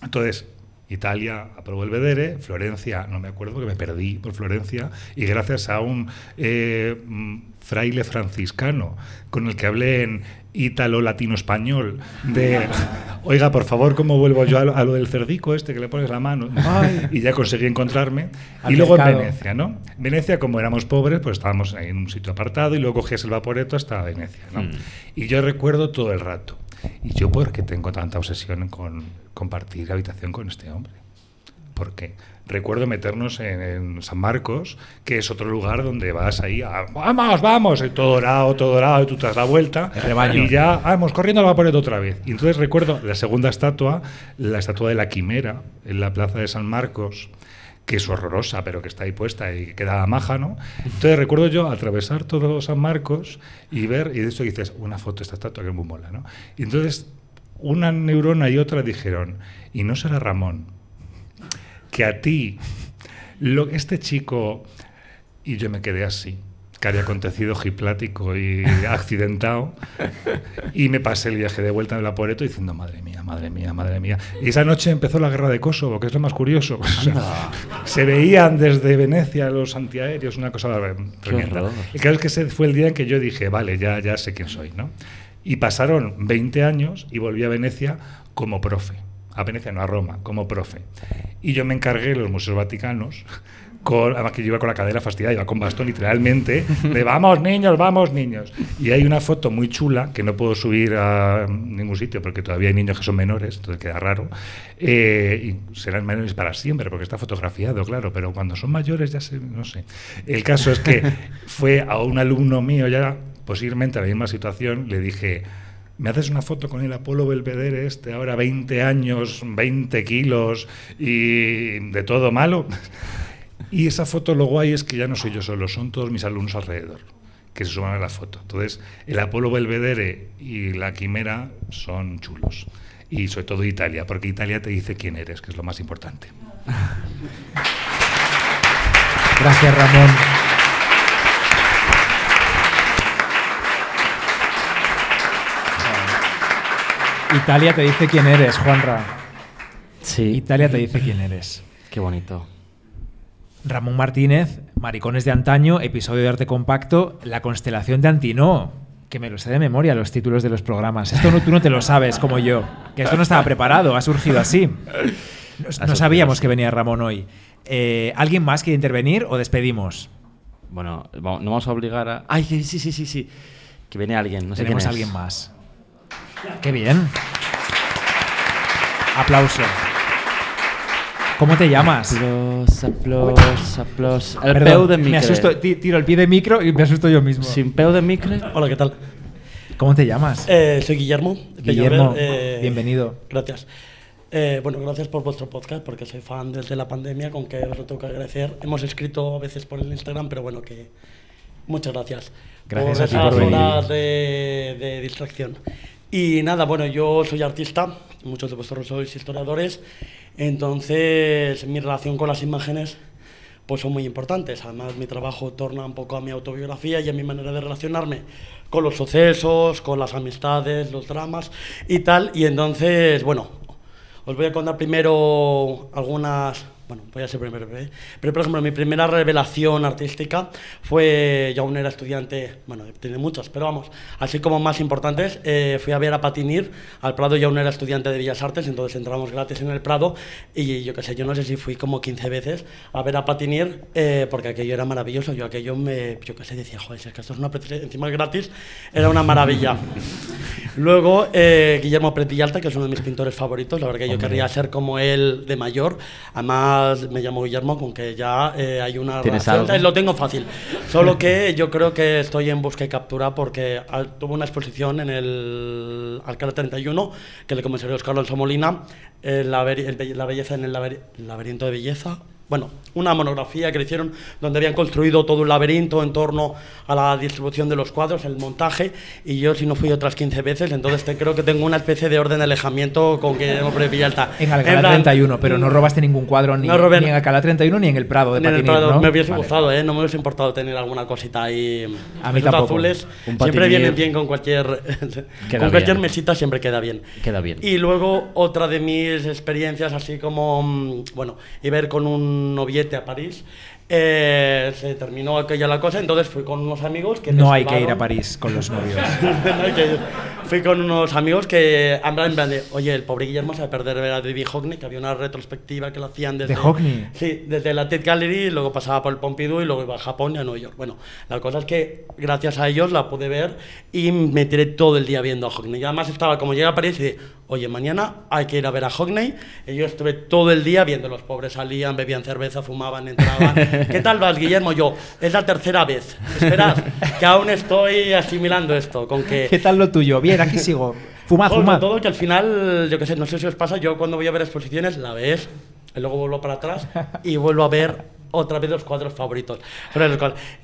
Entonces, Italia aprobó el Vedere, Florencia, no me acuerdo que me perdí por Florencia, y gracias a un eh, mm, fraile franciscano con el que hablé en ítalo-latino-español de, oiga, por favor, ¿cómo vuelvo yo a lo, a lo del cerdico este que le pones la mano? Ay. Y ya conseguí encontrarme. Al y luego en. Venecia, ¿no? Venecia, como éramos pobres, pues estábamos ahí en un sitio apartado y luego cogías el vaporeto hasta Venecia, ¿no? Mm. Y yo recuerdo todo el rato. ¿Y yo por qué tengo tanta obsesión con compartir habitación con este hombre? ¿Por qué? Recuerdo meternos en, en San Marcos, que es otro lugar donde vas ahí a, vamos, vamos, y todo dorado, todo dorado, y tú te das la vuelta y ya, vamos, corriendo al vaporeto otra vez. Y entonces recuerdo la segunda estatua, la estatua de la quimera, en la plaza de San Marcos, que es horrorosa, pero que está ahí puesta y que queda maja, ¿no? Entonces recuerdo yo atravesar todo San Marcos y ver, y de hecho dices, una foto de esta estatua que es muy mola, ¿no? Y entonces una neurona y otra dijeron, ¿y no será Ramón? Que a ti, lo, este chico, y yo me quedé así, que había acontecido hiplático y accidentado, y me pasé el viaje de vuelta en el Aporeto diciendo, madre mía, madre mía, madre mía. Y esa noche empezó la guerra de Kosovo, que es lo más curioso. O sea, se veían desde Venecia los antiaéreos, una cosa tremenda. El caso es que ese fue el día en que yo dije, vale, ya, ya sé quién soy, ¿no? Y pasaron 20 años y volví a Venecia como profe. A Venecia, no a Roma, como profe. Y yo me encargué de los museos vaticanos, con, además que yo iba con la cadera fastidiada, iba con bastón literalmente, de vamos niños, vamos niños. Y hay una foto muy chula que no puedo subir a ningún sitio porque todavía hay niños que son menores, entonces queda raro. Eh, y serán menores para siempre porque está fotografiado, claro, pero cuando son mayores ya se, no sé. El caso es que fue a un alumno mío ya posiblemente la misma situación, le dije, ¿me haces una foto con el Apolo Belvedere este, ahora 20 años, 20 kilos y de todo malo? Y esa foto lo guay es que ya no soy yo solo, son todos mis alumnos alrededor que se suman a la foto. Entonces, el Apolo Belvedere y la Quimera son chulos. Y sobre todo Italia, porque Italia te dice quién eres, que es lo más importante. Gracias, Ramón. Italia te dice quién eres, Juanra. Sí. Italia te dice quién eres. Qué bonito. Ramón Martínez, Maricones de Antaño, episodio de Arte Compacto, La Constelación de Antino. Que me lo sé de memoria los títulos de los programas. Esto no, tú no te lo sabes como yo. Que esto no estaba preparado, ha surgido así. No, no sabíamos que venía Ramón hoy. Eh, ¿Alguien más quiere intervenir o despedimos? Bueno, no vamos a obligar a. ¡Ay, sí, sí, sí, sí! Que viene alguien, no sé Tenemos a quién es. alguien más. ¡Qué bien! Aplauso. ¿Cómo te llamas? Aplausos, aplausos, aplausos. El Perdón, peu de micre. me asusto, ti- tiro el pie de micro y me asusto yo mismo. Sin peu de micre. Hola, ¿qué tal? ¿Cómo te llamas? Eh, soy Guillermo. Guillermo, eh, bienvenido. Gracias. Eh, bueno, gracias por vuestro podcast, porque soy fan desde la pandemia, con que os lo tengo que agradecer. Hemos escrito a veces por el Instagram, pero bueno, que muchas gracias. Gracias a ti esas por venir. horas de, de distracción. Y nada, bueno, yo soy artista, muchos de vosotros sois historiadores, entonces mi relación con las imágenes pues son muy importantes. Además, mi trabajo torna un poco a mi autobiografía y a mi manera de relacionarme con los sucesos, con las amistades, los dramas y tal. Y entonces, bueno, os voy a contar primero algunas... Bueno, voy a ser primero, ¿eh? pero por ejemplo, mi primera revelación artística fue, yo aún era estudiante, bueno, tiene muchas, pero vamos, así como más importantes, eh, fui a ver a Patinir al Prado, yo aún era estudiante de Bellas Artes, entonces entramos gratis en el Prado y yo qué sé, yo no sé si fui como 15 veces a ver a Patinir eh, porque aquello era maravilloso, yo aquello me, yo qué sé, decía, joder, si es que esto es una encima gratis, era una maravilla. Luego, eh, Guillermo Preti Alta, que es uno de mis pintores favoritos, la verdad que yo Hombre. querría ser como él de mayor, además me llamo Guillermo, con que ya eh, hay una ¿Tienes relación, algo? lo tengo fácil. Solo que yo creo que estoy en busca y captura porque al- tuve una exposición en el Alcalá 31 que le comenzaría Oscar Alonso Molina, eh, la, be- la belleza en el laberi- laberinto de belleza. Bueno, una monografía que le hicieron donde habían construido todo un laberinto en torno a la distribución de los cuadros, el montaje, y yo si no fui otras 15 veces, entonces te- creo que tengo una especie de orden de alejamiento con que hombre Villalta. En Alcalá plan, 31, pero no robaste ningún cuadro ni, No robé- ni en Alcalá 31 ni en el Prado de en el Prado ¿no? me hubiese Vale. gustado, ¿eh? No me hubiese importado tener alguna cosita ahí. A mí tampoco. azules Un siempre vienen bien con cualquier con cualquier bien. mesita siempre queda bien. Queda bien. Y luego otra de mis experiencias así como mm, bueno, a ir con un noviete a París. Eh, se terminó aquella la cosa, entonces fui con unos amigos que No hay que ir a París con los novios. No hay que ir. Fui con unos amigos que hablan en plan de, oye, el pobre Guillermo se va a perder ver a David Hockney, que había una retrospectiva que lo hacían desde... ¿De Hockney? Sí, desde la Tate Gallery, luego pasaba por el Pompidou y luego iba a Japón y a Nueva York. Bueno, la cosa es que gracias a ellos la pude ver y me tiré todo el día viendo a Hockney. Y además estaba, como llegué a París, y dije, oye, mañana hay que ir a ver a Hockney. Y yo estuve todo el día viendo, los pobres salían, bebían cerveza, fumaban, entraban. ¿Qué tal vas, Guillermo? Yo, es la tercera vez. Esperad, que aún estoy asimilando esto, con que... ¿Qué tal lo tuyo? Bien, aquí sigo. Fumad, Sobre fumad. todo que al final, yo qué sé, no sé si os pasa, yo cuando voy a ver exposiciones la ves, y luego vuelvo para atrás y vuelvo a ver otra vez los cuadros favoritos.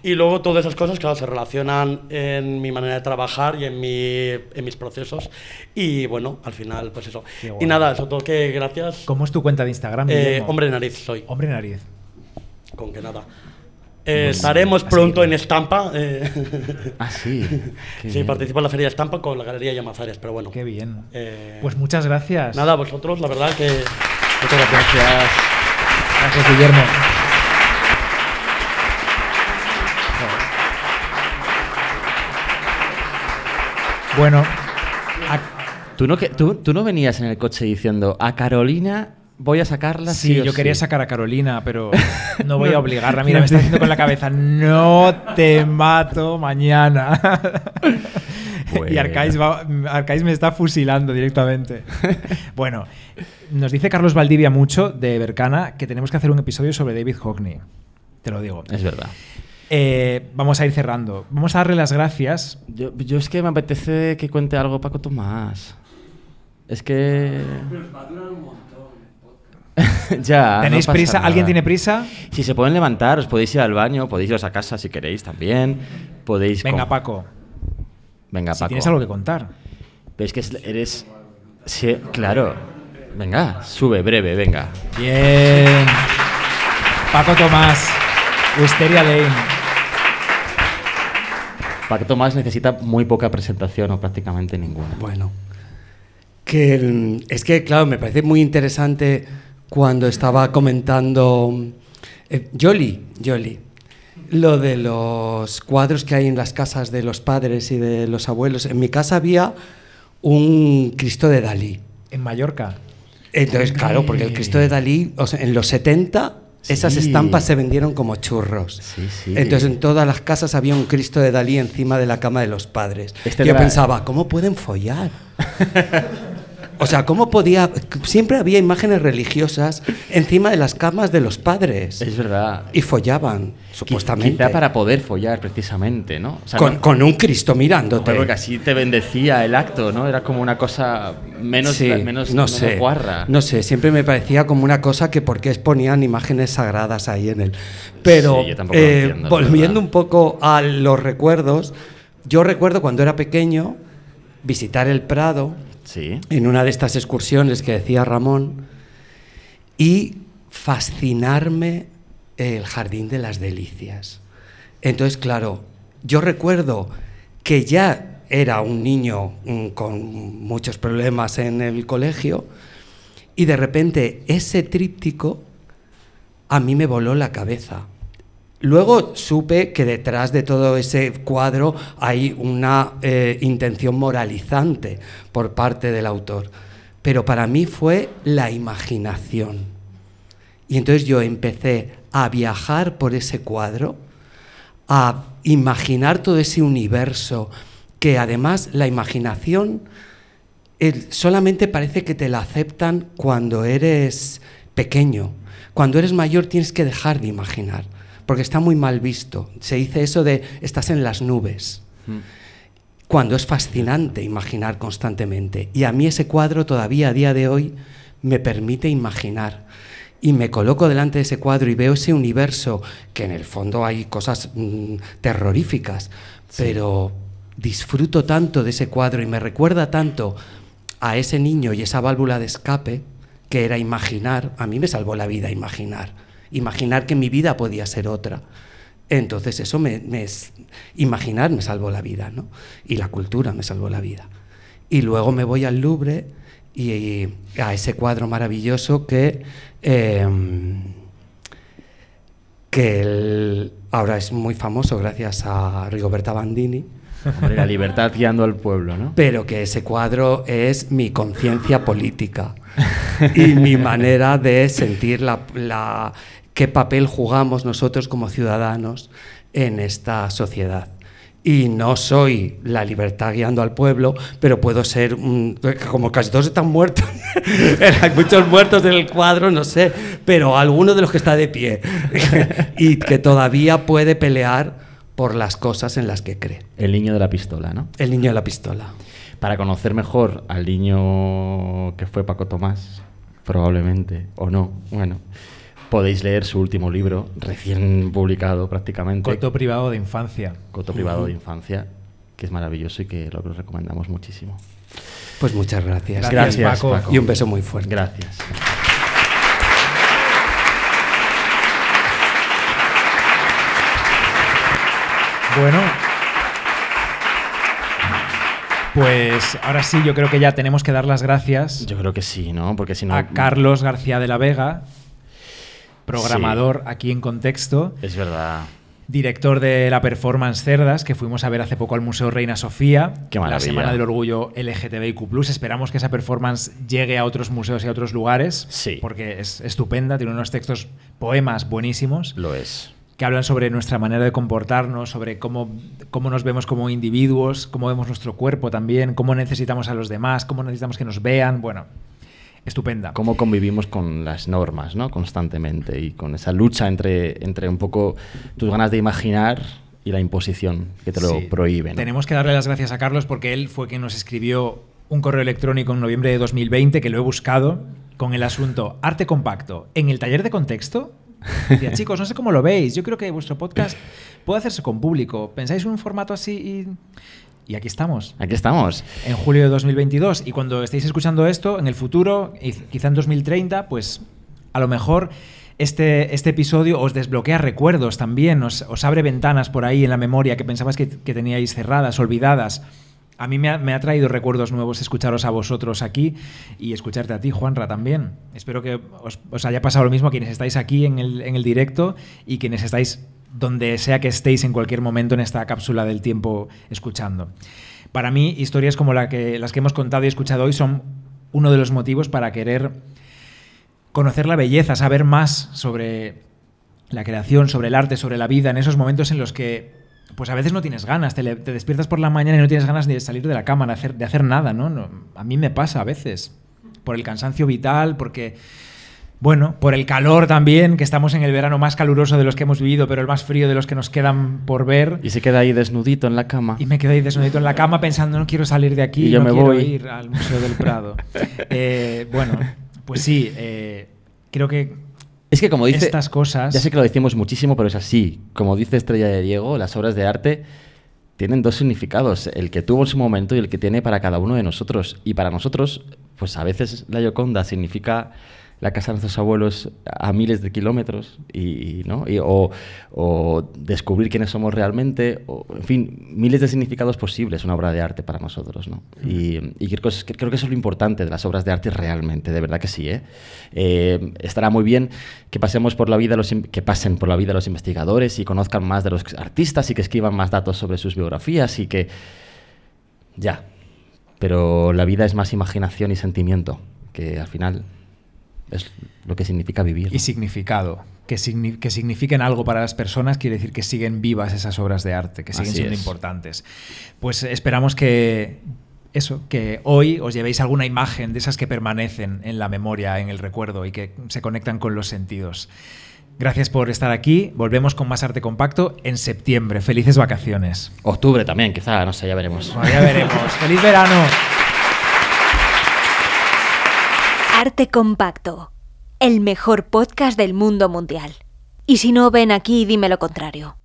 Y luego todas esas cosas, claro, se relacionan en mi manera de trabajar y en, mi, en mis procesos. Y bueno, al final, pues eso. Y nada, sobre todo que gracias. ¿Cómo es tu cuenta de Instagram? Eh, hombre nariz soy, Hombre nariz. Con que nada. Eh, estaremos pronto en Estampa. eh, Ah, sí. Qué sí, bien. participo en la Feria de Estampa con la Galería Llamazares, pero bueno. Qué bien. Eh, Pues muchas gracias. Nada, vosotros, la verdad que... Muchas gracias. Gracias, Guillermo. Bueno, a- ¿Tú no, que- tú, tú no venías en el coche diciendo a Carolina voy a sacarla sí, sí, yo quería sí"? sacar a Carolina, pero no voy a obligarla. Mira, me está haciendo con la cabeza, no te mato mañana. Y. Arcais, va- Arcais me está fusilando directamente. Bueno, nos dice Carlos Valdivia mucho de Bercana que tenemos que hacer un episodio sobre David Hockney. Te lo digo. Es verdad. Eh, vamos a ir cerrando. Vamos a darle las gracias. Yo, yo es que me apetece que cuente algo Paco Tomás. Es que... ya. ¿Tenéis no prisa? ¿Alguien tiene prisa? Si se pueden levantar, os podéis ir al baño, podéis iros a casa si queréis también. Podéis. Venga, Paco. Venga, Si Paco. tienes algo que contar. Pero es que es- eres. Sí, claro. Venga, sube, breve, venga. Bien. Paco Tomás. Wisteria Lane. Paco Tomás necesita muy poca presentación o prácticamente ninguna. Bueno, que mm, es que, claro, me parece muy interesante cuando estaba comentando eh, Jolly, Jolly, lo de los cuadros que hay en las casas de los padres y de los abuelos. En mi casa había un Cristo de Dalí. En Mallorca. Entonces, claro, porque el Cristo de Dalí, o sea, en los 70, esas estampas se vendieron como churros. Sí, sí. Entonces, en todas las casas había un Cristo de Dalí encima de la cama de los padres. Este Yo era- pensaba, ¿cómo pueden follar? O sea, ¿cómo podía...? Siempre había imágenes religiosas encima de las camas de los padres. Es verdad. Y follaban, supuestamente. Quizá para poder follar, precisamente, ¿no? O sea, con, no- con un Cristo mirándote. Porque así te bendecía el acto, ¿no? Era como una cosa menos, Sí, menos, no menos sé, guarra. No sé, siempre me parecía como una cosa que por qué ponían imágenes sagradas ahí en él. Pero Sí, yo eh, entiendo, volviendo un poco a los recuerdos, yo recuerdo cuando era pequeño visitar el Prado En una de estas excursiones que decía Ramón y fascinarme el Jardín de las Delicias. Entonces, claro, yo recuerdo que ya era un niño mm, con muchos problemas en el colegio y de repente ese tríptico a mí me voló la cabeza. Luego supe que detrás de todo ese cuadro hay una eh, intención moralizante por parte del autor. Pero para mí fue la imaginación. Y entonces yo empecé a viajar por ese cuadro, a imaginar todo ese universo, que además la imaginación solamente parece que te la aceptan cuando eres pequeño. Cuando eres mayor tienes que dejar de imaginar, porque está muy mal visto. Se dice eso de estás en las nubes. Cuando es fascinante imaginar constantemente. Y a mí ese cuadro todavía a día de hoy me permite imaginar. Y me coloco delante de ese cuadro y veo ese universo, que en el fondo hay cosas mm, terroríficas, pero disfruto tanto de ese cuadro y me recuerda tanto a ese niño y esa válvula de escape que era imaginar, a mí me salvó la vida imaginar, imaginar que mi vida podía ser otra. Entonces eso me, imaginar me salvó la vida, ¿no? Y la cultura me salvó la vida. Y luego me voy al Louvre y, y a ese cuadro maravilloso que, em, que el- ahora es muy famoso gracias a Rigoberta Bandini, Hombre, la libertad guiando al pueblo, ¿no? pero que ese cuadro es mi conciencia política y mi manera de sentir la, la- qué papel jugamos nosotros como ciudadanos en esta sociedad. Y no soy la libertad guiando al pueblo, pero puedo ser, un- como casi todos están muertos, hay muchos muertos en el cuadro, no sé, pero alguno de los que está de pie y que todavía puede pelear por las cosas en las que cree. El niño de la pistola, ¿no? El niño de la pistola. Para conocer mejor al niño que fue Paco Tomás, probablemente, o no, bueno, podéis leer su último libro, recién publicado prácticamente. Coto privado de infancia. Coto privado de infancia, que es maravilloso y que lo recomendamos muchísimo. Pues muchas gracias. Gracias, Paco. Y un beso muy fuerte. Gracias. Bueno. Pues ahora sí, yo creo que ya tenemos que dar las gracias Yo creo que sí, ¿no? Porque si no... a Carlos García de la Vega, programador aquí en Contexto, Es verdad. director de la performance Cerdas, que fuimos a ver hace poco al Museo Reina Sofía, Qué la. Semana del Orgullo LGTBIQ+. Esperamos que esa performance llegue a otros museos y a otros lugares, Sí. porque es estupenda, tiene unos textos, poemas buenísimos Lo es. que hablan sobre nuestra manera de comportarnos, sobre cómo, cómo nos vemos como individuos, cómo vemos nuestro cuerpo también, cómo necesitamos a los demás, cómo necesitamos que nos vean. Bueno, estupenda. Cómo convivimos con las normas, ¿no? Constantemente y con esa lucha entre, entre un poco tus ganas de imaginar y la imposición que te lo Sí. prohíbe, ¿no? Tenemos que darle las gracias a Carlos porque él fue quien nos escribió un correo electrónico en noviembre de 2020 que lo he buscado con el asunto arte compacto en el taller de contexto. Decía, chicos, no sé cómo lo veis. Yo creo que vuestro podcast puede hacerse con público. ¿Pensáis un formato así? Y, y aquí estamos. Aquí estamos. en julio de 2022. Y cuando estéis escuchando esto, en el futuro, quizá en 2030, pues a lo mejor este, este episodio os desbloquea recuerdos también, os, os abre ventanas por ahí en la memoria que pensabas que, que teníais cerradas, olvidadas. A mí me ha, me ha traído recuerdos nuevos escucharos a vosotros aquí y escucharte a ti, Juanra, también. Espero que os, os haya pasado lo mismo a quienes estáis aquí en el, en el directo y quienes estáis donde sea que estéis en cualquier momento en esta cápsula del tiempo escuchando. Para mí, historias como las que hemos contado y escuchado hoy son uno de los motivos para querer conocer la belleza, saber más sobre la creación, sobre el arte, sobre la vida, en esos momentos en los que pues a veces no tienes ganas, te, despiertas por la mañana y no tienes ganas de salir de la cama, de hacer, de hacer nada. No, A mí me pasa a veces, por el cansancio vital, porque, bueno, por el calor también, que estamos en el verano más caluroso de los que hemos vivido, pero el más frío de los que nos quedan por ver. Y se queda ahí desnudito en la cama. Y me quedé ahí desnudito en la cama pensando, no quiero salir de aquí, Y yo no me quiero voy. ir al Museo del Prado. Eh, bueno, pues sí, eh, creo que Es que como dice... estas cosas... Ya sé que lo decimos muchísimo, pero es así. Como dice Estrella de Diego, las obras de arte tienen dos significados, el que tuvo en su momento y el que tiene para cada uno de nosotros. Y para nosotros, pues a veces la Yoconda significa la casa de nuestros abuelos a miles de kilómetros, y, ¿no? Y- o, o descubrir quiénes somos realmente, o, en fin, miles de significados posibles una obra de arte para nosotros. ¿no? Y, y creo, que creo que eso es lo importante de las obras de arte realmente, de verdad que sí. ¿eh? Eh, estará muy bien que, pasemos por la vida los, que pasen por la vida los investigadores y conozcan más de los artistas y que escriban más datos sobre sus biografías y que... Ya, pero la vida es más imaginación y sentimiento, que al final es lo que significa vivir. y significado. Que, signi- que signifiquen algo para las personas quiere decir que siguen vivas esas obras de arte, que siguen Así siendo es. importantes. Pues esperamos que eso, que hoy os llevéis alguna imagen de esas que permanecen en la memoria, en el recuerdo y que se conectan con los sentidos. Gracias por estar aquí. Volvemos con más arte compacto en septiembre. Felices vacaciones. Octubre también, quizá, no sé, ya veremos. Bueno, ya veremos. ¡Feliz verano! Arte Compacto, el mejor podcast del mundo mundial. Y si no, ven aquí y dime lo contrario.